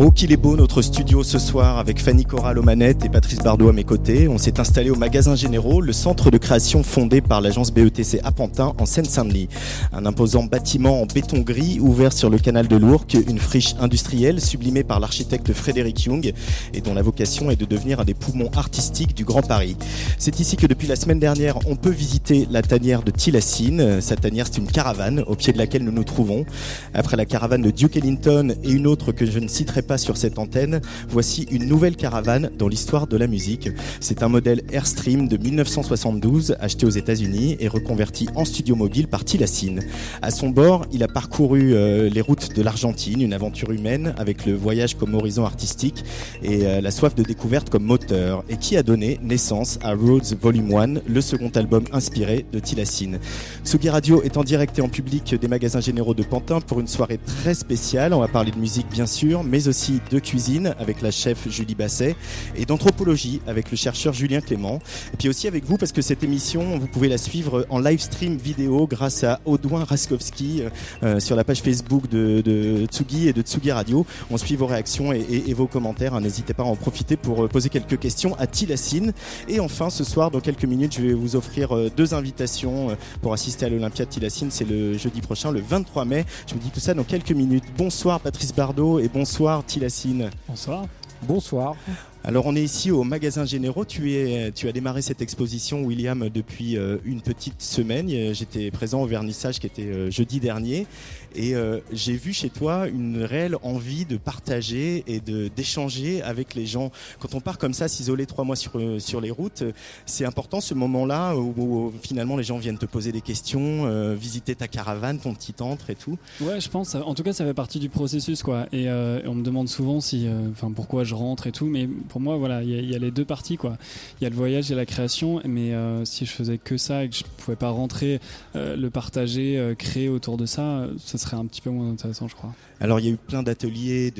Oh qu'il est beau notre studio ce soir avec Fanny Corral aux manettes et Patrice Bardot à mes côtés. On s'est installé au magasin Généraux, le centre de création fondé par l'agence BETC à Pantin en Seine-Saint-Denis. Un imposant bâtiment en béton gris ouvert sur le canal de l'Ourcq, une friche industrielle sublimée par l'architecte Frédéric Jung et dont la vocation est de devenir un des poumons artistiques du Grand Paris. C'est ici que depuis la semaine dernière, on peut visiter la tanière de Tilassine. Sa tanière, c'est une caravane au pied de laquelle nous nous trouvons. Après la caravane de Duke Ellington et une autre que je ne citerai sur cette antenne, voici une nouvelle caravane dans l'histoire de la musique. C'est un modèle Airstream de 1972 acheté aux États-Unis et reconverti en studio mobile par Tilassine. À son bord, il a parcouru euh, les routes de l'Argentine, une aventure humaine avec le voyage comme horizon artistique et euh, la soif de découverte comme moteur, et qui a donné naissance à Roads Volume 1, le second album inspiré de Tilassine. Sugi Radio est en direct et en public des magasins généraux de Pantin pour une soirée très spéciale. On va parler de musique bien sûr, mais aussi de cuisine avec la chef Julie Basset et d'anthropologie avec le chercheur Julien Clément. Et puis aussi avec vous parce que cette émission, vous pouvez la suivre en live stream vidéo grâce à Audouin Raskowski euh, sur la page Facebook de, Tsugi et de Tsugi Radio. On suit vos réactions et, et, vos commentaires. Hein. N'hésitez pas à en profiter pour euh, poser quelques questions à Tilassine. Et enfin, ce soir, dans quelques minutes, je vais vous offrir euh, deux invitations pour assister à l'Olympia de Tilassine. C'est le jeudi prochain, le 23 mai. Je vous dis tout ça dans quelques minutes. Bonsoir Patrice Bardot et bonsoir Tilassine. Bonsoir. Bonsoir. Alors on est ici au magasin Généraux. Tu, es, tu as démarré cette exposition, William, depuis euh, une petite semaine. J'étais présent au vernissage qui était euh, jeudi dernier. Et euh, j'ai vu chez toi une réelle envie de partager et de d'échanger avec les gens. Quand on part comme ça, s'isoler trois mois sur, sur les routes, c'est important ce moment-là où, finalement les gens viennent te poser des questions, visiter ta caravane, ton petit antre et tout. Ouais, je pense. En tout cas, ça fait partie du processus, quoi. Et, et on me demande souvent si, enfin, pourquoi je rentre et tout. Mais pour moi, voilà, il y, a les deux parties, quoi. Il y a le voyage et la création, mais euh, si je faisais que ça et que je pouvais pas rentrer, euh, le partager, euh, créer autour de ça, serait un petit peu moins intéressant, je crois. Alors il y a eu plein d'ateliers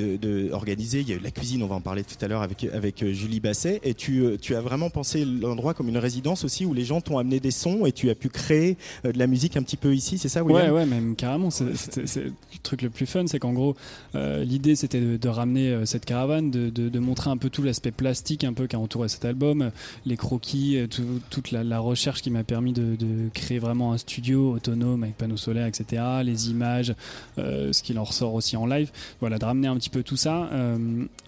organisés, il y a eu la cuisine, on va en parler tout à l'heure avec, avec Julie Basset, et tu, tu as vraiment pensé l'endroit comme une résidence aussi où les gens t'ont amené des sons et tu as pu créer de la musique un petit peu ici, c'est ça William? Ouais, ouais, même carrément. C'est le truc le plus fun, c'est qu'en gros, euh, l'idée c'était de, ramener cette caravane, de, montrer un peu tout l'aspect plastique un peu qui a entouré cet album, les croquis, tout, toute la, recherche qui m'a permis de, créer vraiment un studio autonome avec panneaux solaires, etc., les images, euh, ce qu'il en ressort aussi en live, voilà, de ramener un petit peu tout ça, euh,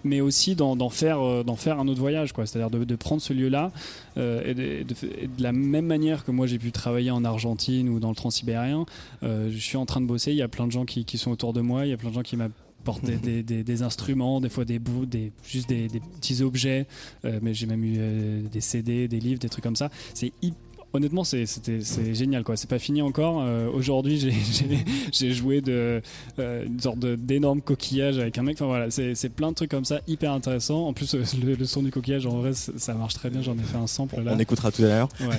mais aussi d'en faire, d'en faire un autre voyage, quoi. C'est-à-dire de, de, prendre ce lieu-là euh, et, de, et, de, la même manière que moi j'ai pu travailler en Argentine ou dans le Transsibérien, euh, je suis en train de bosser. Il y a plein de gens qui, qui sont autour de moi, il y a plein de gens qui m'apportent des, des, des, des, instruments, des fois des bouts, des, juste des, petits objets, euh, mais j'ai même eu euh, des CD, des livres, des trucs comme ça. C'est hyper honnêtement c'est génial quoi. C'est pas fini encore. Euh, aujourd'hui j'ai joué de euh, une sorte d'énorme coquillage avec un mec. Enfin voilà c'est plein de trucs comme ça hyper intéressant en plus euh, le, le, son du coquillage en vrai ça marche très bien. J'en ai fait un sample là. On écoutera tout à l'heure. Ouais.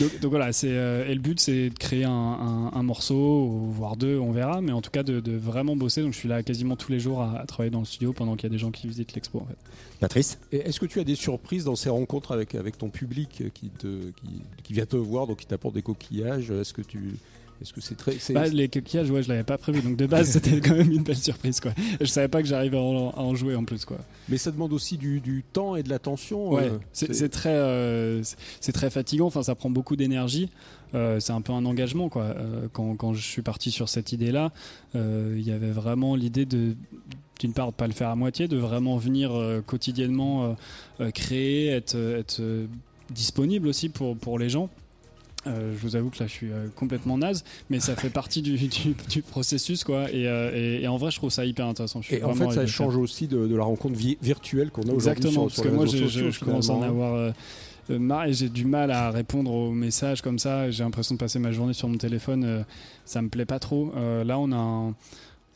donc, donc, voilà c'est euh, et le but c'est de créer un, un, un, morceau voire deux on verra. Mais en tout cas de, de, vraiment bosser. Donc je suis là quasiment tous les jours à, à travailler dans le studio pendant qu'il y a des gens qui visitent l'expo en fait. Patrice? Est-ce que tu as des surprises dans ces rencontres avec, avec ton public qui, te, qui, qui vient te voir, donc qui t'apporte des coquillages Est-ce que tu. Est-ce que c'est très. Bah, les coquillages, ouais, je l'avais pas prévu. Donc de base, c'était quand même une belle surprise, quoi. Je savais pas que j'arrivais à, à, en jouer en plus, quoi. Mais ça demande aussi du, du temps et de l'attention. Ouais, euh, c'est très, euh, c'est très fatigant. Enfin, ça prend beaucoup d'énergie. Euh, c'est un peu un engagement, quoi. Quand, quand, je suis parti sur cette idée-là, il y avait vraiment l'idée de d'une part de pas le faire à moitié, de vraiment venir quotidiennement créer, être, être disponible aussi pour, pour les gens. Euh, je vous avoue que là, je suis euh, complètement naze, mais ça fait partie du, du- du processus, quoi. Et, euh, et- et en vrai, je trouve ça hyper intéressant. Je suis Et en fait, ça change aussi de, de la rencontre vi- virtuelle qu'on a aujourd'hui Exactement, sur, parce sur que les moi, je, sociaux. je- je commence à en avoir marre et j'ai du mal à répondre aux messages comme ça. J'ai l'impression de passer ma journée sur mon téléphone. ça me plaît pas trop. Là, on a un.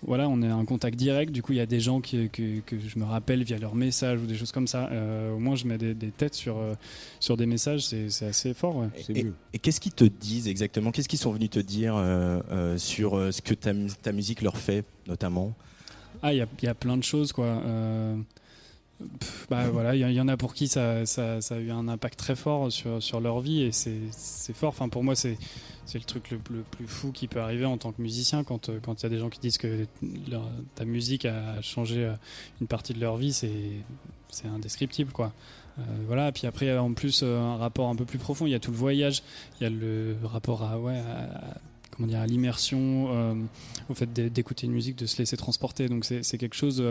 Voilà, on a un contact direct. Du coup, il y a des gens qui, que, que je me rappelle via leurs messages ou des choses comme ça. Euh, au moins, je mets des, des têtes sur, euh, sur des messages. C'est assez fort. Ouais. Et, qu'est-ce qu'ils te disent exactement? Qu'est-ce qu'ils sont venus te dire euh, euh, sur euh, ce que ta, mu- ta musique leur fait, notamment? Ah, il y a, il y a plein de choses, quoi. Euh, pff, bah voilà, il y, en a pour qui ça, ça, ça a eu un impact très fort sur, sur leur vie et c'est c'est fort. Enfin, pour moi, c'est c'est le truc le, plus fou qui peut arriver en tant que musicien quand euh, il y a des gens qui disent que ta musique a changé euh, une partie de leur vie, c'est indescriptible, quoi. Euh, voilà, puis après, en plus, euh, un rapport un peu plus profond. Il y a tout le voyage, il y a le rapport à, ouais, comment dire, à l'immersion, au fait d'é- d'écouter une musique, de se laisser transporter. Donc c'est quelque chose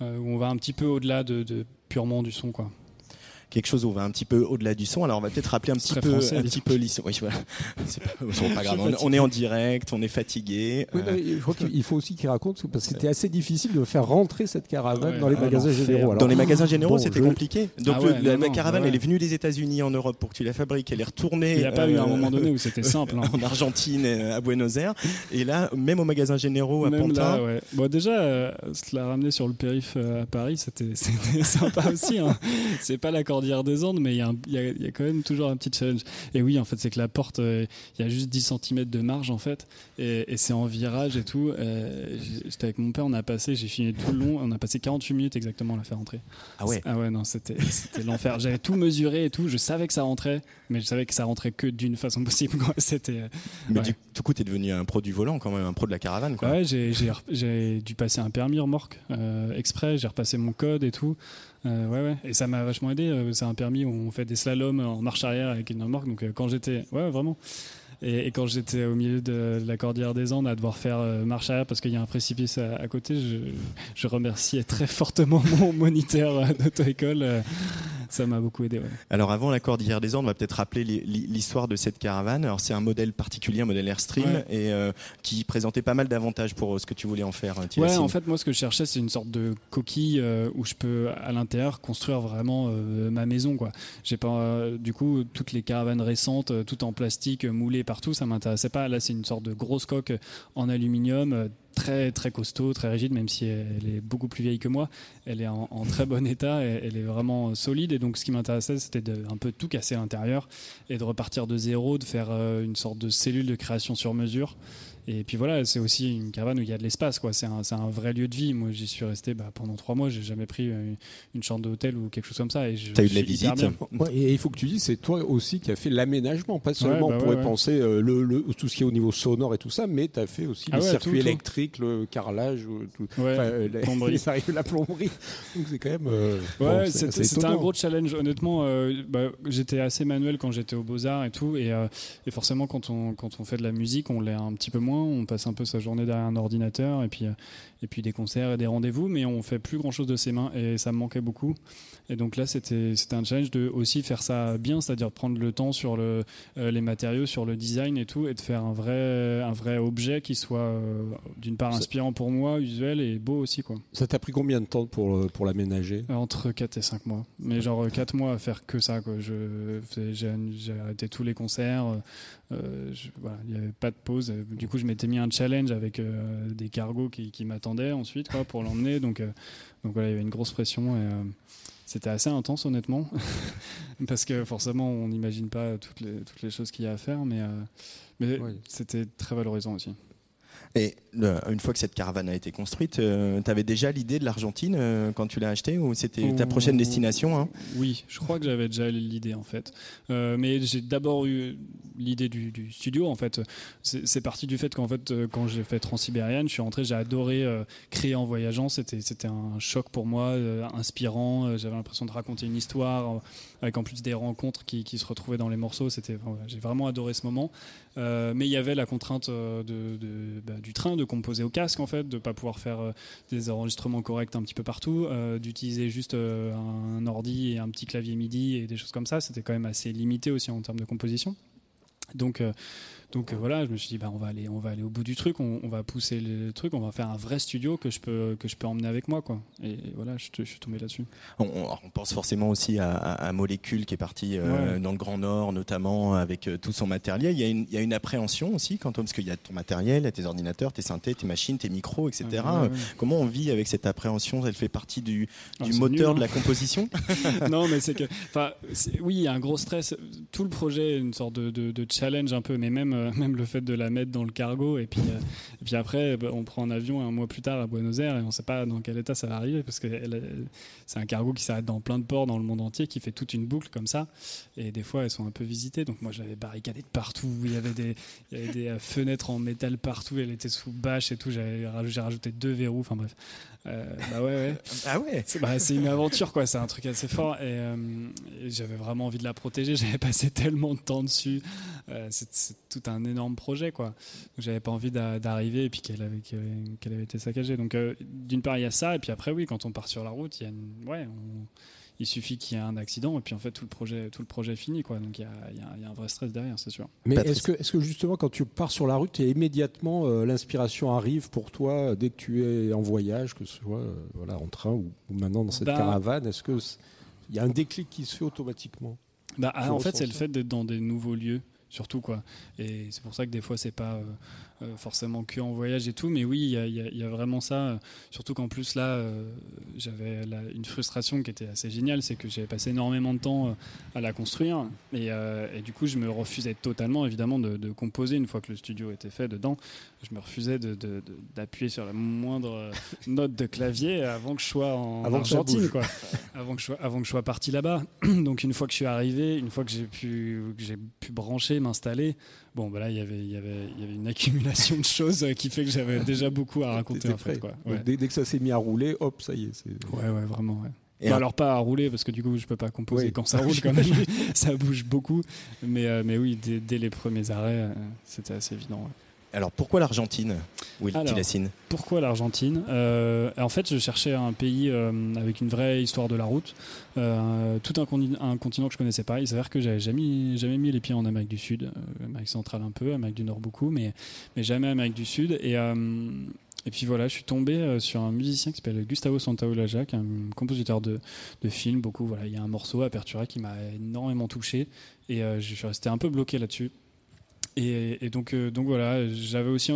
où on va un petit peu au-delà de, de purement du son, quoi. Quelque chose où on va un petit peu au-delà du son. Alors on va peut-être rappeler un petit Très peu, français, un petit peu l'histoire. Oui, voilà. C'est pas, c'est pas grave. Je suis On, on est en direct, on est fatigué. Oui, Euh, je crois qu'il faut aussi qu'il raconte parce que c'était assez difficile de faire rentrer cette caravane Ouais, dans les magasins généraux. Alors, dans les magasins généraux, bon, c'était je- compliqué. Donc Ah ouais, la, non, la non, caravane, ouais. elle est venue des États-Unis en Europe pour que tu la fabriques. Elle est retournée. Il n'y a pas eu un euh, moment donné où c'était simple. hein. en Argentine, euh, à Buenos Aires. Et là, même au magasin généraux à Même Pantin. là, ouais. Bon, déjà, euh, se la ramener sur le périph euh, à Paris, c'était c'était sympa aussi. hein. C'est pas la cordillère des Andes, mais il y, a un- il y a- il y a quand même toujours un petit challenge. Et oui, en fait, c'est que la porte, euh, il y a juste 10 cm de marge, en fait. Et, et c'est en virage et tout. Euh, J'étais avec mon père, on a passé, j'ai fini tout le long, on a passé 48 minutes exactement à la faire rentrer. Ah ouais? Ah ouais, non, c'était l'enfer. J'avais tout mesuré et tout. Je savais que ça rentrait, mais je savais que ça rentrait que d'une façon possible. C'était. euh, Mais Ouais. du, du coup, t'es devenu un pro du volant quand même, un pro de la caravane. Quoi. Ouais, j'ai dû passer un permis remorque euh, exprès, j'ai repassé mon code et tout. Euh, ouais, ouais. Et ça m'a vachement aidé. euh, C'est un permis où on fait des slaloms en marche arrière avec une remorque. Donc euh, quand j'étais. Ouais, vraiment. Et, et quand j'étais au milieu de la cordillère des Andes à devoir faire euh, marche arrière parce qu'il y a un précipice à, à côté, je, je remerciais très fortement mon moniteur d'auto-école. euh, ça m'a beaucoup aidé. Ouais. Alors avant la Cordillère des Andes, on va peut-être rappeler l'histoire de cette caravane. Alors c'est un modèle particulier, un modèle Airstream, Ouais. et euh, qui présentait pas mal d'avantages pour ce que tu voulais en faire. euh, Ouais, en fait, moi, ce que je cherchais, c'est une sorte de coquille euh, où je peux, à l'intérieur, construire vraiment euh, ma maison. Quoi. J'ai pas, du coup, toutes les caravanes récentes, euh, tout en plastique, euh, moulé partout, ça m'intéressait pas. Là, c'est une sorte de grosse coque en aluminium. euh, Très très costaud, très rigide, même si elle est beaucoup plus vieille que moi, elle est en, en très bon état, et elle est vraiment solide. Et donc, ce qui m'intéressait, c'était de un peu tout casser à l'intérieur et de repartir de zéro, de faire euh, une sorte de cellule de création sur mesure. Et puis voilà, c'est aussi une caravane où il y a de l'espace, quoi. C'est un, c'est un vrai lieu de vie. Moi, j'y suis resté bah, pendant trois mois. J'ai jamais pris euh, une chambre d'hôtel ou quelque chose comme ça. Et je T'as eu de la visite. Ouais, et il faut que tu dises, c'est toi aussi qui as fait l'aménagement. Pas seulement bah on ouais, pourrait ouais. penser euh, le, le- tout ce qui est au niveau sonore et tout ça, mais tu as fait aussi Ah les ouais, circuits tout, tout. électriques, le carrelage, euh, tout, euh, la, plomberie. la plomberie. Donc c'est quand même. euh, Ouais, bon, c'est- c'était c'est c'était un gros challenge. Honnêtement, euh, bah, j'étais assez manuel quand j'étais au Beaux-Arts et tout. Et, euh, et forcément, quand on, quand on fait de la musique, on l'est un petit peu moins. On passe un peu sa journée derrière un ordinateur et puis, euh, et puis des concerts et des rendez-vous, mais on fait plus grand chose de ses mains et ça me manquait beaucoup. Et donc là, c'était un challenge de aussi faire ça bien, c'est-à-dire prendre le temps sur le, euh, les matériaux, sur le design et tout, et de faire un vrai, un vrai objet qui soit euh, d'une part inspirant pour moi, usuel et beau aussi. quoi. Ça t'a pris combien de temps pour, euh, pour l'aménager? Entre 4 et 5 mois. Mais genre 4 mois à faire que ça. J'ai arrêté tous les concerts. euh, je- voilà, il n'y avait pas de pause. Du coup, je m'étais mis un challenge avec des cargos qui, qui m'attendaient ensuite quoi, pour l'emmener. Donc, euh, donc voilà, il y avait une grosse pression. Et, euh, c'était assez intense, honnêtement. Parce que forcément, on n'imagine pas toutes les, toutes les choses qu'il y a à faire. Mais, euh, mais c'était très valorisant aussi. Et une fois que cette caravane a été construite, tu avais déjà l'idée de l'Argentine euh, quand tu l'as acheté ou c'était ta prochaine destination hein Oui, je crois que j'avais déjà l'idée en fait. Euh, mais j'ai d'abord eu l'idée du, du studio en fait. C'est parti du fait qu'en fait, euh, quand j'ai fait Transsibérienne, je suis rentré, j'ai adoré euh, créer en voyageant. C'était c'était un choc pour moi, euh, inspirant. Euh, J'avais l'impression de raconter une histoire euh, avec en plus des rencontres qui, se retrouvaient dans les morceaux. C'était j'ai vraiment adoré ce moment. Euh, mais il y avait la contrainte euh, bah, du train, de composer au casque en fait, de pas pouvoir faire euh, des enregistrements corrects un petit peu partout, d'utiliser juste un ordi et un petit clavier MIDI et des choses comme ça. C'était quand même assez limité aussi en termes de composition. Donc, donc euh, voilà, je me suis dit, bah, on, va aller, on va aller au bout du truc, on, on va pousser le truc, on va faire un vrai studio que je peux, que je peux emmener avec moi. Quoi. Et voilà, je, suis tombé là-dessus. On, pense forcément aussi à, à, à Molécule qui est parti euh, Ouais. dans le Grand Nord, notamment avec euh, tout son matériel. Il y, a une, il y a une appréhension aussi, quand on, parce qu'il y a ton matériel, il y a tes ordinateurs, tes synthés, tes machines, tes micros, etc. Ouais, ouais. Comment on vit avec cette appréhension? Elle fait partie du, Ah, du moteur nul, de hein. la composition? Non, mais c'est que, oui, il y a un gros stress. Tout le projet est une sorte de, de- de challenge un peu, mais même, euh, même le fait de la mettre dans le cargo et puis, euh, et puis après, bah, on prend un avion un mois plus tard à Buenos Aires et on sait pas dans quel état ça va arriver parce que elle- c'est un cargo qui s'arrête dans plein de ports dans le monde entier, qui fait toute une boucle comme ça. Et des fois, elles sont un peu visitées. Donc moi, j'avais barricadé de partout. Il y avait des, il y avait des euh, fenêtres en métal partout. Elle était sous bâche et tout. J'ai rajouté deux verrous. Enfin bref. Euh, bah ouais, ouais. Ah ouais C'est bah, c'est une aventure, quoi. C'est un truc assez fort. Et, euh, et j'avais vraiment envie de la protéger. J'avais passé tellement de temps dessus. Euh, c'est c'est tout un énorme projet, quoi. Donc, J'avais pas envie d'a- d'arriver et puis qu'elle avait, été saccagée. Donc, euh, d'une part, il y a ça. Et puis après, oui, quand on part sur la route, il y a une, ouais, on- il suffit qu'il y ait un accident et puis en fait tout le projet, tout le projet est fini, quoi. Donc il y a, il y a- il y a un vrai stress derrière, c'est sûr. Mais est-ce que, est-ce que justement, quand tu pars sur la route, et immédiatement euh, l'inspiration arrive pour toi euh, dès que tu es en voyage, que ce soit euh, voilà, en train ou, ou maintenant dans cette Bah- caravane Est-ce que il y a un déclic qui se fait automatiquement? Bah, Tu en fait, c'est le fait d'être dans des nouveaux lieux, surtout quoi. Et c'est pour ça que des fois, c'est pas euh, forcément que en voyage et tout, mais oui, il y a, y y vraiment ça. euh, Surtout qu'en plus là, euh, j'avais une frustration qui était assez géniale, c'est que j'avais passé énormément de temps euh, à la construire, et, euh, et du coup, je me refusais totalement, évidemment, de, de composer une fois que le studio était fait dedans. Je me refusais d'appuyer sur la moindre euh, note de clavier avant que je sois en Avant Argentine, quoi. avant que je sois, avant que je sois parti là-bas. Donc une fois que je suis arrivé, une fois que j'ai pu, que j'ai pu brancher, m'installer, bon, bah là, il y avait, il y avait, y avait une accumulation de choses qui fait que j'avais déjà beaucoup à raconter en fait, quoi. Ouais. dès, dès que ça s'est mis à rouler, hop, ça y est. Ouais, ouais, vraiment. Ouais. Et Bah, alors pas à rouler parce que du coup je peux pas composer Oui. quand ça roule quand même, ça bouge beaucoup. Mais, euh, mais oui, dès, dès les premiers arrêts, euh, c'était assez évident. ouais. Alors pourquoi l'Argentine Will Tilassine Pourquoi l'Argentine Euh, En fait, je cherchais un pays euh, avec une vraie histoire de la route, euh, tout un, conti- un continent que je connaissais pas. Il s'avère que j'avais jamais, jamais mis les pieds en Amérique du Sud, Amérique centrale un peu, Amérique du Nord beaucoup, mais, mais jamais Amérique du Sud. Et, et puis voilà, je suis tombé sur un musicien qui s'appelle Gustavo Santaolalla, qui est un compositeur de, de films, beaucoup. Voilà, il y a un morceau, Apertura, qui m'a énormément touché, et je suis resté un peu bloqué là-dessus. Et, donc, euh, donc voilà, j'avais aussi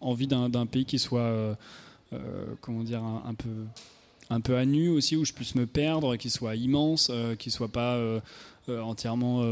envie d'un pays qui soit, euh, euh, comment dire, un, peu, un peu à nu aussi, où je puisse me perdre, qui soit immense, euh, qui soit pas entièrement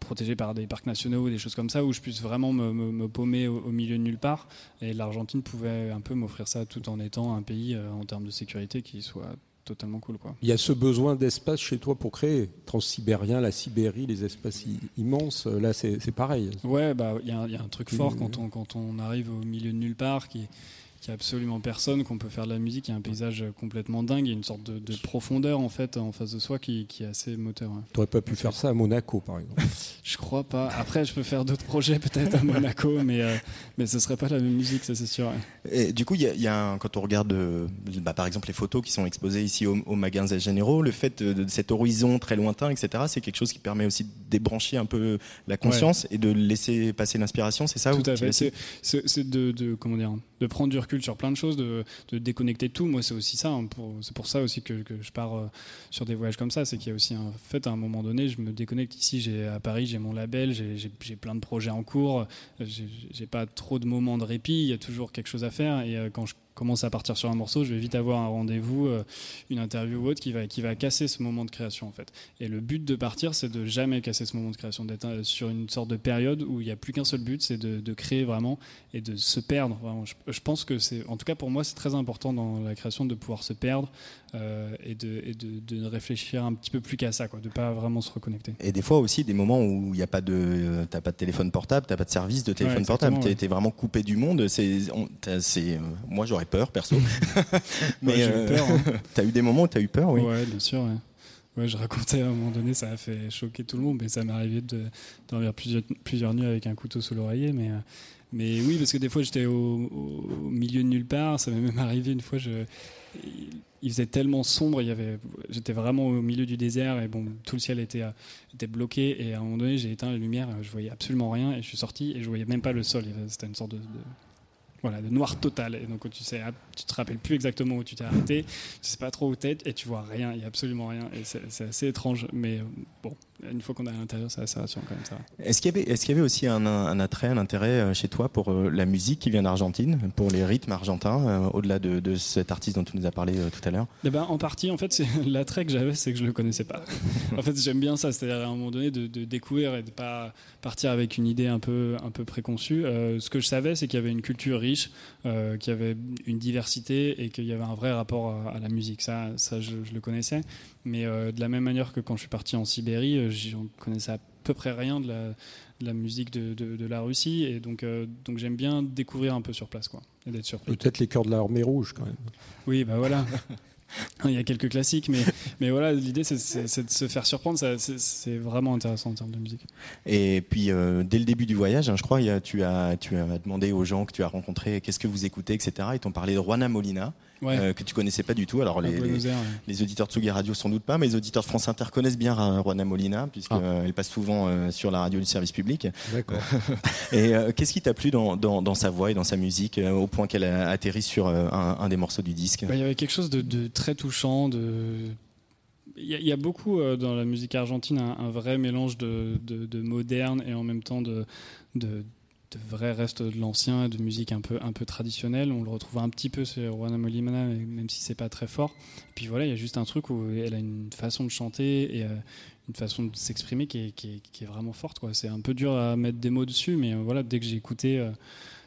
protégé par des parcs nationaux ou des choses comme ça, où je puisse vraiment me, me- me paumer au, au milieu de nulle part. Et l'Argentine pouvait un peu m'offrir ça, tout en étant un pays en termes de sécurité qui soit totalement cool, quoi. Il y a ce besoin d'espace chez toi pour créer. Transsibérien, la Sibérie, les espaces immenses, euh, là c'est pareil. Ouais, bah il y, a un- il y a un truc fort quand on quand on arrive au milieu de nulle part, qui qui a absolument personne, qu'on peut faire de la musique, il y a un paysage complètement dingue, il y a une sorte de, de profondeur en fait en face de soi qui, qui est assez moteur. ouais. Tu n'aurais pas pu faire ça à Monaco, par exemple. Je crois pas. Après, je peux faire d'autres projets peut-être à Monaco, mais euh, mais ce serait pas la même musique, ça c'est sûr. ouais. Et du coup, il y a, il y a un- quand on regarde, euh, bah, par exemple, les photos qui sont exposées ici au, au magasin Généraux, le fait de, de cet horizon très lointain, etc., c'est quelque chose qui permet aussi de débrancher un peu la conscience et de laisser passer l'inspiration, c'est ça Tout ou- à fait. C'est de, de comment dire, de prendre du recul sur plein de choses, de, de déconnecter tout. Moi, c'est aussi ça. hein, c'est pour ça aussi que, je pars euh, sur des voyages comme ça. C'est qu'il y a aussi un fait à un moment donné, je me déconnecte ici. J'ai à Paris, j'ai mon label, j'ai- plein de projets en cours. euh, j'ai pas trop de moments de répit. Il y a toujours quelque chose à faire. Et euh, quand je commence à partir sur un morceau, je vais vite avoir un rendez-vous, euh, une interview ou autre qui va qui va casser ce moment de création en fait. Et le but de partir, c'est de jamais casser ce moment de création, d'être euh, sur une sorte de période où il n'y a plus qu'un seul but, c'est de, de créer vraiment et de se perdre. Vraiment. Je, je pense que c'est, en tout cas pour moi, c'est très important dans la création de pouvoir se perdre euh, et, de, et de, de réfléchir un petit peu plus qu'à ça, quoi, de pas vraiment se reconnecter. Et des fois aussi des moments où il n'y a pas de, euh, t'as pas de téléphone portable, t'as pas de service de téléphone Ouais, portable, t'es t'es vraiment coupé du monde. C'est, euh, moi j'aurais peur perso. Mais Ouais, eu peur, hein. t'as eu des moments où t'as eu peur, oui. Ouais, bien sûr. Ouais. Ouais, je racontais à un moment donné, ça a fait choquer tout le monde, mais ça m'est arrivé de dormir plusieurs, plusieurs nuits avec un couteau sous l'oreiller. Mais, euh, mais oui, parce que des fois j'étais au, au milieu de nulle part. Ça m'est même arrivé une fois, je, il, faisait tellement sombre, il y avait j'étais vraiment au milieu du désert et bon, tout le ciel était, euh, était bloqué. Et à un moment donné, j'ai éteint la lumière, je voyais absolument rien et je suis sorti et je voyais même pas le sol. C'était une sorte de, de voilà, de noir total. Et donc tu sais, ah, tu te rappelles plus exactement où tu t'es arrêté, tu sais pas trop où t'es et tu vois rien, il y a absolument rien. Et c'est assez étrange, mais euh, bon, une fois qu'on est à l'intérieur, c'est assez rassurant quand même ça. Est-ce qu'il y avait, est-ce qu'il y avait aussi un, un, attrait, un intérêt euh, chez toi pour euh, la musique qui vient d'Argentine, pour les rythmes argentins, au-delà de, de, cet artiste dont tu nous as parlé tout à l'heure? Eh ben, En partie, en fait, c'est, l'attrait que j'avais, c'est que je le connaissais pas. en fait, j'aime bien ça, c'est-à-dire à un moment donné de, de, découvrir et de pas partir avec une idée un peu, un peu préconçue. ce que je savais, c'est qu'il y avait une culture riche, qu'il y avait une diversité et qu'il y avait un vrai rapport à, à la musique. Ça, ça je, je le connaissais. Mais de la même manière que quand je suis parti en Sibérie, j'en connaissais à peu près rien de la, de la musique de, de, de, la Russie. Et donc, euh, donc j'aime bien découvrir un peu sur place, quoi, et d'être surpris. Peut-être les cœurs de l'armée rouge, quand même. Oui, bah voilà. Il y a quelques classiques, mais, mais voilà, l'idée c'est de se faire surprendre, c'est vraiment intéressant en termes de musique. Et puis, euh, dès le début du voyage, hein, je crois, tu, as, tu as demandé aux gens que tu as rencontrés qu'est-ce que vous écoutez, etc. Ils t'ont parlé de Juana Molina, ouais. euh, que tu connaissais pas du tout. Alors, les, les, Aires, ouais. les, auditeurs de Tsugi Radio sans doute pas, mais les auditeurs de France Inter connaissent bien Juana Molina, puisqu'elle ah. euh, passe souvent euh, sur la radio du service public. D'accord. et euh, qu'est-ce qui t'a plu dans, dans, dans, sa voix et dans sa musique, euh, au point qu'elle a atterri sur un, un, des morceaux du disque? Bah, Il y avait quelque chose de, de très touchant, de il y, y, a beaucoup euh, dans la musique argentine un, un vrai mélange de, de, de, moderne et en même temps de, de vrai reste de l'ancien, de musique un peu, un peu traditionnelle. On le retrouve un petit peu sur Juana Molimana, même si c'est pas très fort. Et puis voilà, il y a juste un truc où elle a une façon de chanter et euh, une façon de s'exprimer qui est, qui, est, qui est, vraiment forte. C'est un peu dur à mettre des mots dessus, mais euh, voilà, dès que j'ai écouté euh,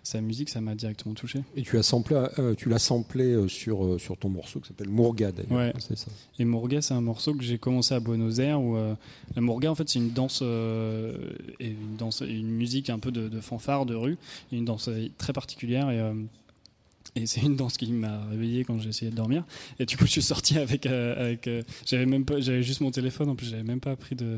sa musique, ça m'a directement touché. Et tu as samplé, euh, tu l'as samplé euh, sur, euh, sur ton morceau qui s'appelle Mourga d'ailleurs. Ouais. C'est ça. Et Mourga, c'est un morceau que j'ai commencé à Buenos Aires où euh, la Mourga, en fait, c'est une danse et une danse, une musique un peu de, de, fanfare de rue, et une danse très particulière et et c'est une danse qui m'a réveillé quand j'ai essayé de dormir. Et du coup, je suis sorti avec, euh, avec euh, j'avais même pas, j'avais juste mon téléphone. En plus, j'avais même pas pris de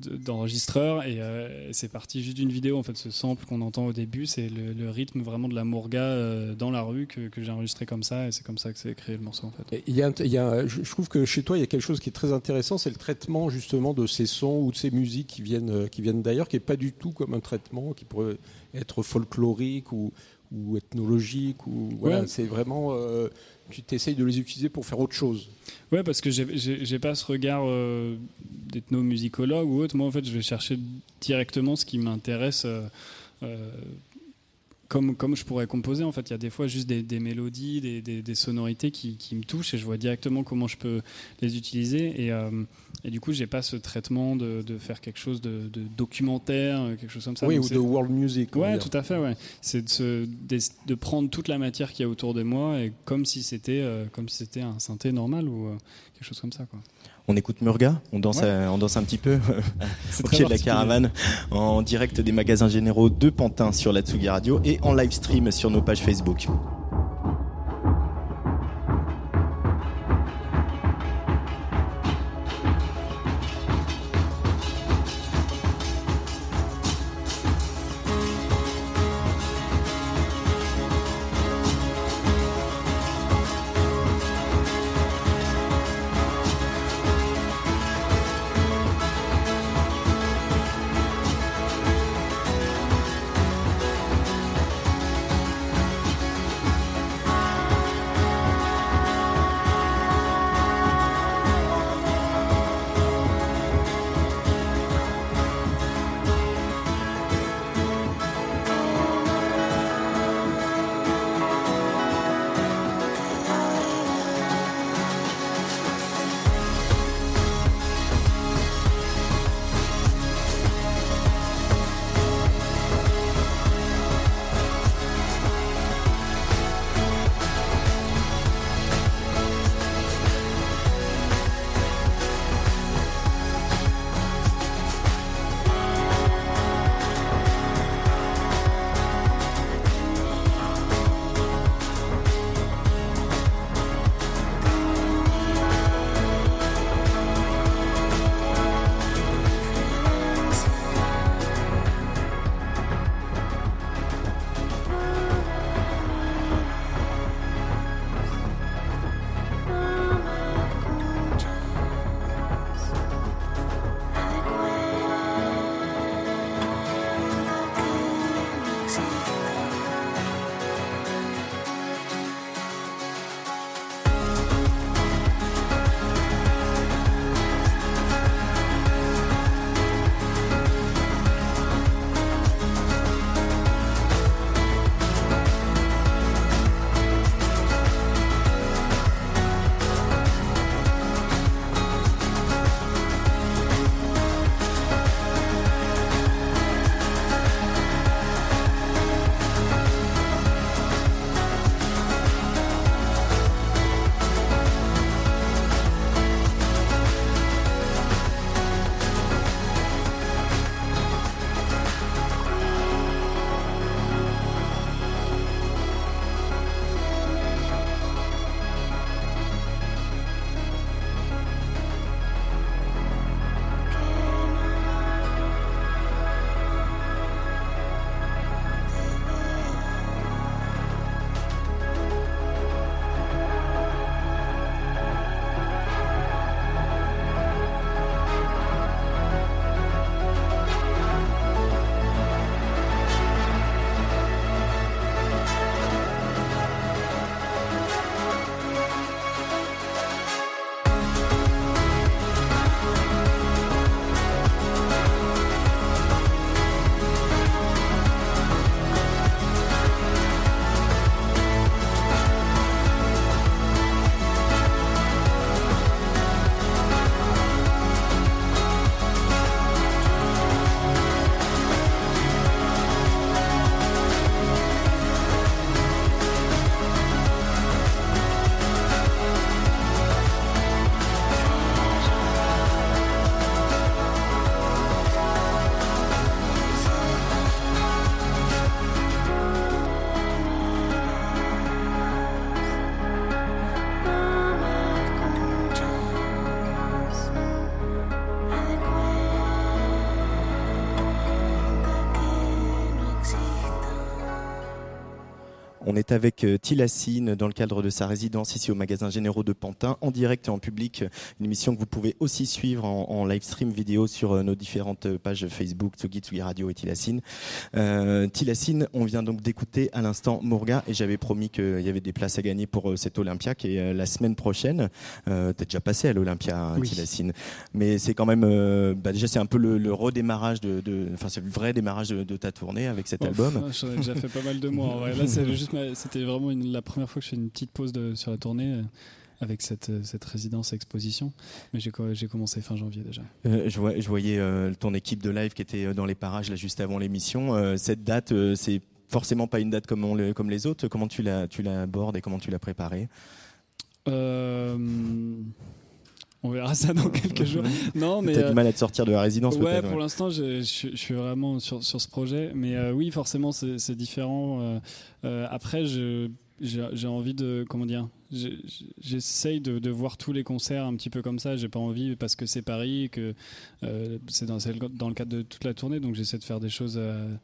d'enregistreur et euh, c'est parti juste d'une vidéo en fait ce sample qu'on entend au début c'est le, rythme vraiment de la mourga euh, dans la rue que, que j'ai enregistré comme ça et c'est comme ça que c'est créé le morceau en fait. Il y a, je trouve que chez toi il y a quelque chose qui est très intéressant c'est le traitement justement de ces sons ou de ces musiques qui viennent qui viennent d'ailleurs qui est pas du tout comme un traitement qui pourrait être folklorique ou, ou ethnologique ou voilà, c'est vraiment euh, tu t'essayes de les utiliser pour faire autre chose. Ouais, parce que j'ai pas ce regard euh, d'ethnomusicologue ou autre. Moi, en fait, je vais chercher directement ce qui m'intéresse. Euh, comme, comme je pourrais composer, en fait, il y a des fois juste des, des mélodies, des, des, des sonorités qui, qui, me touchent et je vois directement comment je peux les utiliser. Et, euh, et du coup, j'ai pas ce traitement de, de, faire quelque chose de, de, documentaire, quelque chose comme ça. Oui, Donc ou de world music. Ouais, tout à fait. Ouais. C'est de, de, prendre toute la matière qu'il y a autour de moi et comme si c'était euh, comme si c'était un synthé normal ou euh, quelque chose comme ça. Quoi. On écoute Murga, on danse, ouais. à, on danse un petit peu au pied de la caravane, en direct des magasins généraux de Pantin sur la Tsugi Radio et en live stream sur nos pages Facebook. Est avec euh, Tilassine dans le cadre de sa résidence ici au magasin Généraux de Pantin, en direct et en public. Une émission que vous pouvez aussi suivre en, en live stream vidéo sur euh, nos différentes pages Facebook, Tsugi, Tsugi Radio et Tilassine. Euh, Tilassine, on vient donc d'écouter à l'instant Mourga et j'avais promis qu'il y avait des places à gagner pour euh, cet Olympia qui est euh, la semaine prochaine. Euh, T'es déjà passé à l'Olympia, hein, Oui. Tilassine. Mais c'est quand même, euh, bah déjà c'est un peu le, le redémarrage de, enfin c'est le vrai démarrage de, de ta tournée avec cet Oh, album. J'en ai déjà fait pas mal de mois. Là, c'est juste ma- c'était vraiment une- la première fois que je fais une petite pause de- sur la tournée euh, avec cette, euh, cette résidence exposition. Mais j'ai co- j'ai commencé fin janvier déjà. Euh, je, vois- je voyais euh, ton équipe de live qui était dans les parages là juste avant l'émission. Euh, cette date, c'est forcément pas une date comme, on le- comme les autres. Comment tu la, tu l'abordes et comment tu l'as préparée? On verra ça dans quelques jours. Non, mais T'as euh, du mal à te sortir de la résidence Ouais, peut-être pour ouais. l'instant, je, je suis- je suis vraiment sur, sur ce projet. Mais euh, oui, forcément, c'est c'est différent. Euh, euh, après, je- j'ai j'ai envie de. Comment dire J'essaye de, de voir tous les concerts un petit peu comme ça. J'ai pas envie parce que c'est Paris, que euh, c'est dans, c'est dans le cadre de toute la tournée. Donc j'essaie de faire des choses euh,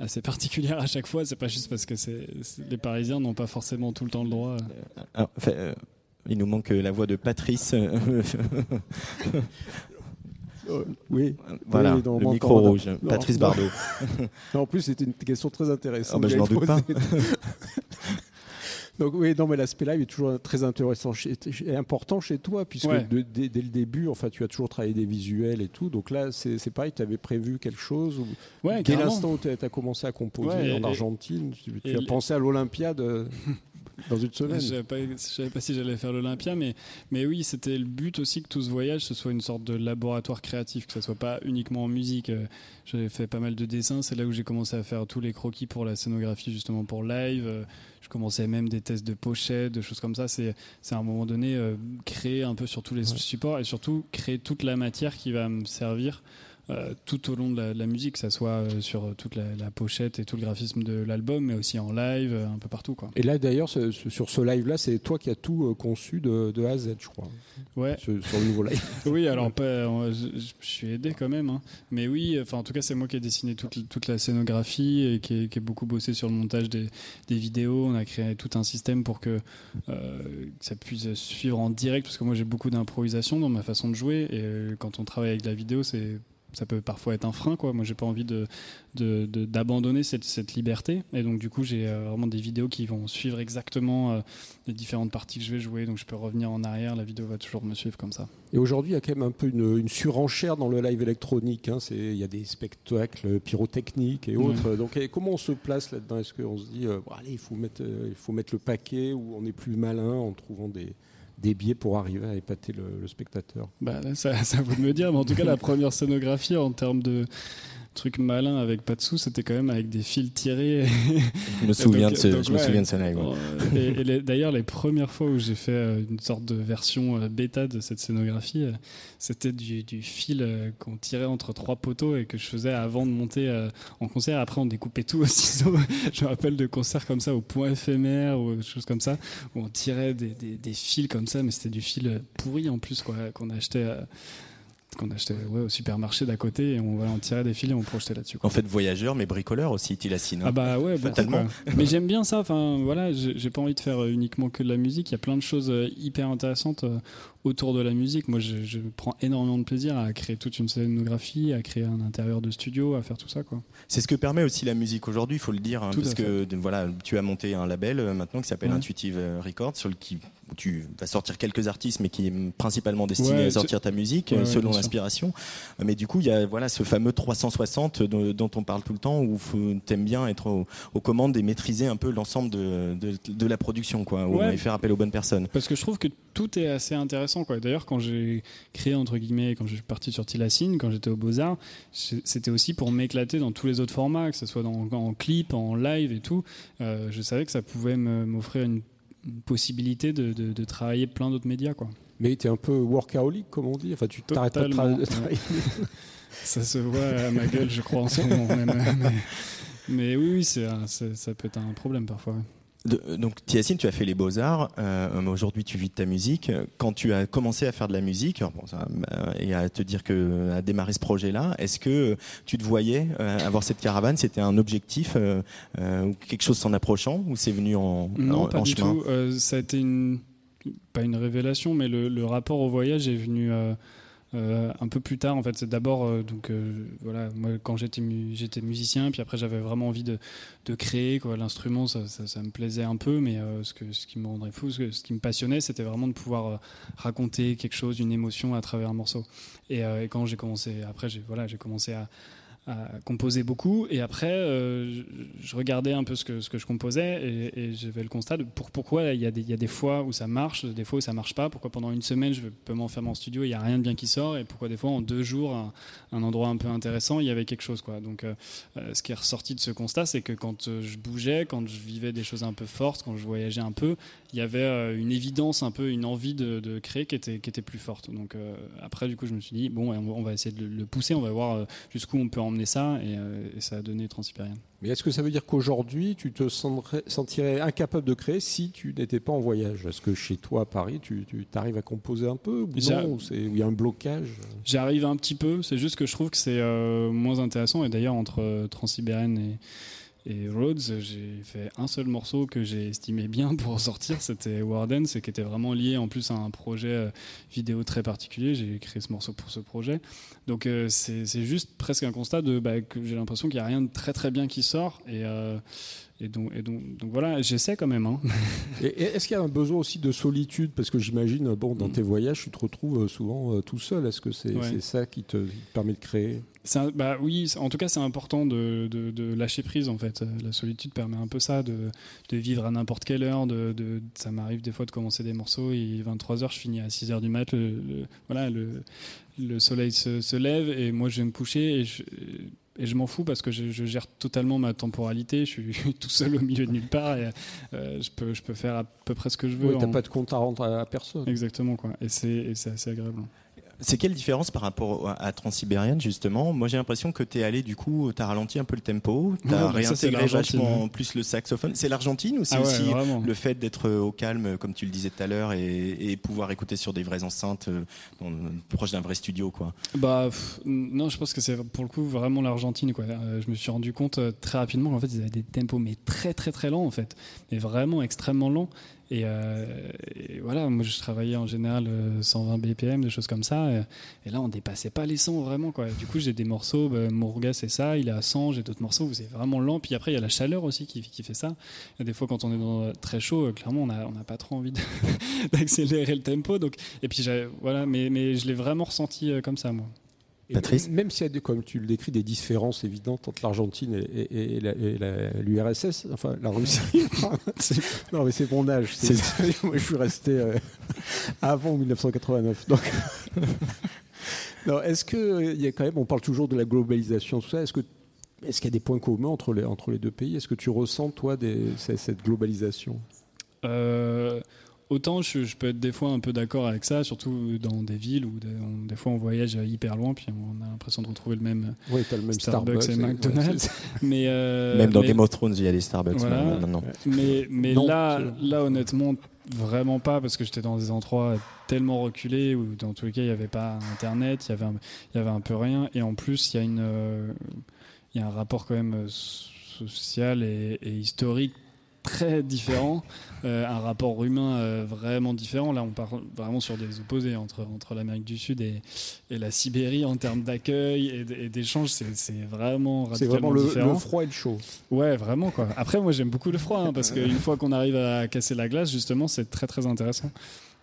assez particulières à chaque fois. C'est pas juste parce que c'est c'est- les Parisiens n'ont pas forcément tout le temps le droit. Alors, euh, il nous manque euh, la voix de Patrice. Oui. voilà, Oui, non, le micro rouge. Non, Patrice non. Bardot. Non, en plus, c'était une question très intéressante. Ah bah, je n'en doute pas. Donc oui, non, mais l'aspect live est toujours très intéressant et important chez toi, puisque Ouais. de- dès, dès le début, enfin, tu as toujours travaillé des visuels et tout. Donc là, c'est c'est pareil, tu avais prévu quelque chose ou- Ouais, Dès l'instant où tu as commencé à composer Ouais, en et- Argentine, tu, as pensé à l'Olympiade euh, dans une semaine. je savais pas si j'allais faire l'Olympia, mais, mais oui, c'était le but aussi que tout ce voyage, ce soit une sorte de laboratoire créatif, que ce soit pas uniquement en musique. Euh, J'avais fait pas mal de dessins, c'est là où j'ai commencé à faire tous les croquis pour la scénographie, justement pour live. Euh, Je commençais même des tests de pochettes, de choses comme ça. C'est c'est à un moment donné euh, créer un peu sur tous les supports et surtout créer toute la matière qui va me servir. Euh, tout au long de la, de la musique, que ça soit euh, sur toute la, la pochette et tout le graphisme de l'album, mais aussi en live, euh, un peu partout. Quoi. Et là, d'ailleurs, ce- ce- sur ce live-là, c'est toi qui as tout euh, conçu de, de A à Z, je crois, Ouais, sur le nouveau live. Oui, alors pas, euh, je, suis aidé quand même, hein. mais oui, enfin en tout cas c'est moi qui ai dessiné toute, toute la scénographie et qui ai, qui ai beaucoup bossé sur le montage des, des vidéos. On a créé tout un système pour que, euh, que ça puisse suivre en direct, parce que moi j'ai beaucoup d'improvisation dans ma façon de jouer et euh, quand on travaille avec la vidéo, c'est ça peut parfois être un frein quoi. Moi j'ai pas envie de d'abandonner cette, cette liberté et donc du coup j'ai euh, vraiment des vidéos qui vont suivre exactement euh, les différentes parties que je vais jouer donc je peux revenir en arrière la vidéo va toujours me suivre comme ça Et aujourd'hui, il y a quand même un peu une, une surenchère dans le live électronique. hein. C'est- Il y a des spectacles pyrotechniques et Ouais. autres. Donc, et comment on se place là-dedans? Est-ce qu'on se dit, euh, bon, allez, il faut, mettre, euh, il faut mettre le paquet ou on est plus malin en trouvant des, des biais pour arriver à épater le, spectateur. Bah, ça, ça vous me dire, mais en tout cas, la première scénographie en termes de trucs malins avec pas de sous, c'était quand même avec des fils tirés. Je me souviens, donc- de, ce, donc, je me souviens de ce live. ouais. et d'ailleurs, les premières fois où j'ai fait euh, une sorte de version euh, bêta de cette scénographie, euh, c'était du, du fil qu'on tirait entre trois poteaux et que je faisais avant de monter en concert. Après, on découpait tout au ciseau. je me rappelle de concerts comme ça au point éphémère ou des choses comme ça, où on tirait des, des- des fils comme ça, mais c'était du fil pourri en plus, quoi, qu'on achetait. euh, qu'on achetait ouais, au supermarché d'à côté et on, voilà, on tirait des fils et on projetait là-dessus. En fait, voyageur, mais bricoleur aussi, Tilassine. hein. Ah bah ouais, Fatalement. Mais j'aime bien ça. Enfin voilà, j'ai j'ai pas envie de faire euh, uniquement que de la musique. Il y a plein de choses euh, hyper intéressantes euh, autour de la musique. Moi, je, je prends énormément de plaisir à créer toute une scénographie, à créer un intérieur de studio, à faire tout ça quoi. C'est ce que permet aussi la musique aujourd'hui, il faut le dire, hein, parce que de- voilà, tu as monté un label euh, maintenant qui s'appelle Ouais. Intuitive euh, Records, sur le qui où tu vas sortir quelques artistes, mais qui est principalement destiné Ouais, à sortir ta musique Ouais, euh, selon l'inspiration. Mais du coup, il y a voilà ce fameux 360 dont, dont on parle tout le temps, où tu aimes bien être au- aux commandes et maîtriser un peu l'ensemble de, de, de la production, quoi, et faire appel aux bonnes personnes. Parce que je trouve que tout est assez intéressant. Quoi. D'ailleurs, quand j'ai créé, entre guillemets, quand je suis parti sur Tilassine, quand j'étais au Beaux-Arts, c'était aussi pour m'éclater dans tous les autres formats, que ce soit dans, en clip, en live et tout. Euh, je savais que ça pouvait m'offrir une, une possibilité de, de- de travailler plein d'autres médias. Quoi. Mais tu es un peu workaholic, comme on dit. Enfin, tu t'arrêtes pas de, travailler. Ça se voit à ma gueule, je crois, en ce moment. même. Mais, mais oui, oui ça peut être un problème parfois. ouais. De- donc, Thiassine, tu as fait les beaux-arts. euh, Aujourd'hui, tu vis de ta musique. Quand tu as commencé à faire de la musique alors bon, ça, euh, et à te dire que à démarrer ce projet-là, est-ce que tu te voyais euh, avoir cette caravane? C'était un objectif euh, euh, ou quelque chose s'en approchant ou c'est venu en, Non, en- pas en du chemin? tout. Euh, ça a été une, pas une révélation, mais le, le rapport au voyage est venu euh, un peu plus tard. En fait, c'est d'abord euh, donc euh, voilà, moi quand j'étais mu- j'étais musicien, puis après j'avais vraiment envie de, de créer. L'instrument, ça, me plaisait un peu, mais ce qui me rendrait fou, ce, qui me passionnait, c'était vraiment de pouvoir raconter quelque chose, une émotion à travers un morceau. Et, quand j'ai commencé, après voilà, j'ai commencé à à composer beaucoup et après euh, je, regardais un peu ce que, ce que je composais et, j'avais le constat de pour, pourquoi il y, a des, il y a des fois où ça marche, des fois où ça marche pas, pourquoi pendant une semaine je peux m'enfermer en studio, il n'y a rien de bien qui sort et pourquoi des fois en deux jours, un, endroit un peu intéressant, il y avait quelque chose. Quoi. Donc euh, euh, ce qui est ressorti de ce constat, c'est que quand je bougeais, quand je vivais des choses un peu fortes, quand je voyageais un peu, il y avait une évidence, un peu une envie de, créer qui était, qui était plus forte. Donc après, du coup, je me suis dit, bon, on va, essayer de le, pousser, on va voir jusqu'où on peut emmener ça, et, euh, et ça a donné Transsibérien. Mais est-ce que ça veut dire qu'aujourd'hui, tu te sentirais, incapable de créer si tu n'étais pas en voyage? Est-ce que chez toi, à Paris, tu, tu arrives à composer un peu ou non ou il y a un blocage? J'arrive un petit peu, c'est juste que je trouve que c'est euh, moins intéressant. Et d'ailleurs, entre euh, Transsibérienne et, et Rhodes, j'ai fait un seul morceau que j'ai estimé bien pour en sortir. C'était Warden, c'est qui était vraiment lié en plus à un projet euh, vidéo très particulier. J'ai créé ce morceau pour ce projet. Donc euh, c'est juste presque un constat de bah, que j'ai l'impression qu'il n'y a rien de très très bien qui sort. Et, euh, et donc, et donc, donc voilà, j'essaie quand même. Hein. Est-ce qu'il y a un besoin aussi de solitude? Parce que j'imagine, bon, dans Mm. tes voyages, tu te retrouves euh, souvent tout seul. Est-ce que c'est Ouais. ça qui te, qui te permet de créer? Un- bah oui, en tout cas, c'est important de, de- de lâcher prise en fait. La solitude permet un peu ça, de, de vivre à n'importe quelle heure. De, ça m'arrive des fois de commencer des morceaux et 23h, je finis à 6h du mat. Le, le- voilà, le, le soleil se, se lève et moi je vais me coucher et je, et je m'en fous parce que je, je gère totalement ma temporalité. Je suis tout seul au milieu de nulle part et euh, je, peux, je peux faire à peu près ce que je veux. Oui, t'as en- pas de compte à rendre à, personne. Exactement quoi. Et c'est et c'est assez agréable. C'est quelle différence par rapport à- Transsibérienne justement? Moi j'ai l'impression que tu es allé du coup, tu as ralenti un peu le tempo, tu as c'est réintégré vachement plus le saxophone. C'est l'Argentine ou c'est Ah ouais, aussi vraiment. le fait d'être au calme, comme tu le disais tout à l'heure, et, et pouvoir écouter sur des vraies enceintes, euh, dans- proche d'un vrai studio quoi Bah pff, non, je pense que c'est pour le coup vraiment l'Argentine quoi. Euh, je me suis rendu compte euh, très rapidement qu'en fait ils avaient des tempos mais très très très lents en fait, mais vraiment extrêmement lents. Et, euh, et voilà, moi je travaillais en général euh, 120 BPM, des choses comme ça. euh, Et, là on dépassait pas les 100 vraiment quoi. Du coup j'ai des morceaux, bah, Mourga c'est ça, il est à 100, j'ai d'autres morceaux où c'est vraiment lent. Puis après il y a la chaleur aussi qui, fait ça. Des fois quand on est dans, très chaud, euh, clairement on n'a pas trop envie d'accélérer le tempo. Donc et puis voilà, mais je l'ai vraiment ressenti euh, comme ça moi. Et Patrice Même s'il y a, des, comme tu le décris, des différences évidentes entre l'Argentine et, et- et la- et la- l'URSS, enfin la Russie. Non, mais c'est mon âge. c'est- Moi, je suis resté euh, avant 1989. Donc. non, est-ce que il y a quand même, on parle toujours de la globalisation, tout ça. Est-ce que est-ce qu'il y a des points communs entre les, entre les deux pays? Est-ce que tu ressens, toi, des, cette globalisation? Euh, autant je, je peux être des fois un peu d'accord avec ça, surtout dans des villes où des, on- des fois on voyage hyper loin, puis on a l'impression de retrouver le même. Oui, tu as le même Starbucks Starbucks. et McDonald's. Mais euh, Même dans mais- Game of Thrones, il y a des Starbucks Voilà. maintenant. maintenant. Mais, mais Non, là, là, honnêtement, vraiment pas, parce que j'étais dans des endroits tellement reculés où, dans tous les cas, il n'y avait pas Internet, il y avait un, il y avait un peu rien. Et en plus, il y, a une, euh, il y a un rapport quand même euh, social et, et historique très différent, euh, un rapport humain euh, vraiment différent. Là, on parle vraiment sur des opposés entre, entre l'Amérique du Sud et, et la Sibérie en termes d'accueil et et d'échange. C'est c'est vraiment C'est radicalement vraiment le, différent. le froid et le chaud. Ouais, vraiment quoi. Après, moi j'aime beaucoup le froid hein, parce qu'une fois qu'on arrive à casser la glace, justement, c'est très très intéressant.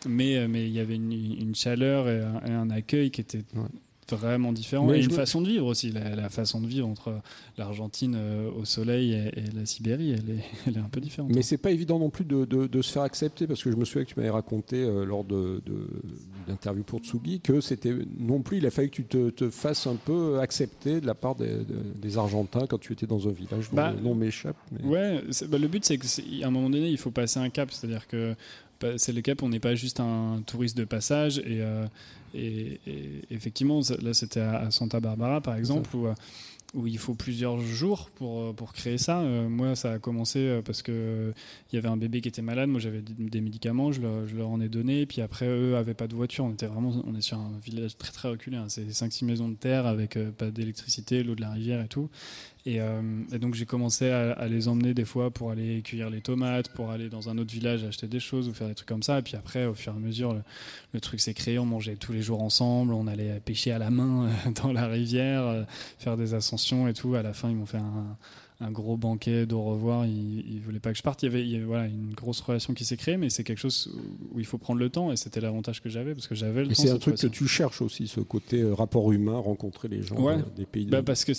Mais euh, mais il y avait une, une chaleur et un, et un accueil qui était Ouais. Vraiment différent et une me- façon de vivre aussi. La, la façon de vivre entre l'Argentine euh, au soleil et, et la Sibérie, elle est, elle est un peu différente. Mais c'est pas évident non plus de, de- de se faire accepter parce que je me souviens que tu m'avais raconté euh, lors de, de- d'une interview pour Tsugi que c'était non plus il a fallu que tu te, te fasses un peu accepter de la part des, de- des Argentins quand tu étais dans un village dont Bah, le nom m'échappe. mais- Ouais, bah, le but c'est qu'à un moment donné, il faut passer un cap, c'est-à-dire que bah, c'est le cap, on n'est pas juste un touriste de passage et, euh, et, et effectivement, là c'était à Santa Barbara par exemple où, où il faut plusieurs jours pour, euh, pour créer ça. Euh, moi, ça a commencé euh, parce que il y avait un bébé qui était malade. Moi, j'avais des, médicaments, je leur, je leur en ai donné. Et puis après, eux avaient pas de voiture. On était vraiment, on est sur un village très très reculé. hein. C'est 5-6 maisons de terre avec euh, pas d'électricité, l'eau de la rivière et tout. Et, euh, et donc j'ai commencé à, à les emmener des fois pour aller cueillir les tomates, pour aller dans un autre village acheter des choses ou faire des trucs comme ça. Et puis après, au fur et à mesure, le, le truc s'est créé. On mangeait tous les jours ensemble. On allait pêcher à la main euh, dans la rivière, euh, faire des ascensions et tout. À la fin, ils m'ont fait un, un gros banquet d'au revoir. Ils, ils voulaient pas que je parte. Il y avait, il y avait, voilà, une grosse relation qui s'est créée, mais c'est quelque chose où il faut prendre le temps. Et c'était l'avantage que j'avais parce que j'avais le temps. c'est un truc que tu cherches aussi, ce côté rapport humain, rencontrer les gens Ouais. des pays. de- Bah, parce que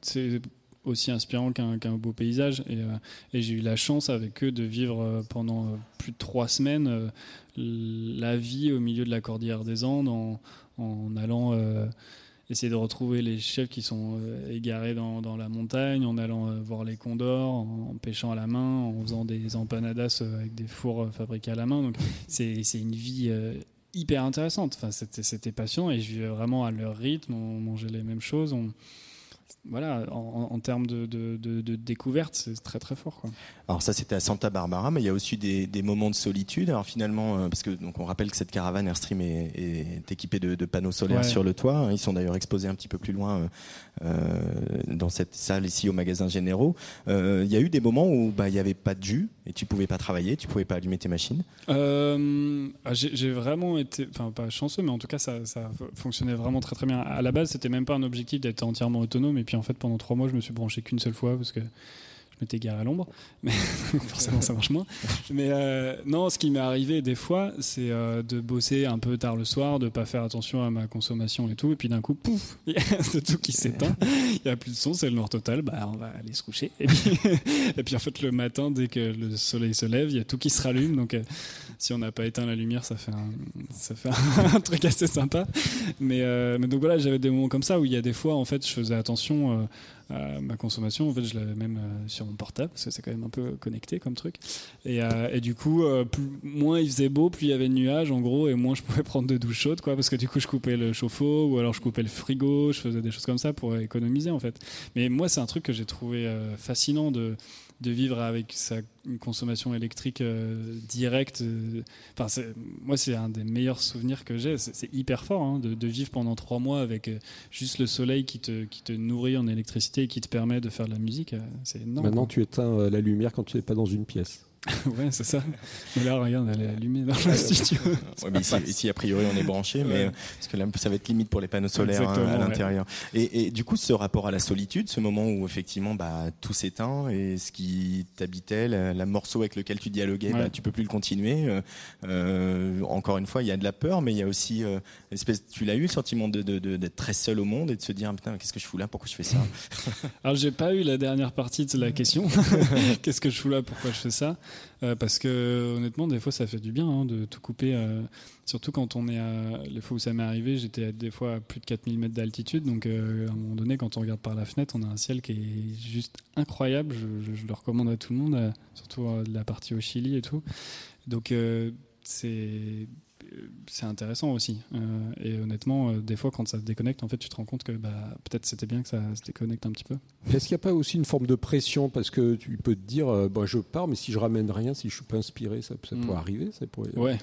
c'est aussi inspirant qu'un beau paysage. Et, euh, et j'ai eu la chance avec eux de vivre euh, pendant euh, plus de trois semaines la vie au milieu de la cordillère des Andes en, allant essayer de retrouver les chefs qui sont égarés dans, la montagne, en allant voir les condors, en, pêchant à la main, en faisant des empanadas avec des fours fabriqués à la main. Donc c'est une vie hyper intéressante. Enfin, c'était passionnant et je vivais vraiment à leur rythme. On mangeait les mêmes choses. Voilà, en, en termes de, de, de- de découverte, c'est très très fort. Quoi. Alors ça c'était à Santa Barbara, mais il y a aussi des, des moments de solitude. Alors finalement, euh, parce que donc on rappelle que cette caravane Airstream est, est équipée de, panneaux solaires Ouais. sur le toit. hein. Ils sont d'ailleurs exposés un petit peu plus loin euh, euh, dans cette salle ici au magasin Généraux. Euh, Il y a eu des moments où bah il y avait pas de jus et tu pouvais pas travailler, tu pouvais pas allumer tes machines. Euh, ah, j'ai j'ai vraiment été, enfin pas chanceux, mais en tout cas ça, ça fonctionnait vraiment très très bien. À la base, c'était même pas un objectif d'être entièrement autonome, et puis en fait pendant trois mois, je me suis branché qu'une seule fois parce que je m'étais garé à l'ombre, mais forcément ça marche moins. Mais euh, non, ce qui m'est arrivé des fois, c'est euh, de bosser un peu tard le soir, de pas faire attention à ma consommation et tout, et puis d'un coup, pouf, il y a tout qui s'éteint, il y a plus de son, c'est le noir total, bah on va aller se coucher. Et puis, en fait le matin, dès que le soleil se lève, il y a tout qui se rallume, donc euh, si on n'a pas éteint la lumière, ça fait un, truc assez sympa. Mais, euh, mais donc voilà, j'avais des moments comme ça où il y a des fois, en fait, je faisais attention euh, ma consommation. En fait, je l'avais même euh, sur mon portable parce que c'est quand même un peu connecté comme truc. Et, euh, du coup, moins il faisait beau, plus il y avait de nuages, en gros, et moins je pouvais prendre de douche chaude, quoi, parce que du coup, je coupais le chauffe-eau ou alors je coupais le frigo, je faisais des choses comme ça pour économiser, en fait. Mais moi, c'est un truc que j'ai trouvé fascinant de de vivre avec sa consommation électrique euh, directe. euh, Enfin, moi, c'est un des meilleurs souvenirs que j'ai. C'est hyper fort hein, de, vivre pendant trois mois avec euh, juste le soleil qui te, qui te nourrit en électricité et qui te permet de faire de la musique. C'est énorme. Maintenant, tu éteins la lumière quand tu n'es pas dans une pièce. ouais, c'est ça. Mais là, regarde, elle est allumée dans le studio. Ouais, mais ici, ici, a priori on est branché, mais Ouais. euh, parce que là ça va être limite pour les panneaux solaires hein, à ouais. l'intérieur. Et, et du coup, ce rapport à la solitude, ce moment où effectivement bah, tout s'éteint et ce qui t'habitait, la, la morceau avec lequel tu dialoguais, bah, tu peux plus le continuer. Euh, euh, encore une fois, il y a de la peur, mais il y a aussi euh, espèce. Tu l'as eu le sentiment de de- de- d'être très seul au monde et de se dire putain qu'est-ce que je fous là, pourquoi je fais ça? Alors, j'ai pas eu la dernière partie de la question. Qu'est-ce que je fous là? Pourquoi je fais ça? Euh, Parce que honnêtement, des fois, ça fait du bien hein, de tout couper. euh, surtout quand on est à. Les fois où ça m'est arrivé, j'étais des fois à plus de 4000 mètres d'altitude. Donc, euh, à un moment donné, quand on regarde par la fenêtre, on a un ciel qui est juste incroyable. Je, le recommande à tout le monde, surtout de la partie au Chili et tout. Donc, c'est c'est intéressant aussi. Et honnêtement, des fois, quand ça se déconnecte, en fait, tu te rends compte que bah, peut-être c'était bien que ça se déconnecte un petit peu. Est-ce qu'il n'y a pas aussi une forme de pression? Parce que tu peux te dire, euh, bah, je pars, mais si je ramène rien, si je suis pas inspiré, ça, ça Mm. pourrait arriver. Ça pourrait... Ouais,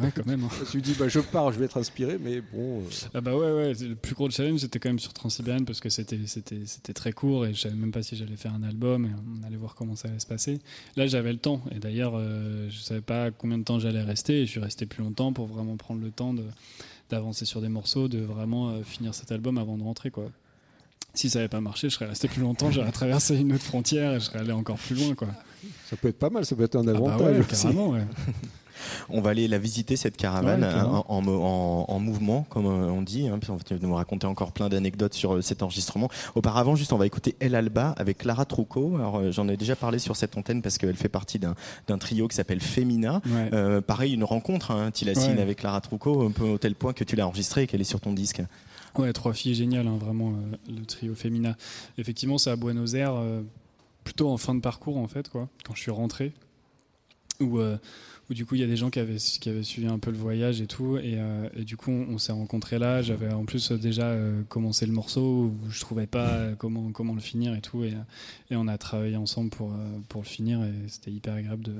ouais, quand même. hein. Tu dis, bah, je pars, je vais être inspiré, mais bon. euh, Ah bah ouais, ouais. Le plus gros challenge, c'était quand même sur Transsibérienne parce que c'était, c'était, c'était très court et je savais même pas si j'allais faire un album et on allait voir comment ça allait se passer. Là, j'avais le temps et d'ailleurs, euh, je savais pas combien de temps j'allais rester et je suis resté plus longtemps pour vraiment prendre le temps de, d'avancer sur des morceaux, de vraiment euh, finir cet album avant de rentrer, quoi. Si ça n'avait pas marché, je serais resté plus longtemps, j'aurais traversé une autre frontière et je serais allé encore plus loin, quoi. ça peut être pas mal, ça peut être un Ah bah avantage. ouais, aussi. carrément, ouais. On va aller la visiter cette caravane Ouais, carrément. en, en, en- en mouvement, comme euh, on dit. Hein, puis on va nous raconter encore plein d'anecdotes sur euh, cet enregistrement. Auparavant, juste, on va écouter El Alba avec Clara Trouco. Alors, euh, j'en ai déjà parlé sur cette antenne parce qu'elle fait partie d'un d'un trio qui s'appelle Femina. Ouais. Euh, pareil, une rencontre, hein, Tilacine, Ouais. avec Clara Trouco, un peu au tel point que tu l'as enregistrée et qu'elle est sur ton disque. Ouais, trois filles géniales, hein, vraiment, euh, le trio Femina. Effectivement, c'est à Buenos Aires, euh, plutôt en fin de parcours, en fait, quoi, quand je suis rentré. où, euh, où du coup il y a des gens qui avaient, suivi un peu le voyage et tout. Et, euh, et du coup on, s'est rencontrés là. J'avais en plus euh, déjà euh, commencé le morceau où je trouvais pas comment, le finir et tout. Et, on a travaillé ensemble pour, le finir. Et c'était hyper agréable de,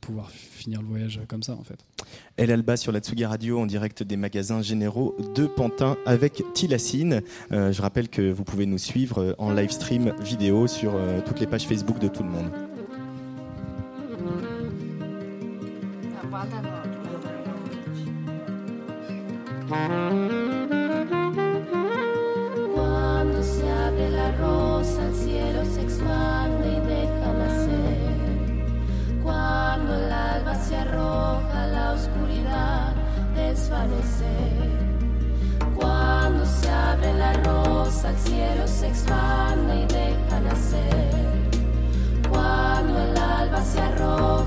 pouvoir finir le voyage comme ça en fait. El Alba sur la Tsugi Radio en direct des magasins généraux de Pantin avec Tilacine. Je rappelle que vous pouvez nous suivre en live stream vidéo sur toutes les pages Facebook de tout le monde. Cuando se abre la rosa, el cielo se expande y deja nacer. Cuando el alba se arroja, la oscuridad desvanecer. Cuando se abre la rosa, el cielo se expande y deja nacer. Cuando el alba se arroja,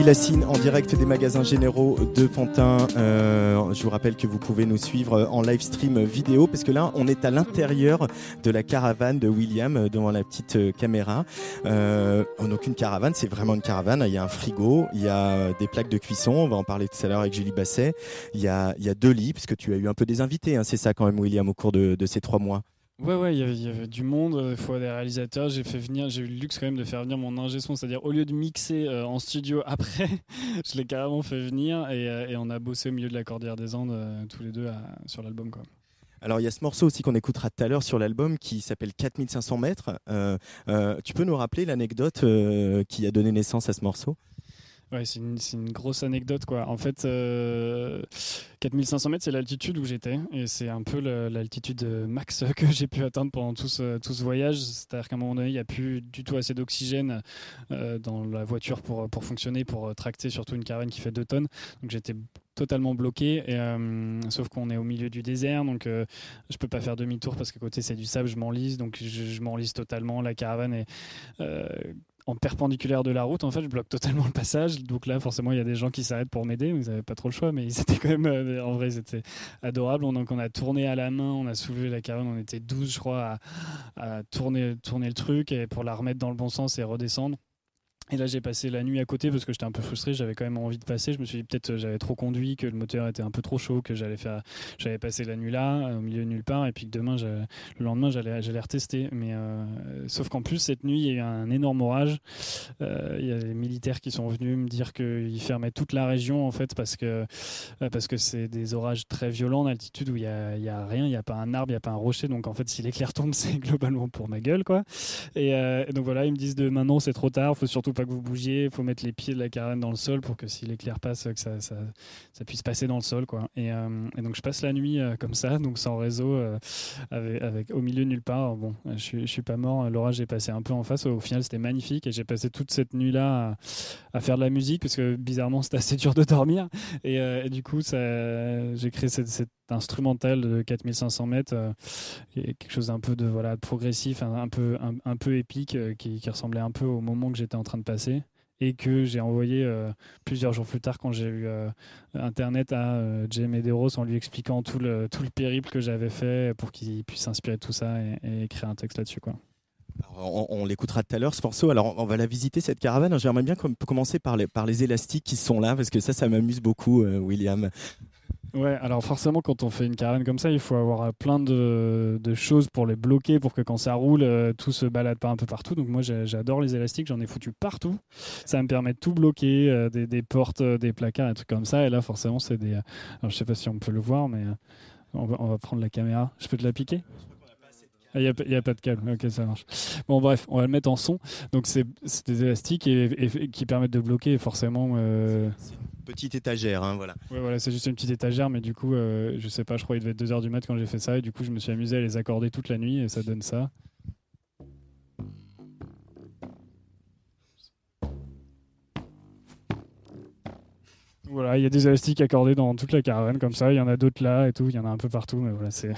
Tilacine en direct des magasins généraux de Pantin. Euh, je vous rappelle que vous pouvez nous suivre en live stream vidéo parce que là, on est à l'intérieur de la caravane de William euh, devant la petite euh, caméra. Euh, donc une caravane, c'est vraiment une caravane. Il y a un frigo, il y a des plaques de cuisson. On va en parler tout à l'heure avec Julie Basset. Il y a, deux lits parce que tu as eu un peu des invités. hein, c'est ça quand même, William, au cours de ces trois mois. Ouais, ouais, il y avait- du monde, euh, il faut des réalisateurs. J'ai fait venir, j'ai eu le luxe quand même de faire venir mon ingé son, c'est-à-dire au lieu de mixer euh, en studio après, je l'ai carrément fait venir et, euh, et on a bossé au milieu de la Cordillère des Andes tous les deux sur l'album. quoi. Alors il y a ce morceau aussi qu'on écoutera tout à l'heure sur l'album qui s'appelle 4500 mètres. Tu peux nous rappeler l'anecdote qui a donné naissance à ce morceau? Ouais, c'est une, une grosse anecdote quoi. En fait, euh, 4500 mètres, c'est l'altitude où j'étais et c'est un peu l'altitude max que j'ai pu atteindre pendant tout ce, tout ce voyage. C'est-à-dire qu'à un moment donné, il n'y a plus du tout assez d'oxygène euh, dans la voiture pour, pour fonctionner, pour tracter surtout une caravane qui fait 2 tonnes. Donc j'étais totalement bloqué. Et, euh, sauf qu'on est au milieu du désert, donc euh, je peux pas faire demi-tour parce qu'à côté c'est du sable, je m'enlise, donc je, m'enlise totalement. La caravane est euh, en perpendiculaire de la route, en fait, je bloque totalement le passage. Donc là, forcément, il y a des gens qui s'arrêtent pour m'aider. Ils n'avaient pas trop le choix, mais ils étaient quand même, euh, en vrai, c'était adorable. On, donc on a tourné à la main, on a soulevé la caravane, on était 12, je crois, à, tourner, tourner le truc et pour la remettre dans le bon sens et redescendre. Et là, j'ai passé la nuit à côté parce que j'étais un peu frustré. J'avais quand même envie de passer. Je me suis dit peut-être euh, j'avais trop conduit, que le moteur était un peu trop chaud, que j'allais faire, j'allais passer la nuit là, euh, au milieu de nulle part, et puis que demain, le lendemain, j'allais, j'allais retester. Mais euh, sauf qu'en plus cette nuit, il y a eu un énorme orage. Euh, Il y a les militaires qui sont venus me dire qu'ils fermaient toute la région en fait parce que euh, parce que c'est des orages très violents en altitude où il y a, il y a rien, il n'y a pas un arbre, il n'y a pas un rocher. Donc en fait, si l'éclair tombe, c'est globalement pour ma gueule quoi. Et, euh, donc voilà, ils me disent de maintenant c'est trop tard, faut surtout que vous bougiez, faut mettre les pieds de la caravane dans le sol pour que si l'éclair passe, que ça, puisse passer dans le sol quoi. Et, euh, donc je passe la nuit euh, comme ça, donc sans réseau, euh, avec, au milieu nulle part. Bon, je, je suis pas mort, l'orage est passé un peu en face. Au final, c'était magnifique et j'ai passé toute cette nuit là à, faire de la musique parce que bizarrement c'était assez dur de dormir. Et, du coup, j'ai créé cette, cette instrumentale de 4500 mètres, quelque chose d'un peu de voilà progressif, un, un peu un, un peu épique, qui, qui ressemblait un peu au moment que j'étais en train de et que j'ai envoyé euh, plusieurs jours plus tard quand j'ai eu euh, internet à euh, Jay Medeiros en lui expliquant tout le tout le périple que j'avais fait pour qu'il puisse s'inspirer de tout ça et, et écrire un texte là-dessus quoi. On, on l'écoutera tout à l'heure ce morceau. Alors on va la visiter cette caravane. J'aimerais bien com- commencer par les, par les élastiques qui sont là parce que ça, ça m'amuse beaucoup, euh, William. Ouais, alors forcément, quand on fait une caravane comme ça, il faut avoir euh, plein de, de choses pour les bloquer, pour que quand ça roule, euh, tout se balade pas un peu partout. Donc moi, j'adore les élastiques, j'en ai foutu partout. Ça me permet de tout bloquer, euh, des, portes, des placards, des trucs comme ça. Et là, forcément, c'est des. Alors, je sais pas si on peut le voir, mais on va, prendre la caméra. Je peux te la piquer? Il n'y a, pas- y a pas de câble, ok ça marche. Bon bref, on va le mettre en son. Donc c'est des élastiques et, qui permettent de bloquer forcément... Petite étagère, hein, voilà. Ouais, voilà, c'est juste une petite étagère, mais du coup, euh, je sais pas, je crois qu'il devait être 2h du mat quand j'ai fait ça, et du coup, je me suis amusé à les accorder toute la nuit, et ça donne ça. Voilà, il y a des élastiques accordés dans toute la caravane, comme ça, il y en a d'autres là et tout, il y en a un peu partout, mais voilà, c'est.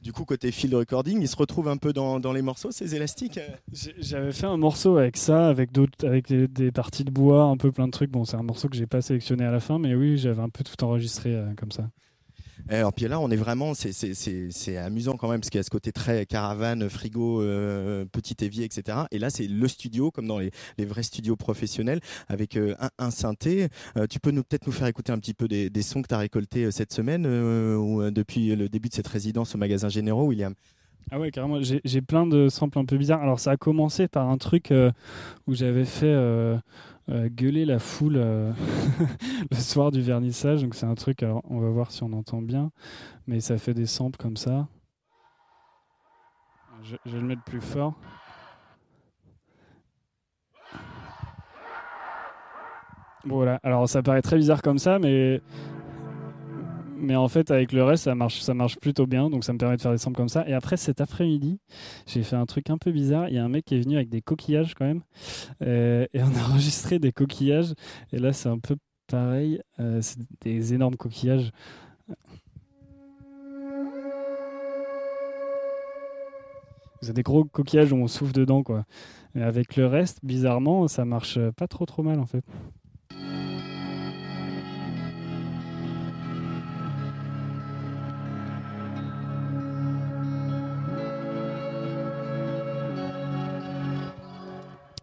Du coup, côté field recording, ils se retrouvent un peu dans, dans les morceaux, ces élastiques euh J'avais fait un morceau avec ça, avec d'autres, avec des, des parties de bois, un peu plein de trucs. Bon, c'est un morceau que j'ai pas sélectionné à la fin, mais oui, j'avais un peu tout enregistré euh, comme ça. Alors puis là, on est vraiment, c'est- amusant quand même parce qu'il y a ce côté très caravane, frigo, euh, petit évier, etc. Et là, c'est le studio comme dans les, les vrais studios professionnels avec euh, un, un synthé. Euh, tu peux nous peut-être nous faire écouter un petit peu des, des sons que tu as récoltés cette semaine ou depuis le début de cette résidence au magasin Généraux, William? Ah ouais, carrément. J'ai plein de samples un peu bizarres. Alors, ça a commencé par un truc où j'avais fait euh, gueuler la foule euh, le soir du vernissage. Donc, c'est un truc, alors on va voir si on entend bien. Mais ça fait des samples comme ça. Je, je vais le mettre plus fort. Voilà, alors ça paraît très bizarre comme ça, mais mais en fait avec le reste ça marche ça marche plutôt bien donc ça me permet de faire des samples comme ça. Et après cet après-midi j'ai fait un truc un peu bizarre. Il y a un mec qui est venu avec des coquillages quand même. Euh, et on a enregistré des coquillages. Et là c'est un peu pareil. Euh, c'est des énormes coquillages. C'est des gros coquillages où on souffle dedans quoi. Avec le reste bizarrement ça marche pas trop trop mal en fait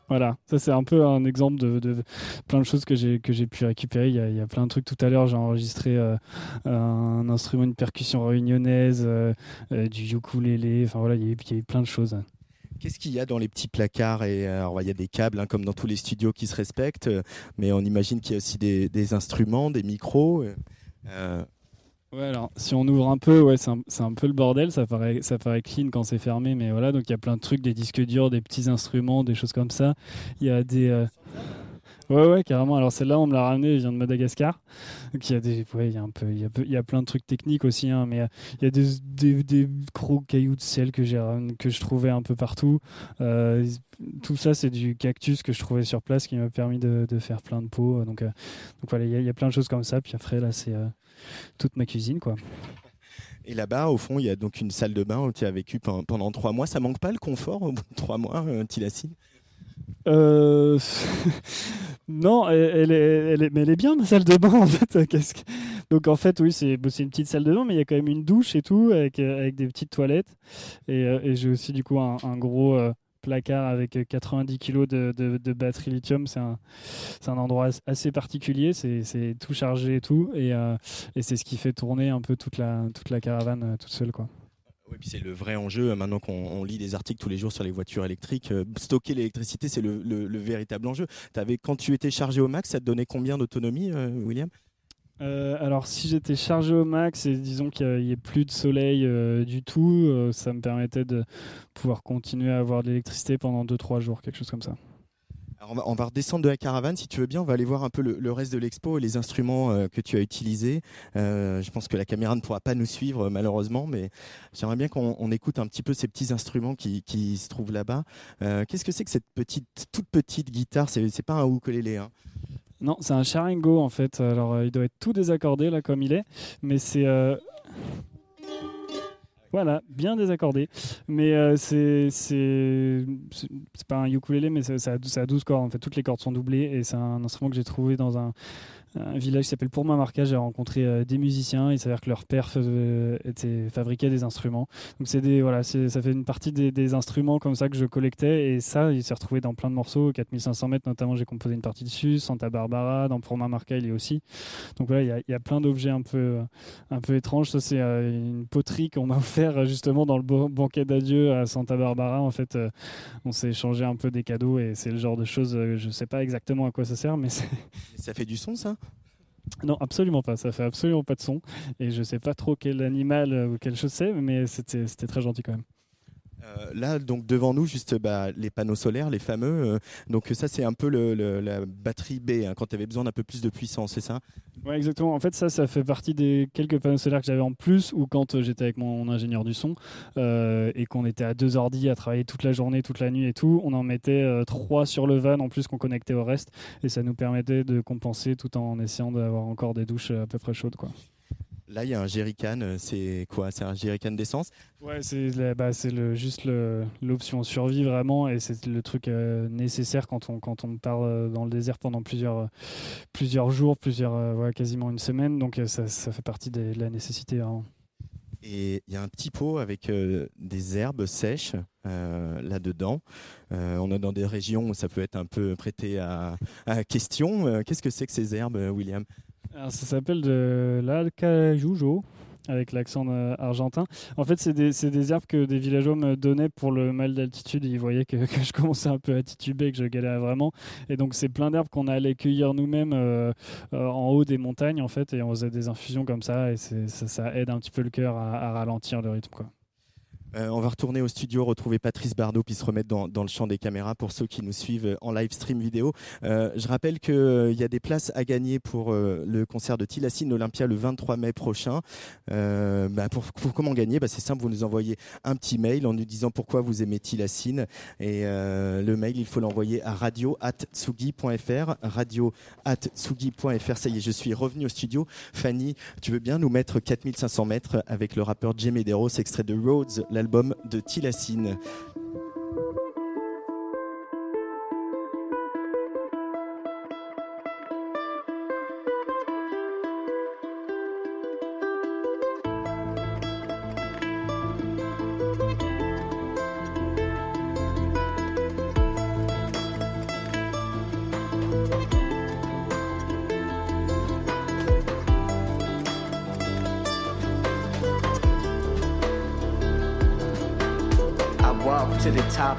Voilà, ça c'est un peu un exemple de, plein de choses que j'ai que j'ai pu récupérer. Il y, a, plein de trucs. Tout à l'heure, j'ai enregistré euh, un instrument, une percussion réunionnaise, euh, euh, du ukulélé. Enfin voilà, il y, a eu, plein de choses. Qu'est-ce qu'il y a dans les petits placards et alors, il y a des câbles hein, comme dans tous les studios qui se respectent, mais on imagine qu'il y a aussi des instruments, des micros. Ouais, alors si on ouvre un peu, ouais, c'est un, un peu le bordel. Ça paraît, ça paraît clean quand c'est fermé, mais voilà. Donc il y a plein de trucs, des disques durs, des petits instruments, des choses comme ça. Il y a des. euh, Ouais, ouais, carrément. Alors celle-là, on me l'a ramenée, elle vient de Madagascar. Donc il y a des, ouais, il y a un peu, il y a, il y a plein de trucs techniques aussi, hein, mais euh, il y a des, des, gros cailloux de sel que que je trouvais un peu partout. Euh, tout ça, c'est du cactus que je trouvais sur place qui m'a permis de, faire plein de pots. Donc, euh, donc voilà, il y, a- plein de choses comme ça. Puis après, là, c'est toute ma cuisine, quoi. Et là-bas, au fond, il y a donc une salle de bain où tu as vécu pen- pendant trois mois. Ça manque pas le confort au bout de trois mois, Tilacine? Euh, non, elle, est, mais elle est bien ma salle de bain en fait. Que- Donc en fait, oui, c'est une petite salle de bain, mais il y a quand même une douche et tout avec, euh, avec des petites toilettes. Et, euh, j'ai aussi du coup un, gros euh, placard avec euh, 90 kg de, de, batterie lithium. C'est un, un endroit as- assez particulier. C'est tout chargé et tout, et, euh, et c'est ce qui fait tourner un peu toute la toute la caravane euh, toute seule quoi. Oui, puis c'est le vrai enjeu. euh, Maintenant qu'on on lit des articles tous les jours sur les voitures électriques, euh, stocker l'électricité, c'est le, le- le véritable enjeu. T'avais, quand tu étais chargé au max, ça te donnait combien d'autonomie, euh, William? Euh, alors si j'étais chargé au max et disons qu'il n'y ait plus de soleil du tout, ça me permettait de pouvoir continuer à avoir de l'électricité pendant 2-3 jours, quelque chose comme ça. On, va, redescendre de la caravane, si tu veux bien. On va aller voir un peu le, reste de l'expo et les instruments euh, que tu as utilisés. Euh, je pense que la caméra ne pourra pas nous suivre, euh, malheureusement, mais j'aimerais bien qu'on on écoute un petit peu ces petits instruments qui, se trouvent là-bas. Qu'est-ce que c'est que cette petite, toute petite guitare? C'est pas un ukulélé, hein Non, c'est un charingo en fait. Alors il doit être tout désaccordé là comme il est, mais c'est voilà, bien désaccordé. Mais euh, c'est c'est pas un ukulélé, mais ça, ça a 12 cordes. En fait, toutes les cordes sont doublées et c'est un instrument que j'ai trouvé dans un, un village qui s'appelle Pourmamarca. J'ai rencontré euh, des musiciens. Il s'avère que leur père était fabriquait des instruments. Donc c'est des voilà, ça fait une partie des, instruments comme ça que je collectais et ça, il s'est retrouvé dans plein de morceaux. 4500 mètres notamment, j'ai composé une partie dessus. Santa Barbara, dans Pourmamarca, il y est aussi. Donc voilà, il y a, il plein d'objets un peu un peu étranges. Ça c'est euh, une poterie qu'on m'a offert euh, justement dans le ban- banquet d'adieu à Santa Barbara. En fait, euh, on s'est échangé un peu des cadeaux et c'est le genre de choses. euh, je sais pas exactement à quoi ça sert, mais Ça fait du son, ça? Non, absolument pas. Ça fait absolument pas de son. Et je sais pas trop quel animal euh, ou quelle chose c'est, mais c'était c'était très gentil quand même. Euh, là, donc devant nous, juste bah, les panneaux solaires, les fameux. euh, donc ça, c'est un peu la batterie B, hein, quand tu avais besoin d'un peu plus de puissance, c'est ça? Ouais, exactement. En fait, ça, ça fait partie des quelques panneaux solaires que j'avais en plus ou quand euh, j'étais avec mon ingénieur du son et qu'on était à deux ordi à travailler toute la journée, toute la nuit et tout. On en mettait trois sur le van en plus qu'on connectait au reste et ça nous permettait de compenser tout en essayant d'avoir encore des douches à peu près chaudes, quoi. Là, il y a un jerrycan, euh, c'est quoi? C'est un jerrycan d'essence? Ouais, c'est bah, le, juste l'option survie vraiment et c'est le truc euh, nécessaire quand on, quand on part euh, dans le désert pendant plusieurs, plusieurs jours, plusieurs, euh, ouais, quasiment une semaine. Donc ça, ça fait partie de la nécessité. vraiment. Et il y a un petit pot avec euh, des herbes sèches euh, là-dedans. Euh, on est dans des régions où ça peut être un peu prêté à, à question. Qu'est-ce que c'est que ces herbes, William? Alors, ça s'appelle de l'alcajujo avec l'accent euh, argentin. En fait, c'est des, herbes que des villageois me donnaient pour le mal d'altitude. Ils voyaient que, je commençais un peu à tituber, que je galérais vraiment. Et donc, c'est plein d'herbes qu'on allait cueillir nous-mêmes euh, euh, en haut des montagnes, en fait, et on faisait des infusions comme ça. Et ça aide un petit peu le cœur à, à ralentir le rythme, quoi. Euh, on va retourner au studio, retrouver Patrice Bardot, puis se remettre dans, dans le champ des caméras pour ceux qui nous suivent en live stream vidéo. Euh, je rappelle qu'il y a des places à gagner pour euh, le concert de Tilacine Olympia le 23 mai prochain. Euh, bah, pour, comment gagner bah, C'est simple, vous nous envoyez un petit mail en nous disant pourquoi vous aimez Tilacine. Et euh, le mail, il faut l'envoyer à radio.tsugi.fr. Radio.tsugi.fr. Ça y est, je suis revenu au studio. Fanny, tu veux bien nous mettre 4500 mètres avec le rappeur Jay Medeiros, extrait de Roads, l'album de Tilacine.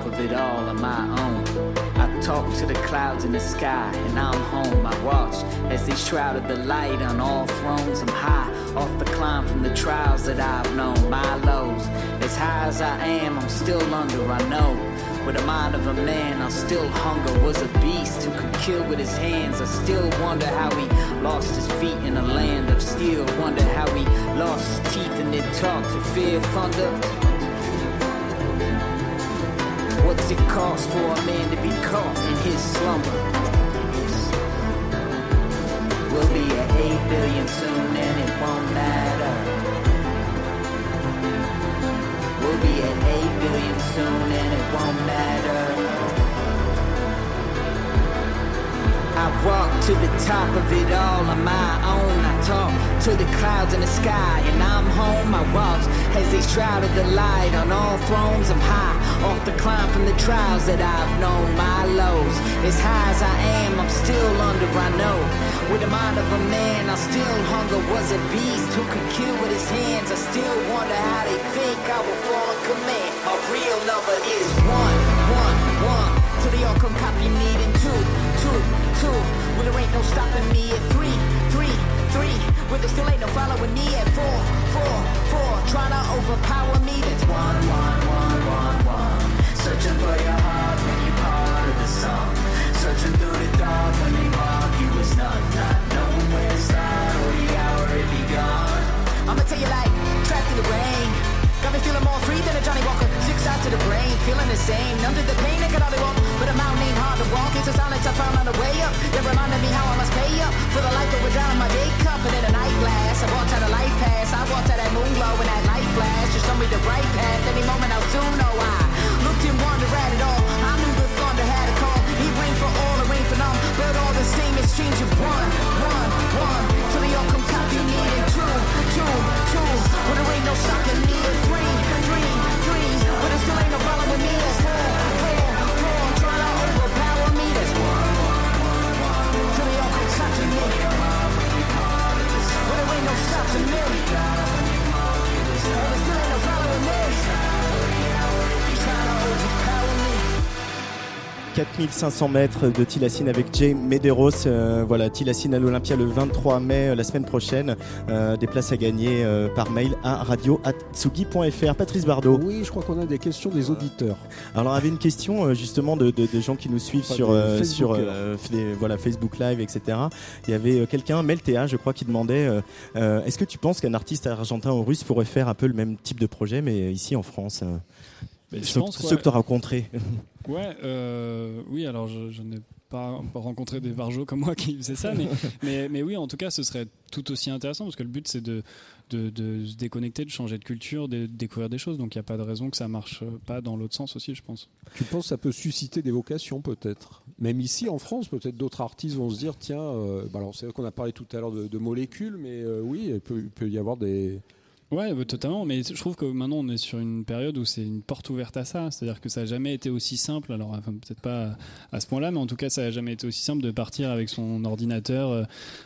Top of it all on my own. I talk to the clouds in the sky, and I'm home. I watch as they shrouded the light on all thrones. I'm high off the climb from the trials that I've known. My lows, as high as I am, I'm still under. I know With the mind of a man, I still hunger. Was a beast who could kill with his hands. I still wonder how he lost his feet in a land of steel. Wonder how he lost his teeth and then talk to fear thunder. It costs for a man to be caught in his slumber? We'll be at 8 billion soon and it won't matter. We'll be at 8 billion soon and it won't matter. I walk to the top of it all on my own. I talk to the clouds in the sky, and I'm home. I watch as they shrouded the light on all thrones. I'm high off the climb from the trials that I've known. My lows, as high as I am, I'm still under. I know. With the mind of a man, I still hunger. Was a beast who could kill with his hands. I still wonder how they think I will fall a command. My real number is one, one, one. To the all come copy needing two, two, two. Well, there ain't no stopping me at three, three, three. Well, there still ain't no following me at four, four, four. Trying to overpower me. That's one, one, one, one, one. Searching for your heart when you're part of the song. Searching through the dark when they mark you as none. Not knowing where to start or the hour it begun. I'ma tell you like trapped in the rain. Got me feeling more free than a Johnny Walker. Six out to the brain, feeling the same. Numb to the pain, I could hardly walk. But a mountain ain't hard to walk. It's a silence I found on the way up. That reminded me how I must pay up for the life that would drown my day cup. And in a night glass, I walked out a light pass. I walked out that moon glow and that light flash. Just show me the right path. Any moment I'll soon know I 4500 mètres de Tilassine avec Jay Medeiros. Euh, voilà, Tilassine à l'Olympia le 23 mai, euh, la semaine prochaine. Euh, des places à gagner euh, par mail à radio.tsugi.fr. Patrice Bardot. Oui, je crois qu'on a des questions des auditeurs. Alors, on avait une question justement de, de- de gens qui nous suivent Enfin, sur, euh, sur euh, voilà, Facebook Live, etc. Il y avait quelqu'un, Meltea, je crois, qui demandait est-ce que tu penses qu'un artiste argentin ou russe pourrait faire un peu le même type de projet, mais ici en France euh, Mais je Ceux, pense, ceux ouais. que tu as rencontrés. Ouais, euh, oui, alors je, je n'ai pas rencontré des vargeaux comme moi qui faisaient ça, mais, mais, mais oui, en tout cas, ce serait tout aussi intéressant parce que le but, c'est de, de, de se déconnecter, de changer de culture, de, découvrir des choses. Donc il n'y a pas de raison que ça marche pas dans l'autre sens aussi, je pense. Tu penses que ça peut susciter des vocations peut-être? Même ici en France, peut-être d'autres artistes vont se dire tiens, euh, bah alors c'est vrai qu'on a parlé tout à l'heure de, de molécules, mais euh, oui, il peut, il peut y avoir des. Ouais, bah, totalement. Mais je trouve que maintenant on est sur une période où c'est une porte ouverte à ça. C'est-à-dire que ça n'a jamais été aussi simple. Alors enfin, peut-être pas à ce point-là, mais en tout cas ça n'a jamais été aussi simple de partir avec son ordinateur, euh,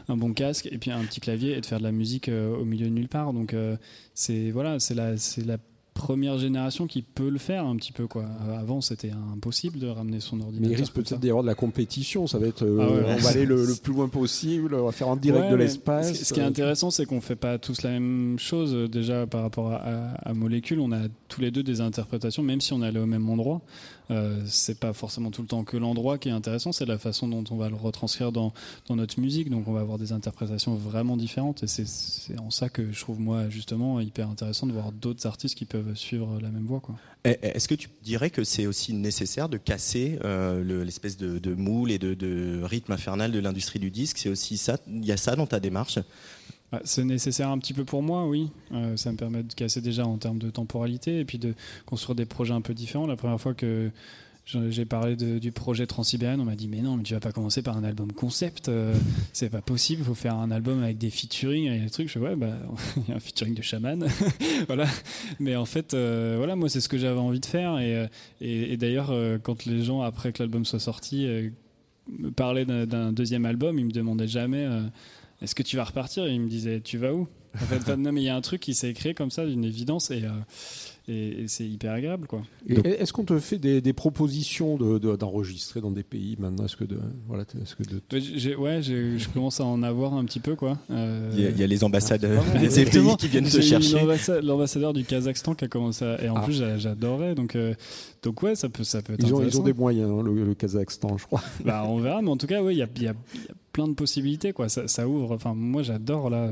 un bon casque et puis un petit clavier et de faire de la musique euh, au milieu de nulle part. Donc euh, c'est voilà, c'est la c'est la première génération qui peut le faire un petit peu quoi. Euh, Avant c'était impossible de ramener son ordinateur. Mais il risque peut-être d'y avoir de la compétition. Ça va être, euh, Ah ouais, on va aller le, le plus loin possible, on va faire en direct Ouais, de l'espace. Ce, ce qui est euh, intéressant, c'est qu'on fait pas tous la même chose. Euh, Déjà par rapport à, à, à Molécule, on a tous les deux des interprétations, même si on est allé au même endroit. Euh, c'est pas forcément tout le temps que l'endroit qui est intéressant, c'est la façon dont on va le retranscrire dans, dans notre musique. Donc on va avoir des interprétations vraiment différentes. Et c'est- en ça que je trouve moi justement hyper intéressant de voir d'autres artistes qui peuvent suivre la même voie. Est-ce que tu dirais que c'est aussi nécessaire de casser euh, le- l'espèce de, moule et de, de rythme infernal de l'industrie du disque? C'est aussi ça Il y a ça dans ta démarche? C'est nécessaire un petit peu pour moi, oui. Euh, ça me permet de casser déjà en termes de temporalité et puis de construire des projets un peu différents. La première fois que j'ai parlé du projet Transsibérien, on m'a dit mais non, mais tu vas pas commencer par un album concept, euh, c'est pas possible, il faut faire un album avec des featuring et des trucs. Je fais ouais, bah il y a un featuring de chaman, voilà. Mais en fait, euh, voilà, moi c'est ce que j'avais envie de faire et, euh, et, d'ailleurs quand les gens après que l'album soit sorti me parlaient d'un- deuxième album, ils me demandaient jamais est-ce que tu vas repartir? Et ils me disaient tu vas où? En fait, non, mais il y a un truc qui s'est créé comme ça d'une évidence et, euh, et, et c'est hyper agréable quoi. Et Est-ce qu'on te fait des, des propositions de- de- d'enregistrer dans des pays maintenant? Est-ce que de voilà, est-ce que de Ouais, j'ai- ouais, j'ai- je commence à en avoir un petit peu quoi. Euh, Il y, a, il y a les ambassades Ah, qui viennent te chercher. l'ambassa- L'ambassadeur du Kazakhstan qui a commencé à... Et en Ah. plus, j'a- j'adorais. Donc, euh, donc ouais, ça peut, ça peut être ils ont, ils ont des moyens, hein, le, le Kazakhstan, je crois. Bah, on verra, mais en tout cas, oui, il y a, il y a- il y a plein de possibilités. Quoi. Ça, ouvre. Enfin, moi, j'adore là,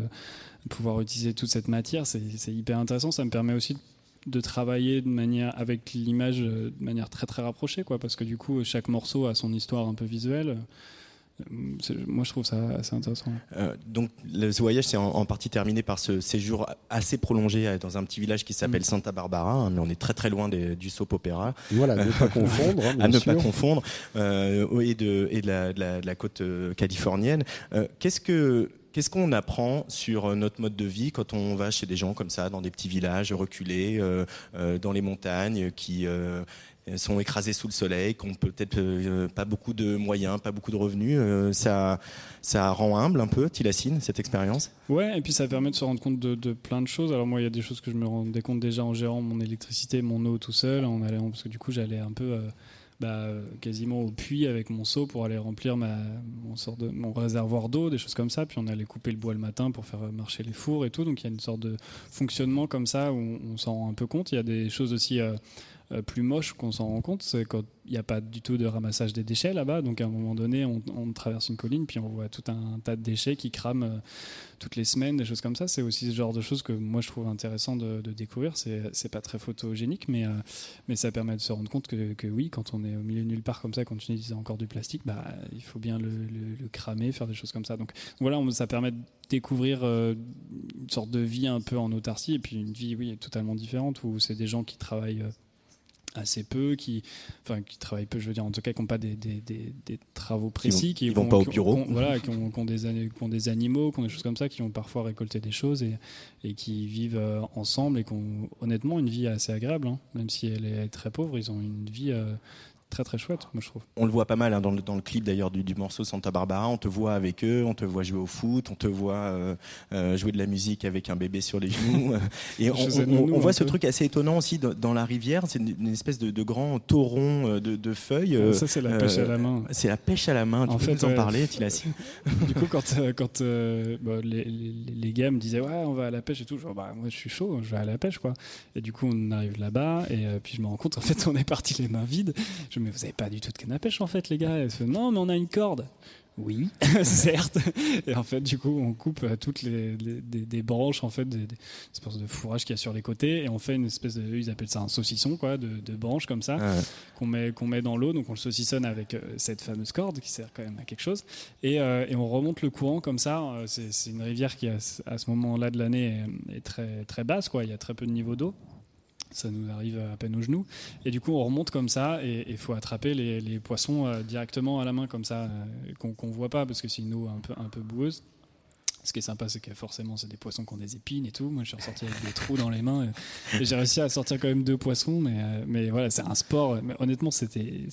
pouvoir utiliser toute cette matière. C'est c'est hyper intéressant. Ça me permet aussi de travailler de manière, avec l'image euh, de manière très très rapprochée. Quoi, parce que du coup, chaque morceau a son histoire un peu visuelle. Moi, je trouve ça assez intéressant. Euh, donc le, ce voyage c'est en, en partie terminé par ce séjour assez prolongé euh, dans un petit village qui s'appelle Mm. Santa Barbara, hein, mais on est très très loin des- du soap opéra. Voilà, ne pas confondre. hein, à ne pas confondre, euh, et, de, et de, la, de la- de la côte californienne. Euh, Qu'est-ce que Qu'est-ce qu'on apprend sur notre mode de vie quand on va chez des gens comme ça, dans des petits villages reculés, euh, euh, dans les montagnes, qui euh, sont écrasés sous le soleil, qui ont peut-être euh, pas beaucoup de moyens, pas beaucoup de revenus euh, Ça, ça rend humble un peu, Tilacine, cette expérience? Ouais, et puis ça permet de se rendre compte de, plein de choses. Alors moi, il y a des choses que je me rendais compte déjà en gérant mon électricité, mon eau tout seul, en allant parce que du coup j'allais un peu euh, bah, euh, quasiment au puits avec mon seau pour aller remplir ma, mon, réservoir d'eau, des choses comme ça. Puis on allait couper le bois le matin pour faire marcher les fours et tout. Donc il y a une sorte de fonctionnement comme ça où on, s'en rend un peu compte. Il y a des choses aussi euh, euh, plus moches qu'on s'en rend compte. C'est quand il n'y a pas du tout de ramassage des déchets là-bas. Donc à un moment donné, on, traverse une colline, puis on voit tout un tas de déchets qui crament euh, toutes les semaines, des choses comme ça. C'est aussi ce genre de choses que moi je trouve intéressant de, de découvrir. C'est pas très photogénique, mais, euh, mais ça permet de se rendre compte que, oui, quand on est au milieu de nulle part comme ça, quand on utilise encore du plastique, bah, il faut bien le, cramer, faire des choses comme ça. Donc voilà, ça permet de découvrir euh, une sorte de vie un peu en autarcie, et puis une vie, oui, totalement différente, où c'est des gens qui travaillent. Assez peu, qui, enfin, qui travaillent peu, je veux dire, en tout cas, qui n'ont pas des, des, des, des travaux précis, qui vont pas au bureau. qui ont- voilà, qui ont, qui ont des, qui ont des animaux, qui ont des choses comme ça, qui ont parfois récolté des choses et, et qui vivent euh, ensemble et qui ont honnêtement une vie assez agréable, hein. même si elle est très pauvre, ils ont une vie euh, très très chouette, moi je trouve. On le voit pas mal hein, dans, le, dans le clip d'ailleurs du, du morceau Santa Barbara. On te voit avec eux, on te voit jouer au foot, on te voit euh, euh, jouer de la musique avec un bébé sur les genoux. et on, voit ce peu. truc assez étonnant aussi dans, dans la rivière. C'est une, une espèce de, de grand tauron euh, de, de feuilles. euh, ça c'est la pêche à la main. C'est la pêche à la main. Tu En peux fait, nous en parler, Tilassi du coup, quand, quand bah, les, les, les gars me disaient ouais, on va à la pêche et tout, je dis, bah, moi je suis chaud, je vais à la pêche quoi. Et du coup, on arrive là-bas et puis je me rends compte en fait, on est parti les mains vides. Je mais vous avez pas du tout de canne à pêche en fait, les gars. Non, mais on a une corde. Oui, certes. Et en fait, du coup, on coupe euh, toutes les, les- des, des branches en fait, des, des espèces de fourrage qu'il y a sur les côtés, et on fait une espèce de, ils appellent ça un saucisson quoi, de, de branches comme ça Ah, qu'on met, qu'on met dans l'eau. Donc on le saucissonne avec euh, cette fameuse corde qui sert quand même à quelque chose. Et, euh, et on remonte le courant comme ça. C'est une rivière qui, à ce- à ce moment-là de l'année, est, est très, très basse. Quoi. Il y a très peu de niveau d'eau. Ça nous arrive à peine aux genoux. Et du coup, on remonte comme ça et il faut attraper les, poissons euh, directement à la main comme ça, euh, qu'on qu'on voit pas parce que c'est une eau un peu, un peu boueuse. Ce qui est sympa, c'est que forcément, c'est des poissons qui ont des épines et tout. Moi, je suis ressorti avec des trous dans les mains. J'ai réussi à sortir quand même deux poissons. Mais, euh, mais voilà, c'est un sport. Mais honnêtement, c'était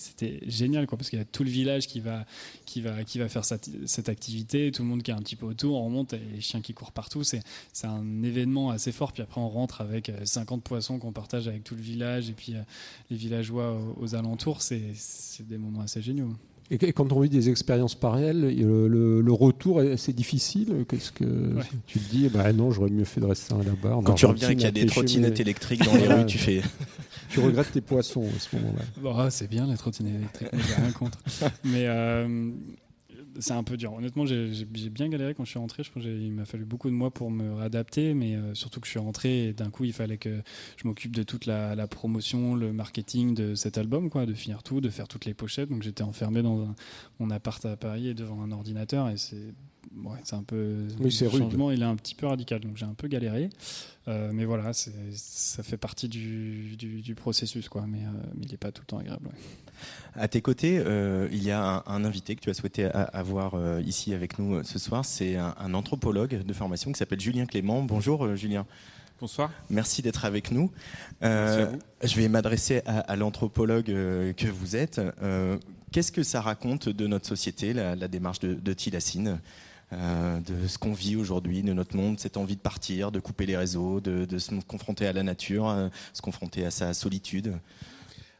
génial, quoi, parce qu'il y a tout le village qui va, qui va, qui va faire cette, activité. Tout le monde qui est un petit peu autour. On remonte, et les chiens qui courent partout. C'est un événement assez fort. Puis après, on rentre avec euh, 50 poissons qu'on partage avec tout le village et puis euh, les villageois aux, aux alentours. C'est des moments assez géniaux. Et quand on vit des expériences pareilles, le, le- le retour, est- c'est difficile. Qu'est-ce que Ouais. tu te dis bah non, j'aurais mieux fait de rester là-bas. en Quand tu reviens et qu'il y a à des trottinettes électriques dans les rues, tu fais. Tu regrettes tes poissons à ce moment-là. Bon, ah, c'est bien la trottinette électrique, moi, j'ai rien contre. Mais euh, c'est un peu dur. Honnêtement, j'ai bien galéré quand je suis rentré. Je pense qu'il m'a fallu beaucoup de mois pour me réadapter, mais euh, surtout que je suis rentré et d'un coup, il fallait que je m'occupe de toute la, la promotion, le marketing de cet album, quoi, de finir tout, de faire toutes les pochettes. Donc j'étais enfermé dans un- mon appart à Paris et devant un ordinateur et c'est ouais, c'est un peu Oui, c'est le rude. changement, il est un petit peu radical. Donc j'ai un peu galéré. Euh, mais voilà, ça fait partie du, du, du processus, quoi. Mais, euh, mais il n'est pas tout le temps agréable. ouais. À tes côtés, euh, il y a un, un invité que tu as souhaité a- avoir euh, ici avec nous euh, ce soir. C'est un, un anthropologue de formation qui s'appelle Julien Clément. Bonjour Julien. Bonsoir. Merci d'être avec nous. Merci à vous. je vais m'adresser à, à l'anthropologue que vous êtes. Qu'est-ce que ça raconte de notre société, la, la démarche de, de Tilacine euh, de ce qu'on vit aujourd'hui, de notre monde, cette envie de partir, de couper les réseaux, de, de se confronter à la nature, euh, se confronter à sa solitude?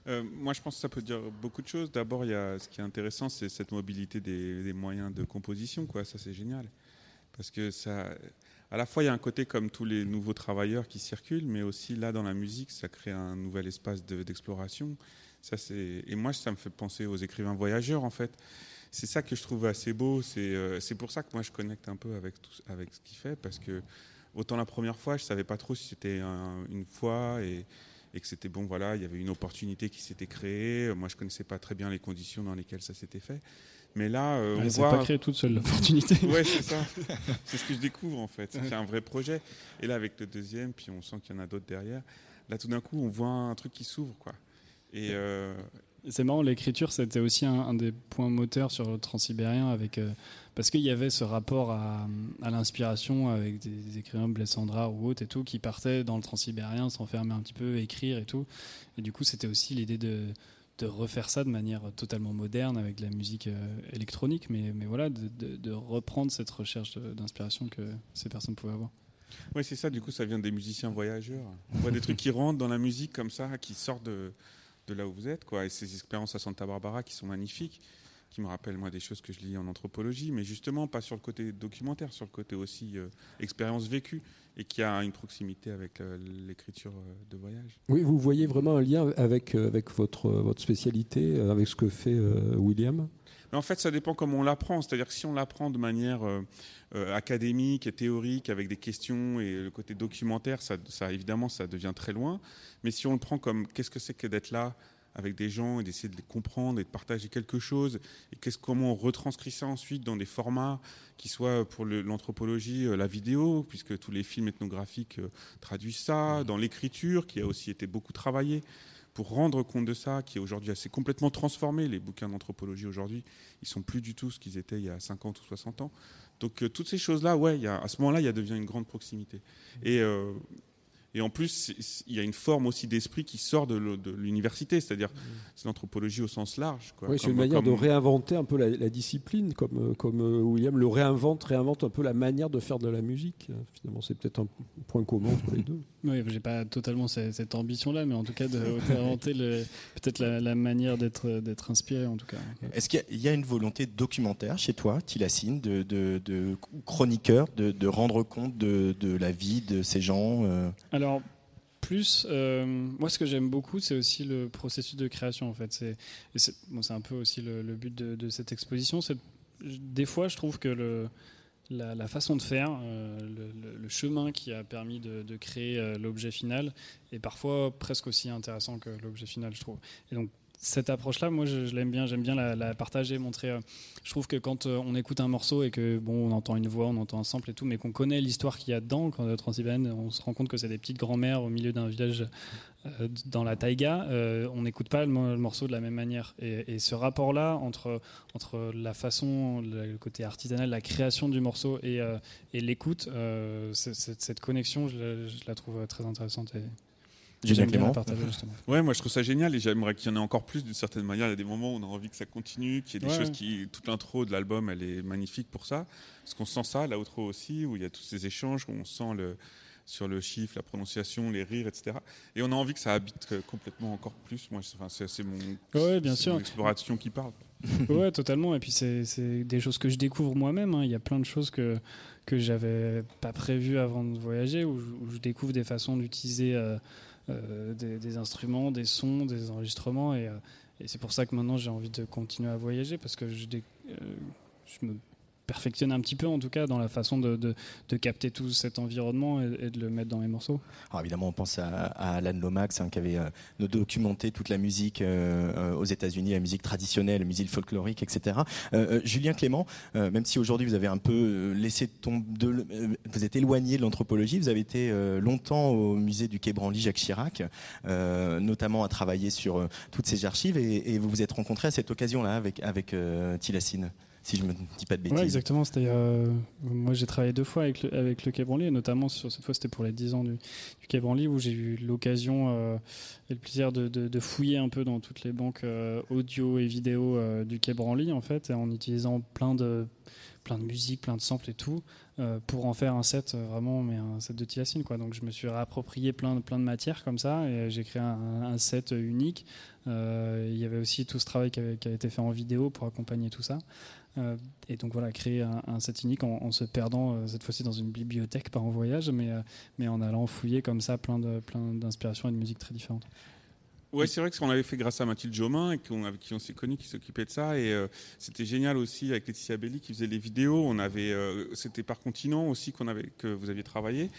Euh, moi, je pense que ça peut dire beaucoup de choses. D'abord, il y a, ce qui est intéressant, c'est cette mobilité des, moyens de composition. Ça, c'est génial. Parce que à la fois, il y a un côté comme tous les nouveaux travailleurs qui circulent, mais aussi là, dans la musique, ça crée un nouvel espace de- d'exploration. ça, c'est et moi, ça me fait penser aux écrivains voyageurs, en fait. C'est ça que je trouve assez beau. C'est euh, pour ça que moi, je connecte un peu avec, tout, avec ce qu'il fait, parce que autant la première fois, je savais pas trop si c'était un- une fois et et que c'était bon, voilà, il y avait une opportunité qui s'était créée. Moi, je connaissais pas très bien les conditions dans lesquelles ça s'était fait. Mais là, euh, on s'est voit. pas créée toute seule, l'opportunité. ouais, c'est ça. C'est ce que je découvre en fait. C'est un vrai projet. Et là, avec le deuxième, puis on sent qu'il y en a d'autres derrière. Là, tout d'un coup, on voit un truc qui s'ouvre, quoi. Et euh, Et C'est marrant, l'écriture, c'était aussi un, des points moteurs sur le transsibérien, avec, euh, parce qu'il y avait ce rapport à, l'inspiration avec des, des écrivains, Blaise Sandra ou autres et tout, qui partaient dans le transsibérien, s'enfermer un petit peu, écrire et tout. Et du coup, c'était aussi l'idée de, refaire ça de manière totalement moderne avec de la musique euh, électronique, mais, voilà, de, de- reprendre cette recherche d'inspiration que ces personnes pouvaient avoir. Ouais, c'est ça, du coup, ça vient des musiciens voyageurs. On voit des trucs qui rentrent dans la musique comme ça, qui sortent de, de là où vous êtes, quoi. Et ces expériences à Santa Barbara qui sont magnifiques, qui me rappellent, moi, des choses que je lis en anthropologie, mais justement, pas sur le côté documentaire, sur le côté aussi euh, expérience vécue, et qui a une proximité avec euh, l'écriture euh, de voyage. Oui, vous voyez vraiment un lien avec, avec votre, votre spécialité, avec ce que fait William? Mais en fait, ça dépend comment on l'apprend. C'est-à-dire que si on l'apprend de manière euh, euh, académique et théorique, avec des questions et le côté documentaire, ça, ça, évidemment, ça devient très loin. Mais si on le prend comme qu'est-ce que c'est que d'être là avec des gens et d'essayer de les comprendre et de partager quelque chose, et qu'est-ce, comment on retranscrit ça ensuite dans des formats qui soient pour le- l'anthropologie, euh, la vidéo, puisque tous les films ethnographiques euh, traduisent ça, dans l'écriture, qui a aussi été beaucoup travaillé pour rendre compte de ça, qui est aujourd'hui assez complètement transformé. Les bouquins d'anthropologie aujourd'hui, ils sont plus du tout ce qu'ils étaient il y a 50 ou 60 ans. Donc euh, toutes ces choses-là, ouais, à ce moment-là, il y a devient une grande proximité. Et, euh, et en plus, il y a une forme aussi d'esprit qui sort de l'université, c'est-à-dire c'est l'anthropologie au sens large. Quoi. Oui, c'est une manière de réinventer un peu la, la discipline, comme, euh, comme euh, William le réinvente, réinvente un peu la manière de faire de la musique. Finalement, c'est peut-être un point commun entre les deux. Oui, j'ai pas totalement cette, cette ambition-là, mais en tout cas de réinventer peut-être la, la manière d'être d'être inspiré, en tout cas. Est-ce qu'il y a- il y, a une volonté documentaire chez toi, Tilassine, de, de, de chroniqueur, de, de rendre compte de, de la vie de ces gens euh, Alors, plus, euh, moi, ce que j'aime beaucoup, c'est aussi le processus de création, en fait. C'est bon, un peu aussi le, but de, cette exposition. Des fois, je trouve que le, la, façon de faire, euh, le, chemin qui a permis de, de créer euh, l'objet final est parfois presque aussi intéressant que l'objet final, je trouve. Et donc, cette approche-là, moi, je, l'aime bien. J'aime bien la, partager, montrer. euh, je trouve que quand euh, on écoute un morceau et que bon, on entend une voix, on entend un sample et tout, mais qu'on connaît l'histoire qu'il y a dedans, quand Transsibérienne, on se rend compte que c'est des petites grand-mères au milieu d'un village euh, dans la taïga, on n'écoute pas le, mo- le morceau de la même manière. Et, ce rapport-là entre, entre la façon, le, côté artisanal, la création du morceau et, l'écoute, cette connexion, je la, trouve très intéressante. Julien Clément. Ouais, moi je trouve ça génial et j'aimerais qu'il y en ait encore plus d'une certaine manière. Il y a des moments où on a envie que ça continue, qu'il y ait des Ouais, choses qui. Toute l'intro de l'album, elle est magnifique pour ça. Parce qu'on sent ça, l'outro aussi, où il y a tous ces échanges, où on sent le, sur le chiffre, la prononciation, les rires, etc. Et on a envie que ça habite euh, complètement encore plus. Moi, c'est- enfin, c'est c'est mon, Ouais, bien c'est sûr. mon exploration qui parle. ouais, totalement. Et puis c'est c'est des choses que je découvre moi-même. hein. Il y a plein de choses que que j'avais pas prévues avant de voyager, où je, où je découvre des façons d'utiliser euh, des, des instruments, des sons, des enregistrements. Et, euh, et c'est pour ça que maintenant j'ai envie de continuer à voyager parce que je, euh, je me perfectionne un petit peu en tout cas dans la façon de, capter tout cet environnement et, de le mettre dans mes morceaux. Alors évidemment, on pense à, Alan Lomax hein, qui avait euh, documenté toute la musique euh, euh, aux États-Unis, la musique traditionnelle, la musique folklorique, etc. Julien Clément, même si aujourd'hui vous avez un peu laissé tomber, vous êtes éloigné de l'anthropologie, vous avez été longtemps au musée du Quai Branly Jacques Chirac, notamment à travailler sur toutes ces archives, et, vous vous êtes rencontré à cette occasion-là avec avec Tilassine, si je me dis pas de bêtises. Ouais, exactement. C'était, euh, moi, j'ai travaillé deux fois avec le, avec le Quai Branly, et notamment sur cette fois, c'était pour les 10 ans du, du Quai Branly, où j'ai eu l'occasion euh, et le plaisir de, de- de fouiller un peu dans toutes les banques euh, audio et vidéo du Quai Branly, en fait, en utilisant plein de plein de musique, plein de samples et tout, euh, pour en faire un set euh, vraiment, mais un set de Tilassine quoi. Donc je me suis réapproprié plein de plein de matières comme ça et j'ai créé un, un set unique. Euh, il y avait aussi tout ce travail qui, avait- qui a été fait en vidéo pour accompagner tout ça. Euh, et donc voilà, créer un, un set unique en, se perdant euh, cette fois-ci dans une bibliothèque, pas en voyage, mais, euh, en allant fouiller comme ça plein d'inspirations et de musiques très différentes. Ouais, c'est vrai que ce qu'on avait fait grâce à Mathilde Jomain, avec qui on s'est connu, qui s'occupait de ça, et c'était génial aussi avec Laetitia Belli qui faisait les vidéos. On avait, c'était par continent aussi qu'on avait, que vous aviez travaillé.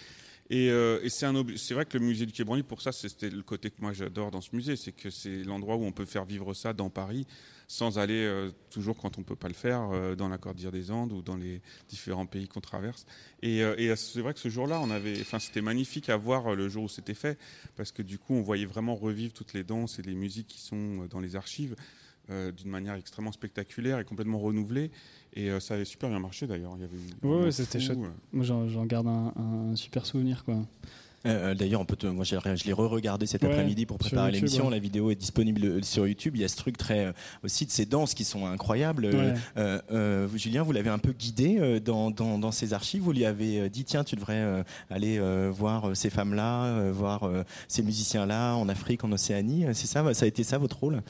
Et, c'est un, c'est vrai que le musée du Quai Branly, pour ça, c'était le côté que moi j'adore dans ce musée, c'est que c'est l'endroit où on peut faire vivre ça dans Paris, sans aller euh, toujours quand on peut pas le faire euh, dans la Cordillère des Andes ou dans les différents pays qu'on traverse. Et, euh, et c'est vrai que ce jour-là, on avait, enfin, c'était magnifique à voir le jour où c'était fait, parce que du coup, on voyait vraiment revivre toutes les danses et les musiques qui sont dans les archives d'une manière extrêmement spectaculaire et complètement renouvelée. Et ça avait super bien marché d'ailleurs. Il y avait eu des Ouais, moments ouais, c'était chouette. Moi, j'en j'en garde un, un super souvenir, quoi. Euh, D'ailleurs, on peut te- moi j'ai- je l'ai re-regardé cet Ouais, après-midi pour préparer l'émission. ouais. La vidéo est disponible euh, sur YouTube. Il y a ce truc très euh, aussi de ces danses qui sont incroyables. Ouais. Euh, euh, vous, Julien, vous l'avez un peu guidé euh, dans, dans, dans ces archives. Vous lui avez euh, dit tiens, tu devrais euh, aller euh, voir euh, ces femmes-là, euh, voir euh, ces musiciens-là en Afrique, en Océanie. Euh, C'est ça, ça a été ça votre rôle?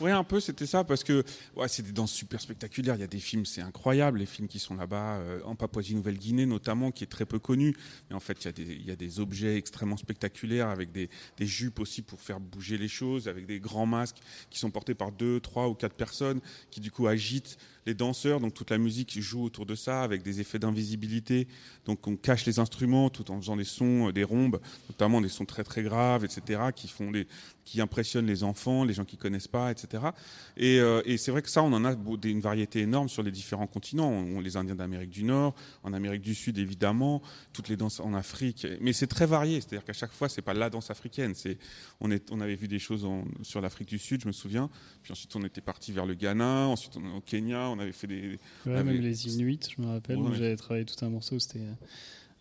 Ouais, un peu, c'était ça, parce que ouais, c'est des danses super spectaculaires. Il y a des films, c'est incroyable, les films qui sont là-bas, euh, en Papouasie-Nouvelle-Guinée notamment, qui est très peu connu. Mais en fait, il y a des, il y a des objets extrêmement spectaculaires, avec des, des jupes aussi pour faire bouger les choses, avec des grands masques qui sont portés par deux, trois ou quatre personnes, qui du coup agitent les danseurs. Donc toute la musique joue autour de ça, avec des effets d'invisibilité. Donc on cache les instruments tout en faisant des sons, euh, des rhombes, notamment des sons très très graves, etc., qui font des, qui impressionnent les enfants, les gens qui connaissent pas, etc. Et, euh, et c'est vrai que ça, on en a une variété énorme sur les différents continents. On, les Indiens d'Amérique du Nord, en Amérique du Sud évidemment, toutes les danses en Afrique. Mais c'est très varié, c'est-à-dire qu'à chaque fois, c'est pas la danse africaine. C'est, on, est, avait vu des choses sur l'Afrique du Sud, je me souviens. Puis ensuite, on était parti vers le Ghana, ensuite on, au Kenya, on avait fait des. Ouais, avait- même les Inuits, je me rappelle, Ouais. j'avais travaillé tout un morceau, c'était euh,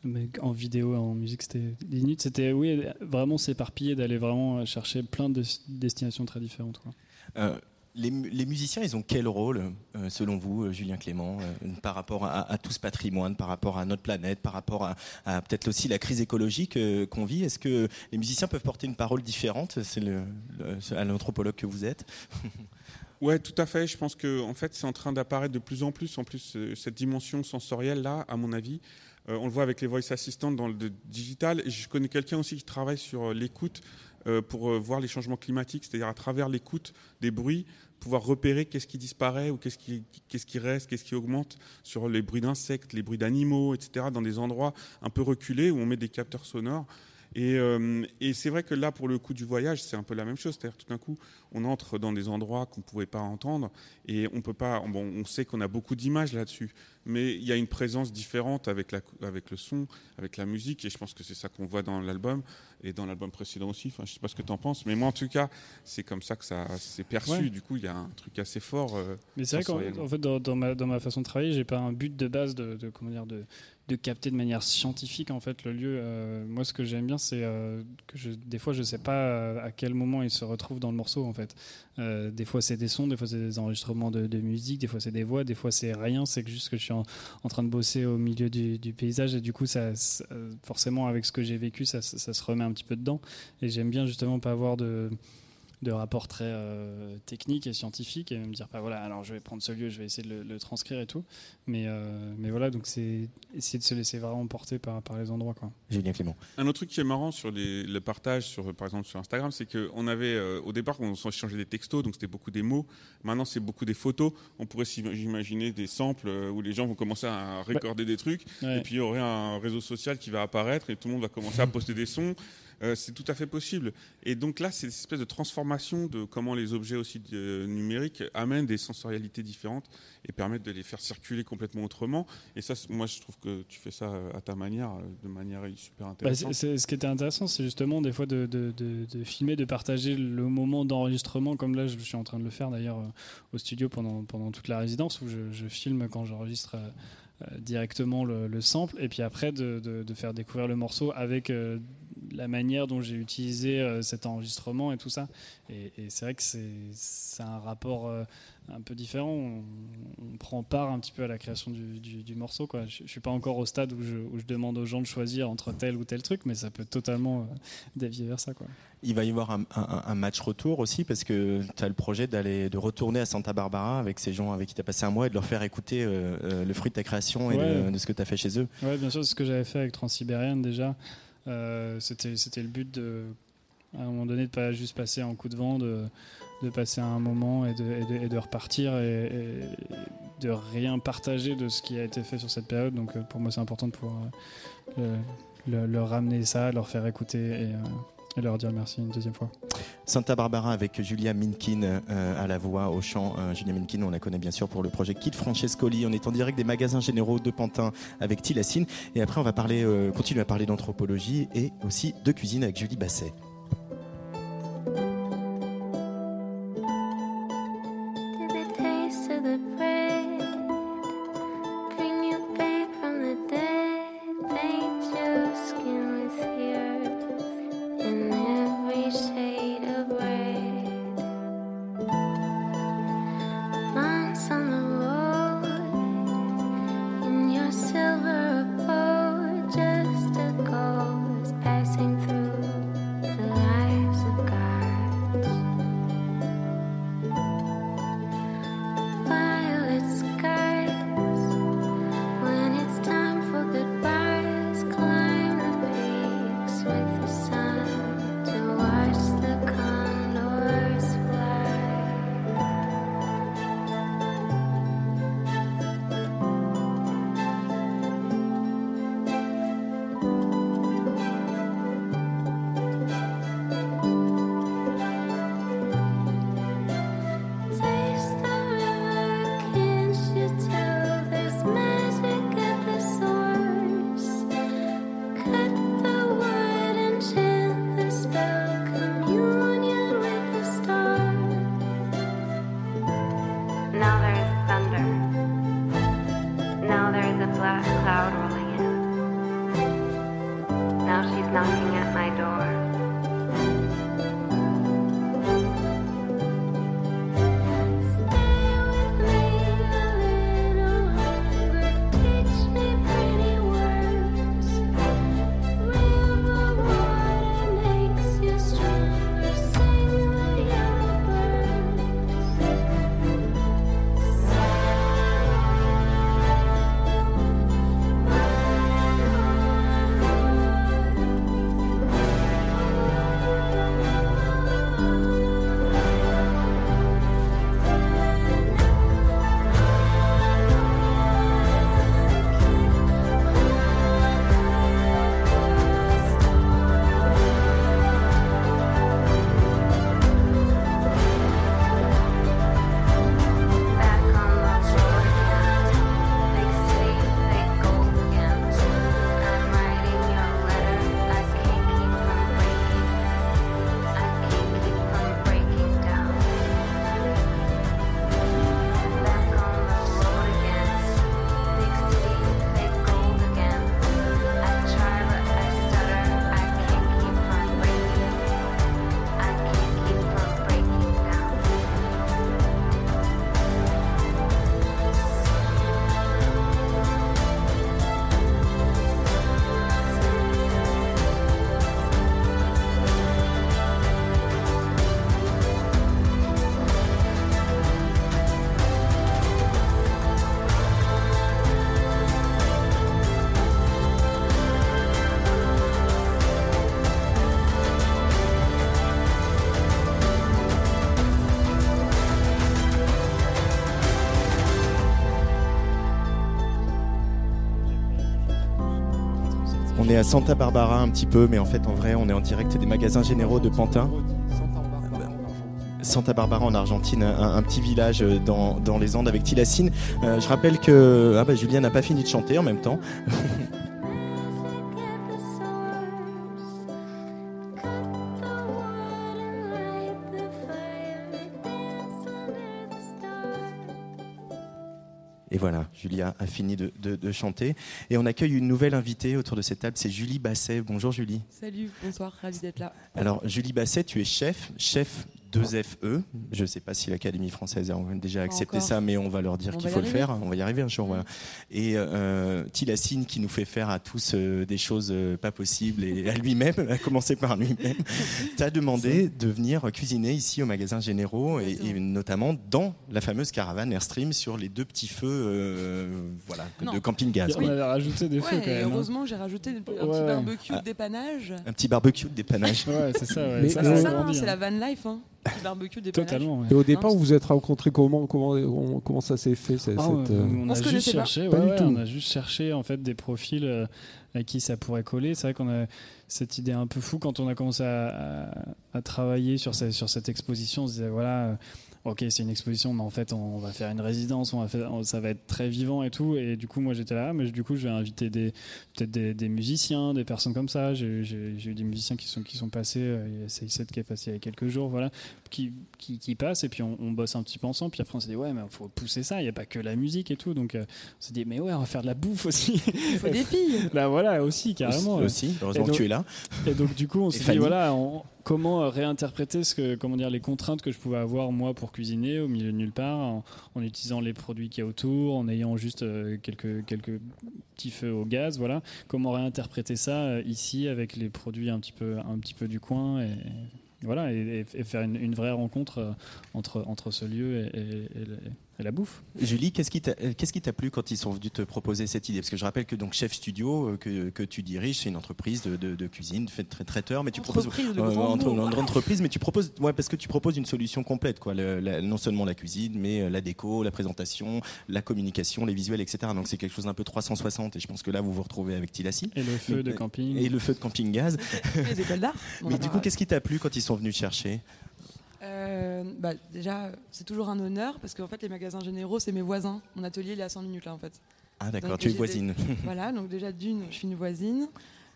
mais en vidéo, en musique, c'était les Inuits, c'était oui, vraiment s'éparpiller, d'aller vraiment chercher plein de destinations très différentes. Quoi. Euh, les, mu- les musiciens, ils ont quel rôle, euh, selon vous, euh, Julien Clément, par rapport à, à tout ce patrimoine, par rapport à notre planète, par rapport à, à peut-être aussi la crise écologique qu'on vit? Est-ce que les musiciens peuvent porter une parole différente? C'est le, le- à l'anthropologue que vous êtes. Ouais, tout à fait. Je pense que en fait, c'est en train d'apparaître de plus en plus. En plus, euh, cette dimension sensorielle là, à mon avis, euh, on le voit avec les voice assistants dans le digital. Et je connais quelqu'un aussi qui travaille sur euh, l'écoute pour voir les changements climatiques, c'est-à-dire à travers l'écoute des bruits, pouvoir repérer qu'est-ce qui disparaît ou qu'est-ce qui, qu'est-ce qui reste, qu'est-ce qui augmente sur les bruits d'insectes, les bruits d'animaux, etc. Dans des endroits un peu reculés où on met des capteurs sonores. Et, euh, et c'est vrai que là, pour le coup du voyage, c'est un peu la même chose. C'est-à-dire tout d'un coup, on entre dans des endroits qu'on ne pouvait pas entendre et on peut pas. Bon, on sait qu'on a beaucoup d'images là-dessus, mais il y a une présence différente avec, la, avec le son, avec la musique, et je pense que c'est ça qu'on voit dans l'album et dans l'album précédent aussi. Enfin, je sais pas ce que tu en penses, mais moi, en tout cas, c'est comme ça que ça s'est perçu. Ouais. Du coup, il y a un truc assez fort. euh, Mais c'est vrai qu'en fait, dans, dans ma, dans ma façon de travailler, j'ai pas un but de base de, de- comment dire, de, de capter de manière scientifique en fait le lieu. Euh, moi, ce que j'aime bien, c'est euh, que je, des fois, je sais pas euh, à quel moment il se retrouve dans le morceau en fait. Des fois, c'est des sons, des fois, c'est des enregistrements de, musique, des fois, c'est des voix, des fois, c'est rien. C'est juste que je suis en, train de bosser au milieu du, paysage et du coup, ça- forcément, avec ce que j'ai vécu, ça, ça- ça se remet un petit peu dedans. Et j'aime bien justement pas avoir de de rapports très euh, techniques et scientifiques et me dire pas voilà alors je vais prendre ce lieu je vais essayer de le, le transcrire et tout mais euh, mais voilà donc c'est essayer de se laisser vraiment porter par, par les endroits quoi Julien Clément. Un autre truc qui est marrant sur les- le partage, sur, par exemple sur Instagram, c'est qu'on avait euh, au départ on s'échangeait des textos, donc c'était beaucoup des mots. Maintenant c'est beaucoup des photos. On pourrait s'imaginer des samples où les gens vont commencer à recorder des trucs, Ouais. et puis il y aurait un réseau social qui va apparaître et tout le monde va commencer à poster des sons. Euh, c'est tout à fait possible. Et donc là, c'est une espèce de transformation de comment les objets aussi euh, numériques amènent des sensorialités différentes et permettent de les faire circuler complètement autrement. Et ça, moi, je trouve que tu fais ça euh, à ta manière, de manière super Bah, intéressante. ce qui était intéressant, c'est justement des fois de, de- de- de filmer, de partager le moment d'enregistrement, comme là je suis en train de le faire d'ailleurs au studio pendant, pendant toute la résidence, où je, je filme quand j'enregistre euh, directement le, le sample, et puis après de, de- de faire découvrir le morceau avec euh, la manière dont j'ai utilisé euh, cet enregistrement et tout ça. Et, et c'est vrai que c'est un rapport euh, un peu différent. On, on prend part un petit peu à la création du, du- du morceau. Quoi. Je, je suis pas encore au stade où je, où je demande aux gens de choisir entre tel ou tel truc, mais ça peut totalement euh, dévier vers ça. Quoi. Il va y avoir un, un- un match retour aussi parce que tu as le projet d'aller de retourner à Santa Barbara avec ces gens avec qui tu as passé un mois et de leur faire écouter euh, le fruit de ta création et Ouais. de, de ce que tu as fait chez eux. Ouais, bien sûr, c'est ce que j'avais fait avec Transsibérienne déjà. Euh, c'était, c'était le but de, à un moment donné, de pas juste passer en coup de vent, de, de passer un moment et de, et de, de repartir et, de rien partager de ce qui a été fait sur cette période. Donc euh, pour moi, c'est important de pouvoir euh, le- le- leur ramener ça, leur faire écouter et, et leur dire merci une deuxième fois. Santa Barbara avec Julia Minkin euh, à la voix, au chant. Euh, Julia Minkin, on la connaît bien sûr pour le projet Kid Francescoli. On est en direct des magasins généraux de Pantin avec Tilassine. Et après, on va parler, euh, continuer à parler d'anthropologie et aussi de cuisine avec Julie Basset. Santa Barbara un petit peu, mais en fait, en vrai, on est en direct des magasins généraux de Pantin. Santa Barbara en Argentine, un, petit village euh, dans, les Andes avec Tilassine. Euh, je rappelle que ah bah, Julien n'a pas fini de chanter en même temps. Julia a fini de, de- de chanter. Et on accueille une nouvelle invitée autour de cette table, c'est Julie Basset. Bonjour Julie. Salut, bonsoir, ravi d'être là. Alors Julie Basset, tu es chef, chef 2FE. Je ne sais pas si l'Académie française a déjà accepté encore. ça, mais on va leur dire qu'il faut le faire. On va y arriver un jour. Voilà. Et euh, Tilassine qui nous fait faire à tous euh, des choses euh, pas possibles et à lui-même, à commencer par lui-même, t'a demandé de venir cuisiner ici au magasin Généraux et, et notamment dans la fameuse caravane Airstream sur les deux petits feux euh, voilà, Non. de camping-gaz. On avait rajouté des Ouais, feux quand même. hein. heureusement, j'ai rajouté un petit Ouais. barbecue Ah. de dépannage. Un petit barbecue de dépannage. Ouais, c'est ça. Ouais. Mais- ça, ça c'est la van life, hein. Barbecue de dépannage. Totalement. ouais. Et au départ, Non, vous vous êtes rencontrés comment comment, on- comment ça s'est fait cette, Ah, cette, ouais, euh, on, On a juste pas. cherché, Pas ouais, du ouais, tout. on a juste cherché en fait des profils euh, à qui ça pourrait coller. C'est vrai qu'on a cette idée un peu fou quand on a commencé à, à- à travailler sur, sur cette exposition. On se disait voilà, euh, ok, c'est une exposition, mais en fait, on va faire une résidence, ça va être très vivant et tout. Et du coup, moi, j'étais là, mais du coup, je vais inviter peut-être des, musiciens, des personnes comme ça. J'ai eu des musiciens qui sont qui sont passés. euh, Il y a CI7 qui est passé il y a quelques jours, voilà, qui qui, qui passent et puis on, on bosse un petit peu ensemble. Puis après, on s'est dit ouais, mais faut pousser ça. Il n'y a pas que la musique et tout. Donc, euh, on s'est dit mais ouais, on va faire de la bouffe aussi. Il faut des filles. Là voilà aussi carrément. Aussi, heureusement donc- que tu es là. Et donc du coup, on s'est dit voilà, on- comment réinterpréter ce que, comment dire, les contraintes que je pouvais avoir moi pour cuisiner au milieu de nulle part, en, en utilisant les produits qu'il y a autour, en ayant juste euh, quelques quelques petits feux au gaz, voilà. Comment réinterpréter ça euh, ici avec les produits un petit peu un petit peu du coin et voilà et, faire une, vraie rencontre euh, entre entre ce lieu et, et la bouffe. Julie, qu'est-ce qui t'a plu quand ils sont venus te proposer cette idée? Parce que je rappelle que donc chef studio euh, que, que tu diriges, c'est une entreprise de, de, de cuisine, fait très traiteur, mais tu proposes Entreprise de euh, entre- une entreprise, mais tu proposes ouais parce que tu proposes une solution complète quoi. Le- la- non seulement la cuisine, mais euh, la déco, la présentation, la communication, les visuels, etc. Donc c'est quelque chose d'un peu 360 et je pense que là vous vous retrouvez avec Tilassi Et le feu Mais- de camping. et le feu de camping gaz. Les écoles d'art. Mais du coup, qu'est-ce qui t'a plu quand ils sont venus te chercher? Euh, bah, déjà, c'est toujours un honneur parce qu'en fait, les magasins généraux, c'est mes voisins. Mon atelier, il est à 100 minutes là en fait. Ah d'accord, tu es voisine. des- Voilà, donc déjà d'une, je suis une voisine.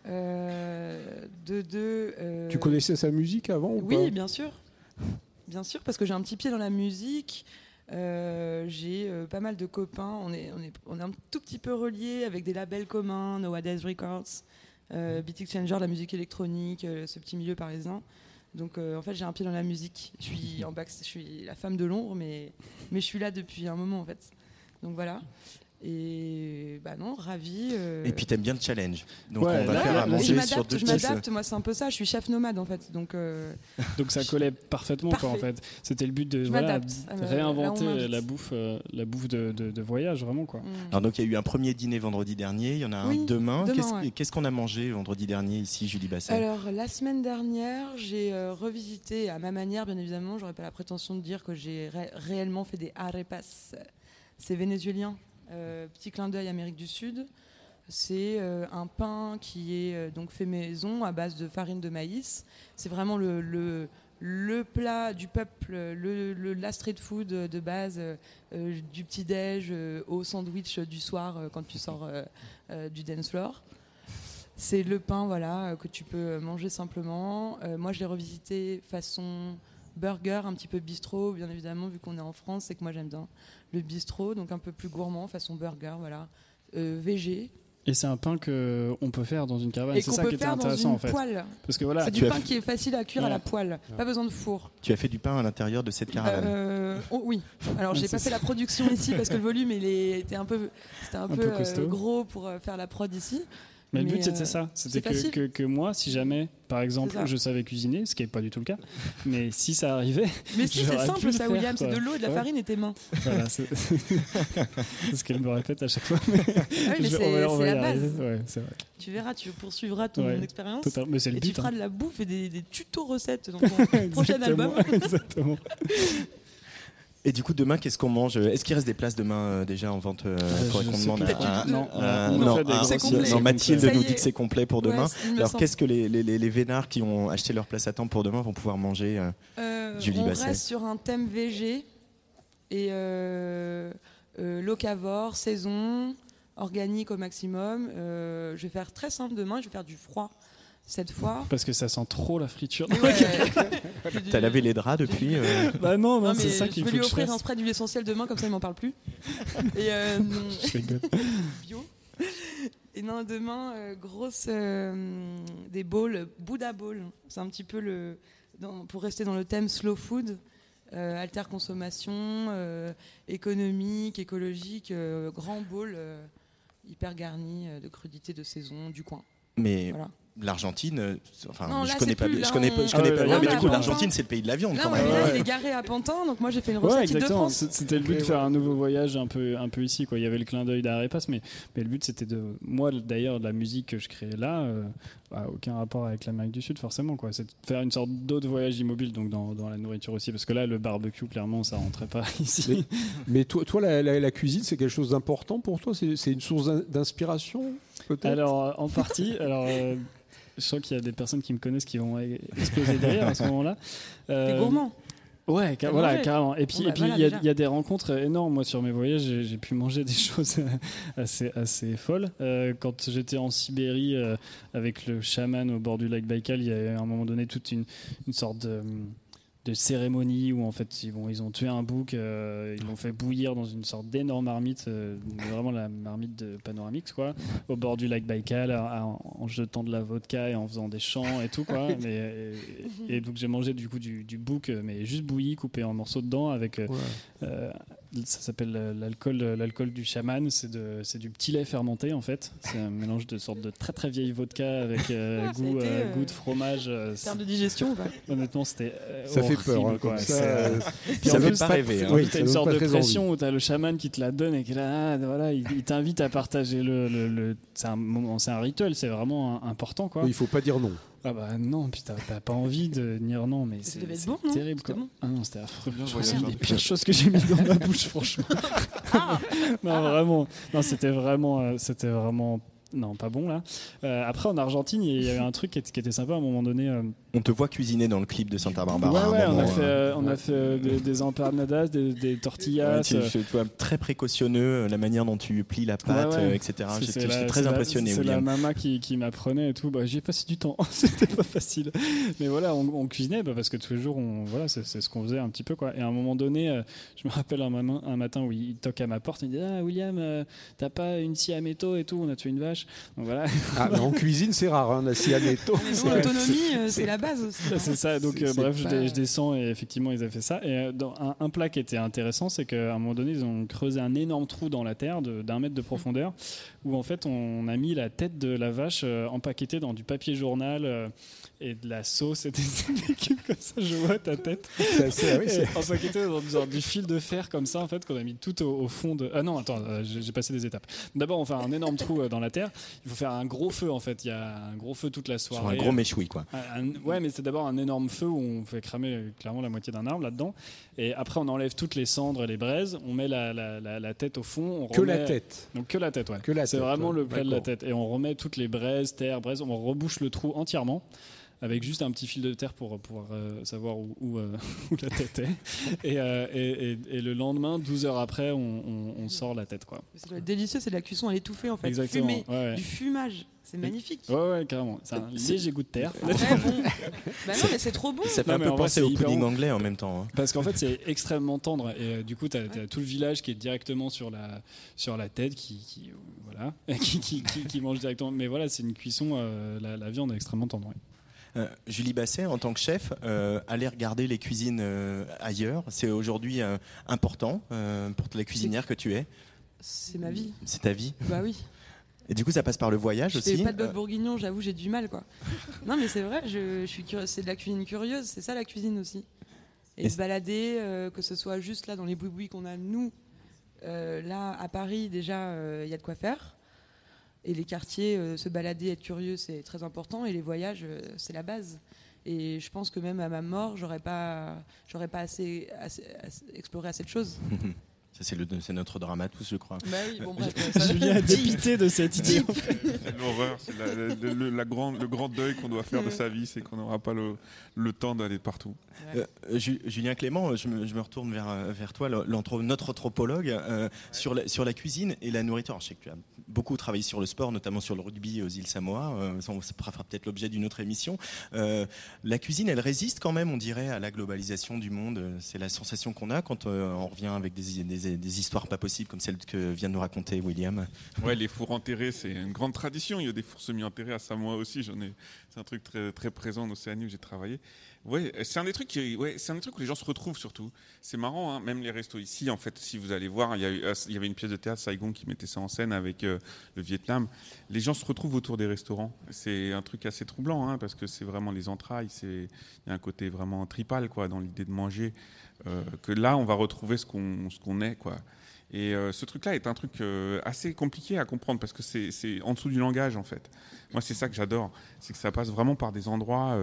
Euh, de deux. euh, Tu connaissais sa musique avant ou Oui, pas? bien sûr. Bien sûr, parce que j'ai un petit pied dans la musique. Euh, j'ai euh, pas mal de copains. On est, on, est, on est un tout petit peu reliés avec des labels communs, Nowadays Records, euh, Beat Exchanger, la musique électronique, euh, ce petit milieu parisien. Donc euh, en fait, j'ai un pied dans la musique. Je suis en je suis la femme de l'ombre, mais, mais je suis là depuis un moment en fait. Donc voilà. Et bah non, ravi. euh, Et puis t'aimes bien le challenge. Donc Ouais, on va là, faire là, à je manger sur deux je m'adapte. Moi, c'est un peu ça. Je suis chef nomade en fait. Donc euh, Donc ça collait parfaitement quoi, en fait. C'était le but de voilà, là on réinventer la bouffe, euh, la bouffe de, de- de voyage vraiment quoi. mm. Alors donc il y a eu un premier dîner vendredi dernier, il y en a un demain. demain, Qu'est-ce ouais. qu'on a mangé vendredi dernier ici, Julie Basset? Alors la semaine dernière, j'ai euh, revisité à ma manière, bien évidemment. J'aurais pas la prétention de dire que j'ai ré- réellement fait des arepas. C'est vénézuélien, euh, petit clin d'œil Amérique du Sud. C'est euh, un pain qui est euh, donc fait maison à base de farine de maïs. C'est vraiment le, plat du peuple, le, le- la street food de base, euh, euh, du petit déj euh, au sandwich du soir euh, quand tu sors euh, euh, du dance floor. C'est le pain voilà, euh, que tu peux manger simplement. Euh, moi, je l'ai revisité façon burger, un petit peu bistrot, bien évidemment, vu qu'on est en France, c'est que moi j'aime bien le bistrot, donc un peu plus gourmand, façon burger, voilà. Euh, VG. Et c'est un pain que on peut faire dans une caravane. et C'est ça peut qui était faire dans intéressant une en fait. poêle. Parce que voilà, c'est du pain fait- qui est facile à cuire à la poêle, pas besoin de four. Tu as fait du pain à l'intérieur de cette caravane. Euh, oh, oui. Alors j'ai pas fait la production ici parce que le volume il est- était un peu, c'était un, Un peu, peu euh, gros pour faire la prod ici. Mais, le but c'était euh, ça, c'était que, que, que moi, si jamais, par exemple, je savais cuisiner, ce qui n'est pas du tout le cas, mais si ça arrivait, Mais si c'est simple le ça, William, c'est de l'eau et de la Ouais. farine et tes mains. Voilà, c'est ce qu'elle me répète à chaque fois. Mais, Ah oui, mais c'est la base. Ouais, vrai. Tu verras, tu poursuivras ton Ouais, expérience. Total- Mais c'est le Et tu but. feras hein. de la bouffe et des, des tutos recettes dans ton prochain album. Exactement. Et du coup, demain, qu'est-ce qu'on mange Est-ce qu'il reste des places demain euh, déjà en vente euh, Euh, faudrait qu'on demande à- à- Non, a non, C'est complet. non, Mathilde Ça y nous est. dit que c'est complet pour demain. Ouais, il me Alors semble. qu'est-ce que les, les, les, les vénards qui ont acheté leur place à temps pour demain vont pouvoir manger euh, Euh, Julie on Basset. reste sur un thème VG et euh, euh, locavore, saison, organique au maximum. Euh, je vais faire très simple demain, je vais faire du froid. Cette fois. Parce que ça sent trop la friture. Ouais. T'as lavé les draps depuis euh Bah non, non, Non, c'est ça je qu'il vais faut lui que je offrir un spray d'huile essentielle demain, comme ça il m'en parle plus. Et euh, Je bio. Et non, demain, euh, grosse euh, des bowls, Buddha Bowl. C'est un petit peu le. dans- pour rester dans le thème slow food, euh, alter consommation, euh, économique, écologique, euh, grand bowl euh, hyper garni euh, de crudités de saison du coin. Mais Voilà. l'Argentine, euh, enfin, Non, je connais plus, je connais pas, je on- connais Ah pas mais du coup, l'Argentine, c'est le pays de la viande Là, quand même. là, il est garé à Pantin, donc moi j'ai fait une recette Ouais, de exactement. France. C'était le but de faire un nouveau voyage un peu, un peu ici. Quoi. Il y avait le clin d'œil d'Arepas, mais, mais le but c'était de. Moi d'ailleurs, la musique que je créais là, euh, bah, aucun rapport avec l'Amérique du Sud forcément. quoi. C'est de faire une sorte d'autre voyage immobile, donc dans, dans la nourriture aussi. Parce que là, le barbecue, clairement, ça rentrait pas ici. Mais toi, toi la, la- la cuisine, c'est quelque chose d'important pour toi? C'est une source d'in- d'inspiration, peut-être? Alors, euh, en partie, alors, euh, je sens qu'il y a des personnes qui me connaissent qui vont e- exploser derrière à ce moment-là. T'es Euh, gourmand. Ouais, voilà, mangé. carrément. Et puis, Bon, bah, et puis, il voilà, y, a- y des rencontres énormes. Moi, sur mes voyages, j'ai pu manger des choses assez, assez folles. Euh, quand j'étais en Sibérie euh, avec le chaman au bord du lac Baïkal, il y a à un moment donné toute une, une sorte de, de cérémonie où en fait ils, ils ont tué un bouc, euh, ils l'ont fait bouillir dans une sorte d'énorme marmite, euh, vraiment la marmite de Panoramix, quoi, au bord du lac Baïkal, à- à- en jetant de la vodka et en faisant des chants et tout, quoi. Mais, et, et donc j'ai mangé du coup du, du bouc, mais juste bouilli, coupé en morceaux dedans, avec. euh, ça s'appelle l'alcool, euh, l'alcool du chaman. C'est de, c'est du petit lait fermenté en fait. C'est un mélange de sorte de très très vieille vodka avec euh, goût, été, euh, goût de fromage. euh, En termes de digestion Honnêtement, c'était euh, Ça fait peur, hein, quoi. comme ça, puis ça en fait plus, pas t'as- rêver, hein. t'as Oui, une ça donne sorte de pression où t'as le chaman qui te la donne et qui là, ah, voilà, il, il t'invite à partager le. le- le- c'est un moment, c'est un rituel, c'est vraiment important, quoi. Oui, Il faut pas dire non. Ah bah non, puis t'as pas envie de dire non, mais c'est bon, terrible, C'était quoi. bon Ah non, c'était affreux. C'est une des pires choses que j'ai mis dans ma bouche, franchement. non, vraiment. Non, c'était vraiment, euh, c'était vraiment. Non, pas bon là. Euh, après, en Argentine, il y avait un truc qui était, qui était sympa à un moment donné. euh, On te voit cuisiner dans le clip de Santa Barbara. à ouais, ouais, on a fait, euh, on a fait euh, des, des empanadas, des, des tortillas. ouais, tu, euh, tu vois, très précautionneux, euh, la manière dont tu plies la pâte, Ouais, ouais. euh, etc. J'étais très impressionné, C'est la maman qui, qui m'apprenait et tout. Bah, J'ai passé du temps. C'était pas facile. Mais voilà, on, on cuisinait bah, parce que tous les jours, on, voilà, c'est ce qu'on faisait un petit peu. Quoi. Et à un moment donné, je me rappelle un, matin- un matin où il toque à ma porte. Il me dit Ah, William, t'as pas une scie à métaux et tout? On a tué une vache. Donc voilà. Ah, mais en cuisine, c'est rare, hein, la cianéto. Mais nous, l'autonomie, c'est la base aussi. C'est ça, donc euh, bref, je, pas- dé- je descends et effectivement ils avaient fait ça. Et euh, dans un, un plat qui était intéressant, c'est qu'à un moment donné, ils ont creusé un énorme trou dans la terre d'un mètre de profondeur, où en fait on a mis la tête de la vache euh, empaquetée dans du papier journal euh, et de la sauce et des légumes comme ça. Je vois ta tête. C'est assez- ah oui, c'est- dans genre du fil de fer comme ça en fait qu'on a mis tout au, au fond de. Ah non, attends, euh, j'ai passé des étapes. D'abord on fait un énorme trou euh, dans la terre. Il faut faire un gros feu en fait. Il y a un gros feu toute la Sur soirée. un gros méchoui, quoi. Un- un- ouais, mais c'est d'abord un énorme feu où on fait cramer euh, clairement la moitié d'un arbre là-dedans. Et après, on enlève toutes les cendres et les braises. On met la, la- la- la tête au fond. On Que la tête. Donc que la tête, ouais. Que la c'est tête, vraiment ouais. le plat de la tête. Et on remet toutes les braises, terre, braises. On rebouche le trou entièrement. Avec juste un petit fil de terre pour pouvoir euh, savoir où, où, euh, où la tête est. Et, euh, et- et- et le lendemain, 12 heures après, on, on- on sort la tête. Quoi. Être délicieux, c'est de la cuisson à l'étouffée en fait. Exactement. Ouais, ouais. du fumage. C'est magnifique. Ouais, ouais, carrément. C'est un léger goût de terre. Très bon. bah non, mais c'est trop bon. Ça fait Non, un peu penser c'est au pudding bon. anglais en même temps. hein. Parce qu'en fait, c'est extrêmement tendre. Et euh, du coup, tu as, tout le village qui est directement sur la, sur la tête, qui, qui, euh, voilà, qui, qui, qui- qui mange directement. Mais voilà, c'est une cuisson, euh, la, la viande est extrêmement tendre. ouais. Euh, Julie Basset, en tant que chef, euh, aller regarder les cuisines euh, ailleurs, c'est aujourd'hui euh, important pour la cuisinière que tu es. C'est ma vie. C'est ta vie. Bah oui. Et du coup, ça passe par le voyage Je aussi. fais pas de bœuf bourguignon, j'avoue, j'ai du mal quoi. Non, mais c'est vrai, je, je suis curieuse. C'est de la cuisine curieuse, c'est ça la cuisine aussi. Et, Et se balader, que ce soit juste là dans les boui qu'on a nous, là à Paris déjà, il y a de quoi faire. Et les quartiers, euh, se balader, être curieux, c'est très important. Et les voyages, euh, c'est la base. Et je pense que même à ma mort, j'aurais pas, j'aurais pas assez, exploré assez de choses. Ça, c'est, le, c'est notre drama tous, je crois. Bah oui, bon, bref, ça- Julien a dépité de cette idée. C'est l'horreur, c'est la- la- le, la grande, le grand deuil qu'on doit faire de sa vie, c'est qu'on n'aura pas le, le temps d'aller partout. Euh, euh, Ju- Julien Clément, je me, je me retourne vers, euh, vers toi, notre anthropologue, euh, sur, la, sur la cuisine et la nourriture. Alors, je sais que tu as beaucoup travaillé sur le sport, notamment sur le rugby aux îles Samoa. Euh, ça, fera peut-être l'objet d'une autre émission. Euh, la cuisine, elle résiste quand même, on dirait, à la globalisation du monde. Euh, C'est la sensation qu'on a quand euh, on revient avec des, des- des histoires pas possibles comme celle que vient de nous raconter William. Ouais, les fours enterrés, c'est une grande tradition. Il y a des fours semi-enterrés à Samoa aussi. J'en ai, c'est un truc très, très présent en Océanie où j'ai travaillé. Ouais, c'est un des trucs qui, ouais, c'est un des trucs où les gens se retrouvent surtout. C'est marrant, hein, même les restos ici. En fait, si vous allez voir, il y, a eu- il y avait une pièce de théâtre Saigon qui mettait ça en scène avec euh, le Vietnam. Les gens se retrouvent autour des restaurants. C'est un truc assez troublant, hein, parce que c'est vraiment les entrailles. C'est, il y a un côté vraiment tripal, quoi, dans l'idée de manger. Euh, que là, on va retrouver ce qu'on, est, quoi. Et euh, ce truc-là est un truc euh, assez compliqué à comprendre parce que c'est en dessous du langage en fait. Moi, c'est ça que j'adore, c'est que ça passe vraiment par des endroits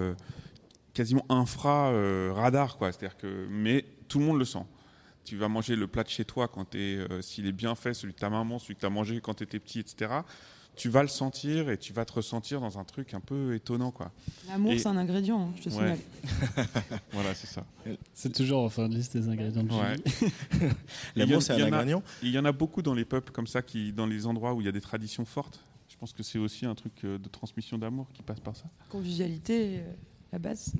quasiment infra radar, quoi. C'est-à-dire que, mais tout le monde le sent. Tu vas manger le plat de chez toi quand s'il est bien fait, celui de ta maman, celui que tu as mangé quand tu étais petit, etc. Tu vas le sentir et tu vas te ressentir dans un truc un peu étonnant, quoi. L'amour, Et- c'est un ingrédient, hein, je te Ouais. signale. voilà, c'est ça. C'est toujours en fin de liste des ingrédients de Ouais. Julie. Il y en- L'amour, c'est un ingrédient Il y en a beaucoup dans les peuples comme ça, qui, dans les endroits où il y a des traditions fortes. Je pense que c'est aussi un truc euh, de transmission d'amour qui passe par ça. Convivialité, euh, la base.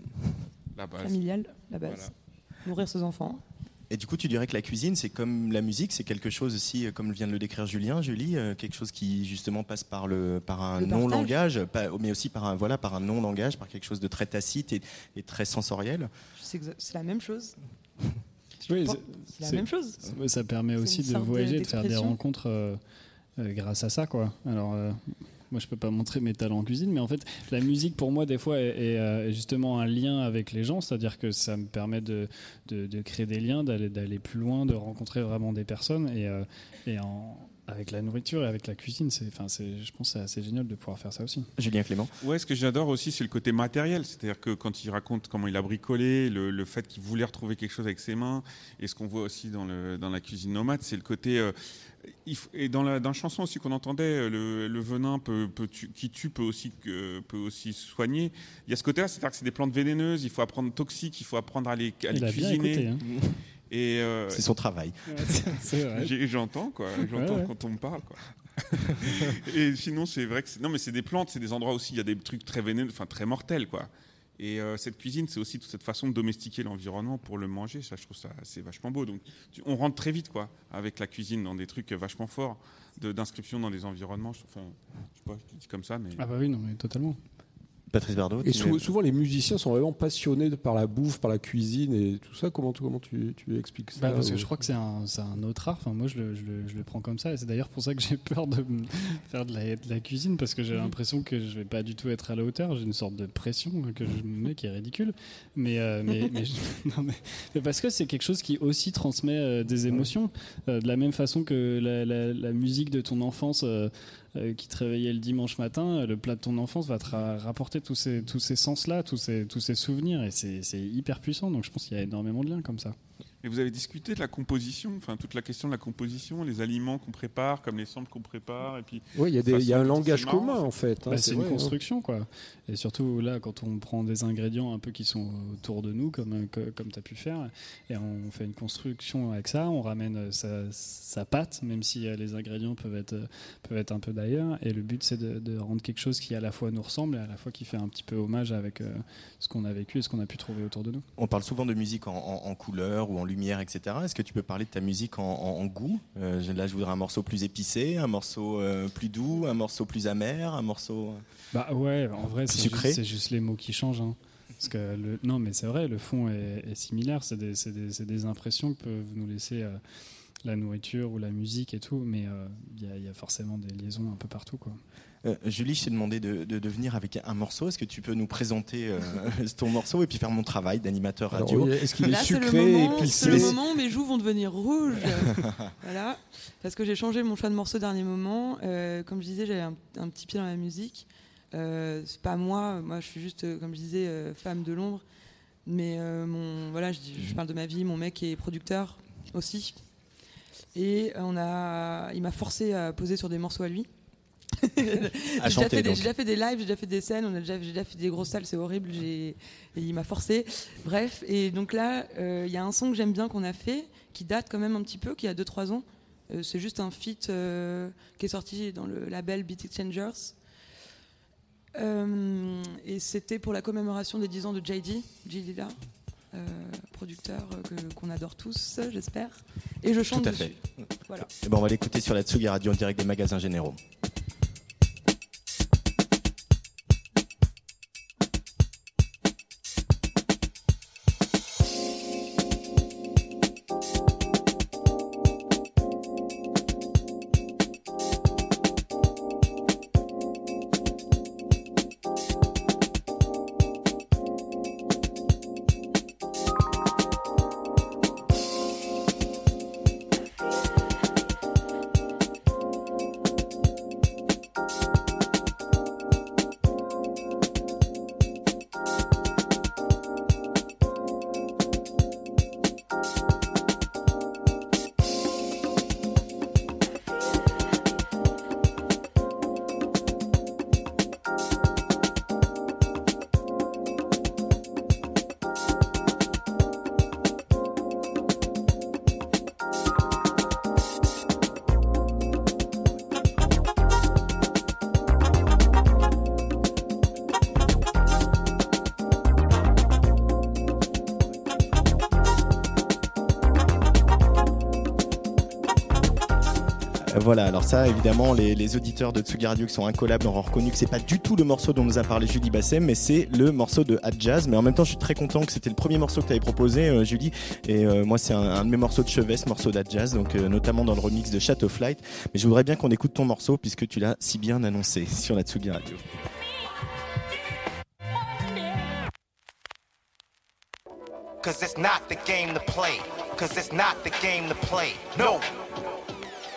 La base. Familiale, la base. Voilà. Nourrir ses enfants. Et du coup, tu dirais que la cuisine, c'est comme la musique, c'est quelque chose aussi, euh, comme vient de le décrire Julien, Julie, euh, quelque chose qui justement passe par le par un non-langage, mais aussi par un voilà par un non-langage, par quelque chose de très tacite et, et très sensoriel. C'est la même chose. Oui, c'est- la même chose. Ça permet aussi de voyager, de faire des rencontres euh, euh, grâce à ça, quoi. Alors, euh, moi, je peux pas montrer mes talents en cuisine, mais en fait, la musique, pour moi, des fois, est, euh, justement un lien avec les gens, c'est-à-dire que ça me permet de, créer des liens, d'aller plus loin, de rencontrer vraiment des personnes, et, euh, et en- avec la nourriture et avec la cuisine, c'est, enfin, c'est, je pense que c'est assez génial de pouvoir faire ça aussi. Julien Clément. Ouais, ce que j'adore aussi, c'est le côté matériel. C'est-à-dire que quand il raconte comment il a bricolé, le, le fait qu'il voulait retrouver quelque chose avec ses mains, et ce qu'on voit aussi dans, le, dans la cuisine nomade, c'est le côté. euh, et dans la, dans la chanson aussi qu'on entendait, euh, le, le venin peut, peut tu- qui tue peut aussi, que- peut aussi soigner. Il y a ce côté-là, c'est-à-dire que c'est des plantes vénéneuses, il faut apprendre toxiques, il faut apprendre à les, à les Il a bien cuisiner. écouté, hein. Et euh, C'est son travail. J'entends quoi, j'entends Ouais, ouais. quand on me parle quoi. et sinon c'est vrai que c'est- non mais c'est des plantes, c'est des endroits aussi il y a des trucs très vénéneux, enfin très mortels quoi. Et euh, cette cuisine, c'est aussi toute cette façon de domestiquer l'environnement pour le manger. Ça, je trouve ça c'est vachement beau. Donc tu- on rentre très vite quoi avec la cuisine dans des trucs vachement forts de- d'inscription dans des environnements. Je- Enfin, je sais pas, je te dis comme ça, mais Ah bah oui, non, mais totalement. Patrice Bardot. Et sou- souvent, les musiciens sont vraiment passionnés de- par la bouffe, par la cuisine et tout ça. Comment, tu- comment tu, tu expliques ça Bah, parce que je crois que c'est un, autre art. Enfin, moi, je le, je, le, je le prends comme ça. Et c'est d'ailleurs pour ça que j'ai peur de faire de la, de la cuisine parce que j'ai l'impression que je vais pas du tout être à la hauteur. J'ai une sorte de pression que je me mets qui est ridicule. Mais, euh, mais, mais, je- non, mais- mais parce que c'est quelque chose qui aussi transmet euh, des émotions. Euh, de la même façon que la, la- la musique de ton enfance. Euh, qui te réveillait le dimanche matin, euh, le plat de ton enfance va te ra- rapporter tous ces, tous ces sens-là, tous ces, tous ces souvenirs, et c'est hyper puissant. Donc je pense qu'il y a énormément de liens comme ça. Et vous avez discuté de la composition, enfin toute la question de la composition, les aliments qu'on prépare, comme les samples qu'on prépare, et puis. Oui, il y a, des- il y a un langage marrant, commun en fait. hein, Bah, c'est une vrai, hein. construction, quoi. Et surtout là, quand on prend des ingrédients un peu qui sont autour de nous, comme, que- comme tu as pu faire, et on fait une construction avec ça, on ramène euh, sa, sa pâte, même si euh, les ingrédients peuvent être, euh, peuvent être un peu d'ailleurs. Et le but, c'est de, de rendre quelque chose qui à la fois nous ressemble et à la fois qui fait un petit peu hommage avec euh, ce qu'on a vécu et ce qu'on a pu trouver autour de nous. On parle souvent de musique en, en- en couleur ou en lumière, etc. Est-ce que tu peux parler de ta musique en, en- en goût? Euh, Là, je voudrais un morceau plus épicé, un morceau euh, plus doux, un morceau plus amer, un morceau. Bah ouais, en vrai, c'est juste, juste les mots qui changent. hein. Parce que le, non, mais c'est vrai, le fond est, est similaire. C'est des, impressions que peuvent nous laisser euh, la nourriture ou la musique et tout. Mais euh, il y, y a forcément des liaisons un peu partout, quoi. Euh, Julie, je t'ai demandé de, de- de venir avec un morceau. Est-ce que tu peux nous présenter euh, ton morceau et puis faire mon travail d'animateur radio oui, Est-ce qu'il est le sucré, moment, c'est le moment où mes joues vont devenir rouges. voilà. Parce que j'ai changé mon choix de morceau dernier moment. Euh, comme je disais, j'avais un, un petit pied dans la musique. Euh, c'est pas moi. Moi, je suis juste, comme je disais, euh, femme de l'ombre. Mais euh, mon, voilà, je, dis- je parle de ma vie. Mon mec est producteur aussi. Et on a, il m'a forcé à poser sur des morceaux à lui. j'ai déjà, fait des- donc. j'ai déjà fait des lives, j'ai déjà fait des scènes, on a déjà, j'ai déjà fait des grosses salles, c'est horrible. Et il m'a forcé. Bref, et donc là, euh, il y a un son que j'aime bien qu'on a fait, qui date quand même un petit peu, qui a 2-3 ans. Euh, c'est juste un feat euh, qui est sorti dans le label Beat Exchangers. Et c'était pour la commémoration des 10 ans de JD, JD là, euh, producteur que- qu'on adore tous, j'espère. Et je chante Tout à dessus. fait. Voilà. Eh ben, on va l'écouter sur la Tsugi Radio en direct des magasins généraux. Ça, évidemment, les, auditeurs de Tsugi Radio qui sont incollables auront reconnu que c'est pas du tout le morceau dont nous a parlé Julie Basset, mais c'est le morceau de Hot Jazz. Mais en même temps, je suis très content que c'était le premier morceau que tu avais proposé, euh, Julie. Et euh, moi, c'est un, de mes morceaux de chevet, ce morceau d'Hot Jazz, donc euh, notamment dans le remix de Shadow Flight. Mais je voudrais bien qu'on écoute ton morceau puisque tu l'as si bien annoncé sur la Tsugi Radio.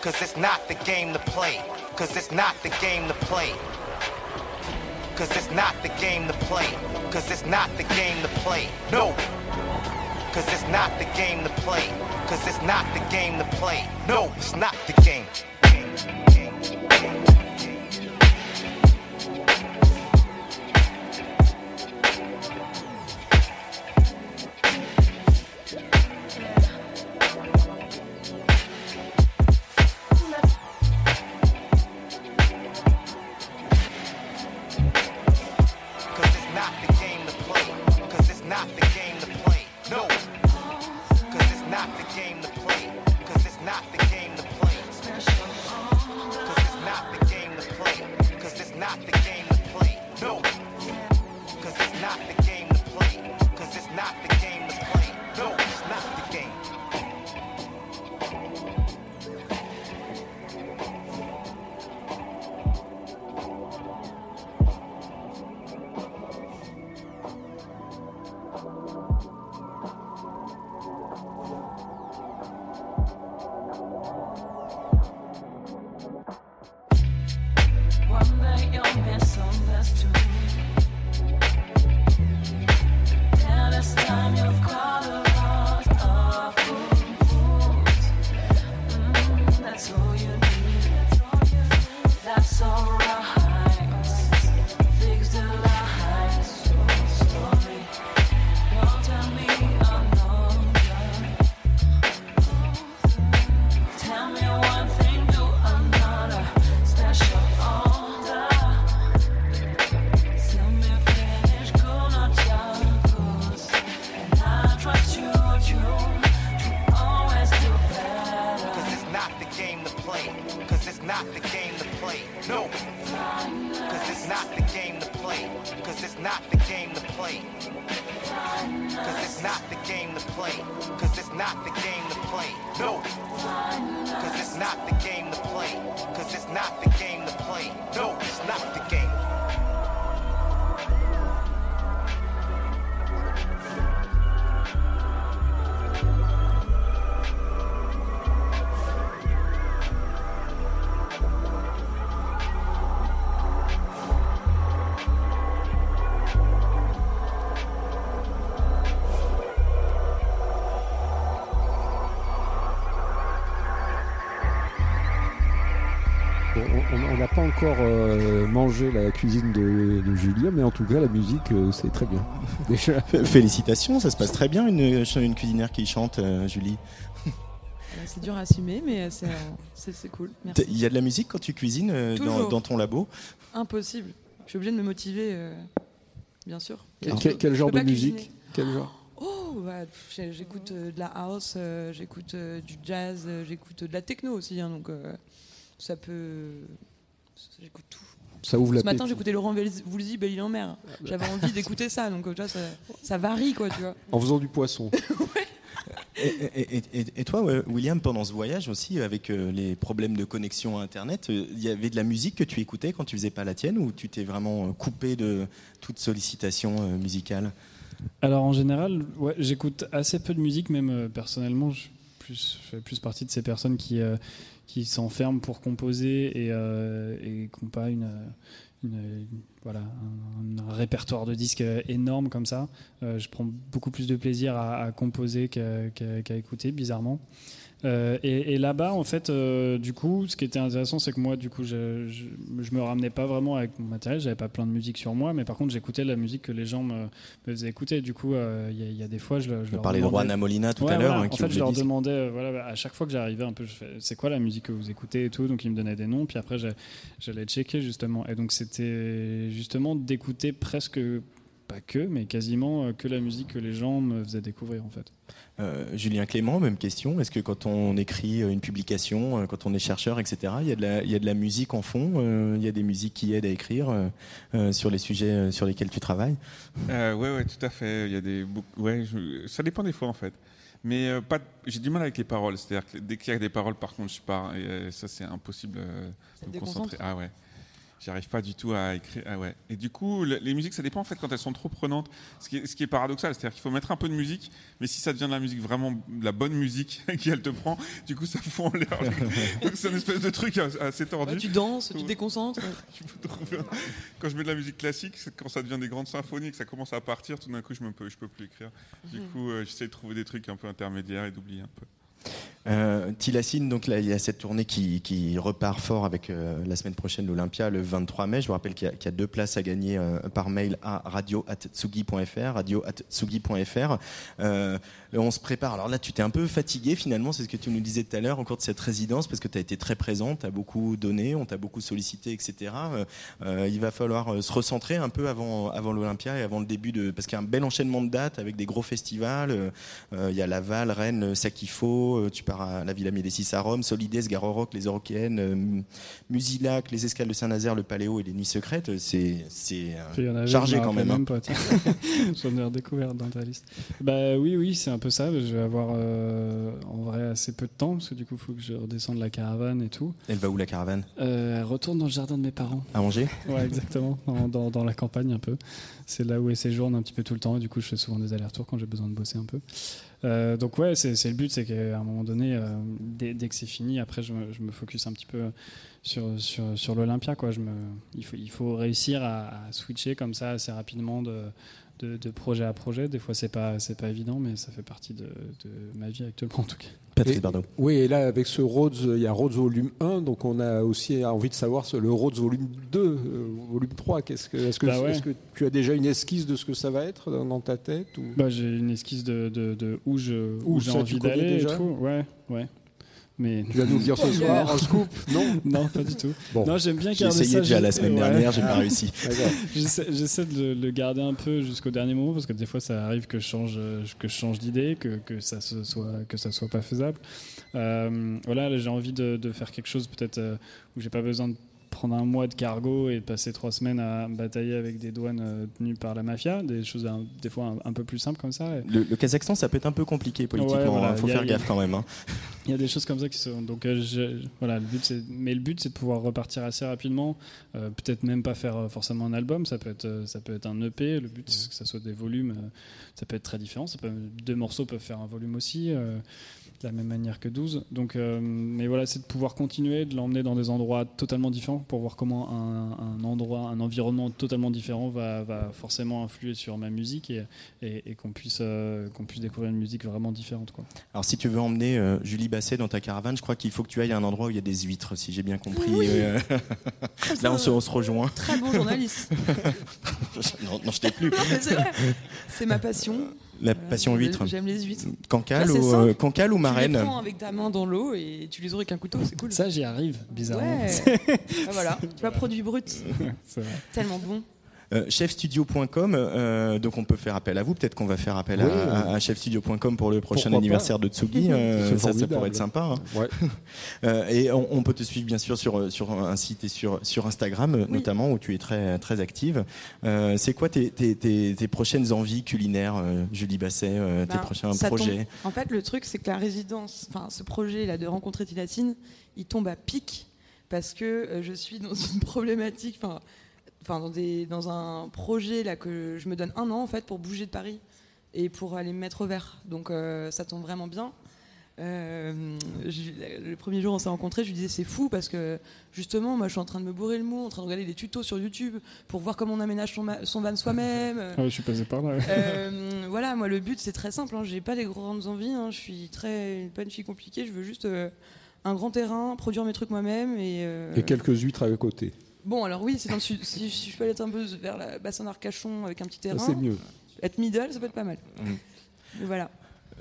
Cause it's not the game to play. Cause it's not the game to play. Cause it's not the game to play. Cause it's not the game to play. No. Cause it's not the game to play. Cause it's not the game to play. No, it's not the game. Not the game to play. No. Cause it's not the game to play. Cause it's not the game to play. Cause it's not the game to play. Cause it's not the game to play. No. Cause it's not the game to play. Cause it's not the game to play. No, it's not the game. Encore euh, mangé la cuisine de, de Julien, mais en tout cas, la musique, euh, c'est très bien. Déjà. Félicitations, ça se passe très bien une, une cuisinière qui chante, euh, Julie. C'est dur à assumer, mais c'est euh, cool. Merci. Il y a de la musique quand tu cuisines euh, dans, ton labo? Impossible. Je suis obligée de me motiver, euh, bien sûr. Quel, genre de musique cuisiner. Quel genre? Oh, bah, j'écoute euh, de la house, euh, j'écoute euh, du jazz, euh, j'écoute de la techno aussi, hein, donc euh, ça peut. J'écoute tout. Ça ouvre Ce la matin, j'écoutais Laurent Voulzy- Belle en mer. J'avais envie d'écouter ça, donc tu vois, ça, ça varie, quoi, tu vois. En faisant du poisson. Et, et- et- et toi, William, pendant ce voyage aussi, avec euh, les problèmes de connexion à Internet, euh, il y avait de la musique que tu écoutais quand tu faisais pas la tienne ou tu t'es vraiment euh, coupé de toute sollicitation musicale? Alors en général, ouais, j'écoute assez peu de musique, même personnellement, je, plus, je fais plus partie de ces personnes qui, euh, qui s'enferment pour composer et, euh, et qui n'ont pas une, une- voilà, un, répertoire de disques énorme comme ça. Euh, je prends beaucoup plus de plaisir à, composer qu'à écouter, bizarrement. Euh, et, et là-bas, en fait, euh, du coup, ce qui était intéressant, c'est que moi, du coup, je, je, je me ramenais pas vraiment avec mon matériel, j'avais pas plein de musique sur moi, mais par contre, j'écoutais la musique que les gens me, me faisaient écouter. Du coup, euh, il y, a- il y a des fois, je, je leur parlais de Juan Molina tout Ouais, à l'heure, voilà. hein, En fait, je leur demandais, voilà, à chaque fois que j'arrivais un peu, je fais, c'est quoi la musique que vous écoutez et tout, donc ils me donnaient des noms, puis après, j'allais checker justement. Et donc, c'était justement d'écouter presque, pas que, mais quasiment que la musique que les gens me faisaient découvrir en fait. Euh, Julien Clément, même question. Est-ce que quand on écrit une publication, euh, quand on est chercheur, etc., il y a de la, il y a de la musique en fond euh, Il y a des musiques qui aident à écrire euh, sur les sujets sur lesquels tu travailles? Euh, ouais, ouais, tout à fait. Il y a des, ouais, je- ça dépend des fois en fait. Mais euh, pas, j'ai du mal avec les paroles. C'est-à-dire que dès qu'il y a des paroles, par contre, je pars. Et euh, ça, c'est impossible euh, Ça de me concentrer. Ah ouais. J'arrive pas du tout à écrire. Ah ouais. Et du coup, le- les musiques, ça dépend en fait quand elles sont trop prenantes. Ce qui est, ce qui est paradoxal, c'est-à-dire qu'il faut mettre un peu de musique, mais si ça devient de la musique vraiment, de la bonne musique qui elle te prend, du coup, ça fout en l'air. Donc c'est une espèce de truc assez tordu. Ouais, tu danses, tu déconcentres. Quand je mets de la musique classique, quand ça devient des grandes symphonies, que ça commence à partir, tout d'un coup, je ne peux, je peux plus écrire. Du Mhm. coup, euh, j'essaie de trouver des trucs un peu intermédiaires et d'oublier un peu. Euh, Tilacine, donc là, il y a cette tournée qui, repart fort avec euh, la semaine prochaine l'Olympia, le 23 mai. Je vous rappelle qu'il y, a- deux places à gagner euh, par mail à radio@tsugi.fr. Euh, on se prépare. Alors là, tu t'es un peu fatigué finalement, c'est ce que tu nous disais tout à l'heure au cours de cette résidence, parce que tu as été très présent, tu as beaucoup donné, on t'a beaucoup sollicité, etc. Il va falloir se recentrer un peu avant, l'Olympia et avant le début de. Parce qu'il y a un bel enchaînement de dates avec des gros festivals. Il y a Laval, Rennes, Sakifo, tu à la Villa Médicis à Rome, Solides, Garorock, les Eurokéennes, euh, Musilac, les Escales de Saint-Nazaire, le Paléo et les Nuits Secrètes. C'est euh, chargé quand même. hein. J'en ai redécouvert dans ta liste. Bah oui, oui, c'est un peu ça. Je vais avoir euh, en vrai assez peu de temps parce que du coup, il faut que je redescende la caravane et tout. Elle va où la caravane? Euh, elle retourne dans le jardin de mes parents. À Angers Ouais, exactement. Dans, dans- dans la campagne un peu. C'est là où elle séjourne un petit peu tout le temps. Et du coup, je fais souvent des allers-retours quand j'ai besoin de bosser un peu. Euh, donc ouais, c'est le but, c'est qu'à un moment donné, euh, dès, que c'est fini, après, je me, me focus un petit peu sur, sur, sur l'Olympia. Il, faut, il faut réussir à, switcher comme ça assez rapidement de, de, projet à projet. Des fois, c'est pas, pas évident, mais ça fait partie de, de ma vie actuellement en tout cas. Patrice Et- Bardot. Oui, et là, avec ce Rhodes, il y a Rhodes volume 1, donc on a aussi envie de savoir ce- le Rhodes volume 2, euh, volume 3. Qu'est-ce que, est-ce, que, Bah ouais. est-ce que tu as déjà une esquisse de ce que ça va être dans, dans ta tête ou... Bah, j'ai une esquisse de, de, de où je- Où où j'ai envie d'aller. Ouais, ouais. Mais Tu vas nous dire ce soir en scoop Non? Non, pas du tout. Bon. Non, j'aime bien J'ai essayé ça. déjà la semaine ouais. dernière, j'ai pas réussi. J'essaie de le, garder un peu jusqu'au dernier moment parce que des fois ça arrive que je change, euh, que je change d'idée, que, que ça se soit que ça soit pas faisable. Euh, voilà, là, j'ai envie de, de faire quelque chose peut-être euh, où j'ai pas besoin de prendre un mois de cargo et passer trois semaines à batailler avec des douanes euh, tenues par la mafia, des choses des fois un, un peu plus simples comme ça. Le, le Kazakhstan, ça peut être un peu compliqué politiquement. Ouais, voilà, hein. faut il a- faire il a- gaffe quand même. hein. Il y a des choses comme ça qui sont. Donc, euh, je- voilà, le but. Mais le but, c'est de pouvoir repartir assez rapidement. Euh, Peut-être même pas faire forcément un album. Ça peut être, ça peut être un EP. Le but, c'est que ça soit des volumes. ça peut être très différent. Ça peut, deux morceaux peuvent faire un volume aussi. euh, de la même manière que 12. Donc, euh, mais voilà, c'est de pouvoir continuer, de l'emmener dans des endroits totalement différents pour voir comment un, un endroit, un environnement totalement différent va, va, forcément influer sur ma musique et, et, et qu'on puisse, euh, qu'on puisse découvrir une musique vraiment différente. Quoi. Alors, si tu veux emmener euh, Julie Basset dans ta caravane, je crois qu'il faut que tu ailles à un endroit où il y a des huîtres, si j'ai bien compris. Oui. Euh, Là, on se, on se rejoint. Très bon journaliste. non, non, je t'ai plus. C'est ma passion. La passion huître. J'aime les huîtres. Cancale ou, simple. euh, cancale ou Tu marraine les prends avec ta main dans l'eau et tu les ouvres avec un couteau, c'est cool. Ça, j'y arrive, bizarrement. Ouais. Ah, voilà, tu vois, produit brut. C'est vrai. Tellement bon. Euh, chefstudio.com, euh, donc on peut faire appel à vous. Peut-être qu'on va faire appel Oui, à, à chefstudio.com pour le prochain pourquoi anniversaire de Tsugi. euh, ça, ça pourrait être sympa. hein. Ouais. Et on, on peut te suivre bien sûr sur, sur un site et sur, sur Instagram Oui. notamment où tu es très, très active. Euh, c'est quoi tes, tes, tes, tes prochaines envies culinaires, Julie Basset, tes Ben, prochains projets tombe- En fait, le truc, c'est que la résidence, enfin, ce projet là de rencontrer Tilatine, il tombe à pic parce que je suis dans une problématique, enfin, enfin, dans, des- dans un projet là que je me donne un an en fait pour bouger de Paris et pour aller me mettre au vert. Donc euh, ça tombe vraiment bien. Euh, je- le premier jour on s'est rencontrés, je lui disais c'est fou parce que justement moi je suis en train de me bourrer le mou, en train de regarder des tutos sur YouTube pour voir comment on aménage son, van soi-même. Ah ouais, je suis passé par là. Euh, voilà, moi le but c'est très simple. Hein. J'ai pas des grandes envies. hein. Je suis très pas une fille compliquée. Je veux juste euh, un grand terrain, produire mes trucs moi-même et. euh, Et quelques huîtres à côté. Bon, alors oui, c'est dans le sud. Si, si je peux aller un peu vers la bassin d'Arcachon avec un petit terrain, C'est mieux. être middle, ça peut être pas mal. Mm. Mais voilà.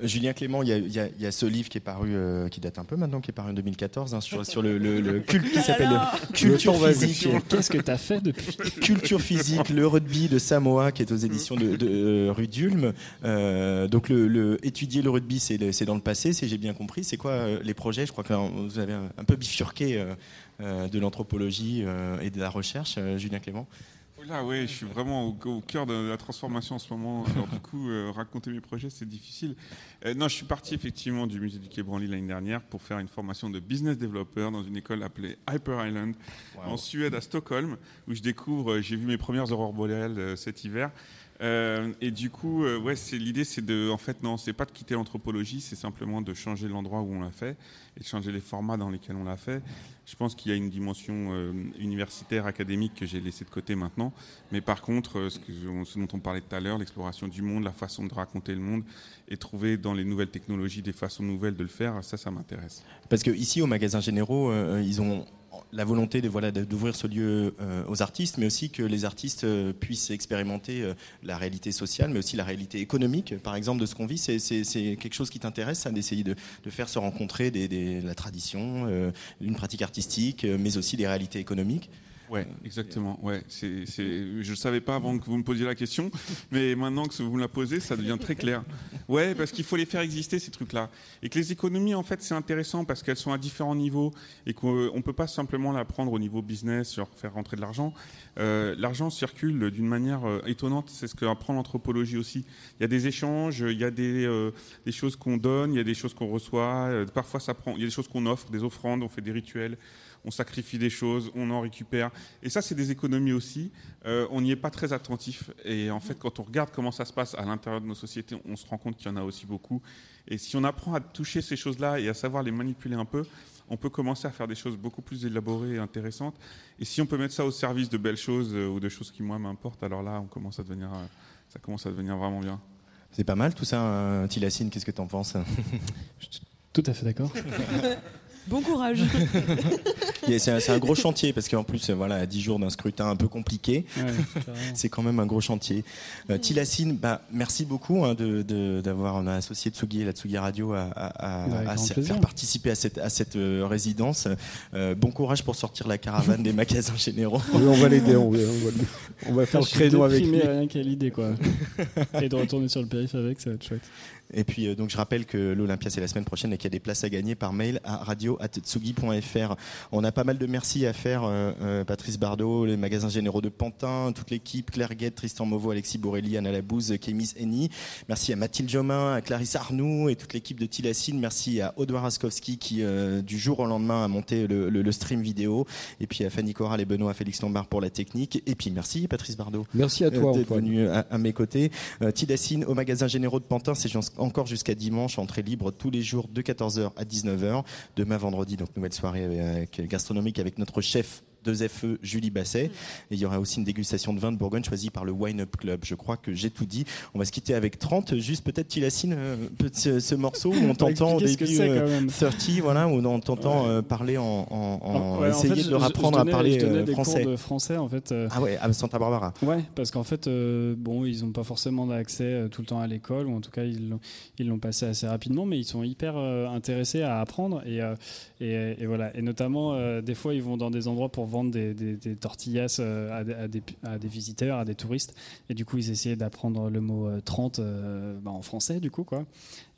Julien Clément, il y a, y y ce livre qui est paru, euh, qui date un peu maintenant, qui est paru en 2014, hein, sur, sur le, le, le culte qui s'appelle Culture physique. Qu'est-ce que t'as fait depuis Culture physique, le rugby de Samoa, qui est aux éditions de, de euh, rue d'Ulm. Euh, donc, le, le- étudier le rugby, c'est dans le passé, si j'ai bien compris. C'est quoi euh, les projets? Je crois que vous avez un, un peu bifurqué de l'anthropologie euh, et de la recherche, euh, Julien Clément. Là, oui, je suis vraiment au, au cœur de la transformation en ce moment. Alors, du coup, euh, raconter mes projets, c'est difficile. Euh, non, je suis parti effectivement du musée du Quai Branly l'année dernière pour faire une formation de business developer dans une école appelée Hyper Island en Suède, à Stockholm, où je découvre, euh, j'ai vu mes premières aurores boréales euh, cet hiver. Euh, et du coup, euh, ouais, l'idée, c'est de, en fait, non, c'est pas de quitter l'anthropologie, c'est simplement de changer l'endroit où on l'a fait et de changer les formats dans lesquels on l'a fait. Je pense qu'il y a une dimension euh, universitaire, académique que j'ai laissé de côté maintenant, mais par contre, ce, dont on parlait tout à l'heure, l'exploration du monde, la façon de raconter le monde et trouver dans les nouvelles technologies des façons nouvelles de le faire, ça, ça m'intéresse. Parce que ici, au magasin Généraux, ils ont la volonté de voilà d'ouvrir ce lieu euh, aux artistes, mais aussi que les artistes euh, puissent expérimenter euh, la réalité sociale, mais aussi la réalité économique, par exemple, de ce qu'on vit. C'est- C'est quelque chose qui t'intéresse, ça, d'essayer de, de faire se rencontrer la tradition, une pratique artistique, mais aussi des réalités économiques? Ouais, exactement. Ouais, c'est, c'est, je ne savais pas avant que vous me posiez la question, mais maintenant que vous me la posez, ça devient très clair. Ouais, parce qu'il faut les faire exister, ces trucs-là. Et que les économies, en fait, c'est intéressant parce qu'elles sont à différents niveaux et qu'on ne peut pas simplement la prendre au niveau business, genre faire rentrer de l'argent. Euh, l'argent circule d'une manière euh, étonnante, c'est ce que apprend l'anthropologie aussi. Il y a des échanges, il y a des, euh, des choses qu'on donne, il y a des choses qu'on reçoit, euh, parfois ça prend, il y a des choses qu'on offre, des offrandes, on fait des rituels on sacrifie des choses, on en récupère. Et ça, c'est des économies aussi. Euh, on n'y est pas très attentif. Et en fait, quand on regarde comment ça se passe à l'intérieur de nos sociétés, on se rend compte qu'il y en a aussi beaucoup. Et si on apprend à toucher ces choses-là et à savoir les manipuler un peu, on peut commencer à faire des choses beaucoup plus élaborées et intéressantes. Et si on peut mettre ça au service de belles choses euh, ou de choses qui, moi, m'importent, alors là, on commence à devenir, euh, ça commence à devenir vraiment bien. C'est pas mal tout ça, euh, Tilacine, qu'est-ce que tu en penses Tout à fait d'accord. Bon courage. C'est un, gros chantier parce qu'en plus, voilà, à 10 jours d'un scrutin un peu compliqué, Ouais, c'est quand même un gros chantier. Euh, Tilacine, bah, merci beaucoup hein, de- de- d'avoir on a associé Tsugi et la Tsugi Radio à, à- à- Bah, à faire participer à cette, à cette euh, résidence. Euh, bon courage pour sortir la caravane des magasins généraux. Oui, on va l'aider, on va, on va- on va faire le créneau avec lui. rien qu'à l'idée, quoi. Et de retourner sur le périph' avec, ça va être chouette. Et puis, euh, donc, je rappelle que l'Olympia, c'est la semaine prochaine et qu'il y a des places à gagner par mail à radio info@tsugi.fr. On a pas mal de merci à faire, euh, euh, Patrice Bardot, les magasins généraux de Pantin, toute l'équipe, Claire Guette, Tristan Mauveau, Alexis Borelli, Anna Labouze, Kémis Eni. Merci à Mathilde Jomain, à Clarisse Arnoux et toute l'équipe de Tilacine. Merci à Audouard Raskowski qui, euh, du jour au lendemain, a monté le, le- le stream vidéo. Et puis à Fanny Corral et Benoît Félix Lombard pour la technique. Et puis merci, Patrice Bardot. Merci à toi, euh, d'être venu à, à mes côtés. Tilacine au magasin généraux de Pantin, c'est jus- encore jusqu'à dimanche, entrée libre tous les jours de 14h à 19h. Demain vendredi, donc nouvelle soirée avec, gastronomique avec notre chef 2FE Julie Basset. Et il y aura aussi une dégustation de vin de Bourgogne choisie par le Wine Up Club. Je crois que j'ai tout dit. On va se quitter avec 30. Juste peut-être Tilacine, euh, ce, ce morceau où on t'entend au début c'est, euh, quand même. 30, voilà, où on t'entend euh, parler en, en- en- Ouais, en essayer fait, de leur apprendre je à donnais- parler je donnais euh, des français. cours de français en fait. euh, Ah ouais, à Santa Barbara. Ouais, parce qu'en fait, bon, ils n'ont pas forcément accès tout le temps à l'école, ou en tout cas, ils l'ont, passé assez rapidement, mais ils sont hyper intéressés à apprendre. Et, et, et voilà. Et notamment, des fois, ils vont dans des endroits pour des, tortillas euh, à, des, visiteurs, à des touristes. Et du coup, ils essayaient d'apprendre le mot euh, 30 euh, bah, en français, du coup, quoi.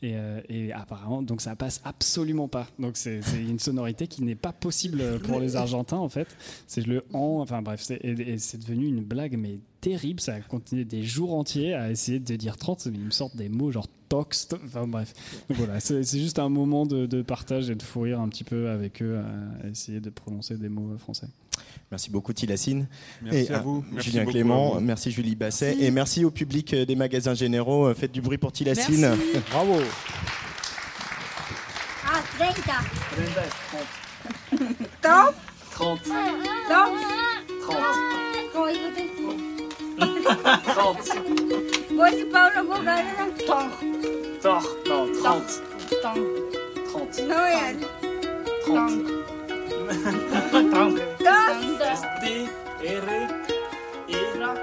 Et, euh, apparemment, donc ça passe absolument pas. Donc c'est une sonorité qui n'est pas possible pour les Argentins en fait. C'est le en, enfin bref, c'est- devenu une blague mais terrible. Ça a continué des jours entiers à essayer de dire 30, mais ils me sortent des mots genre tox, enfin bref. Donc voilà, c'est juste un moment de, de partage et de fou rire un petit peu avec eux à essayer de prononcer des mots français. Merci beaucoup Tilacine. Merci et, à vous. Merci Julien Clément, vous. merci Julie Basset Merci. et merci au public euh, des magasins généraux. Euh, Faites du bruit pour Tilacine. Merci. Bravo. Ah, 30. 30. 30. 30. 30. Voici Paulo Bogart. Tor. Tor. Non, 30. Tor. 30. No, yeah. 30. 30. S, R, E, R.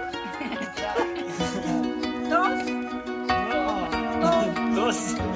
Dos. Dos. Dos,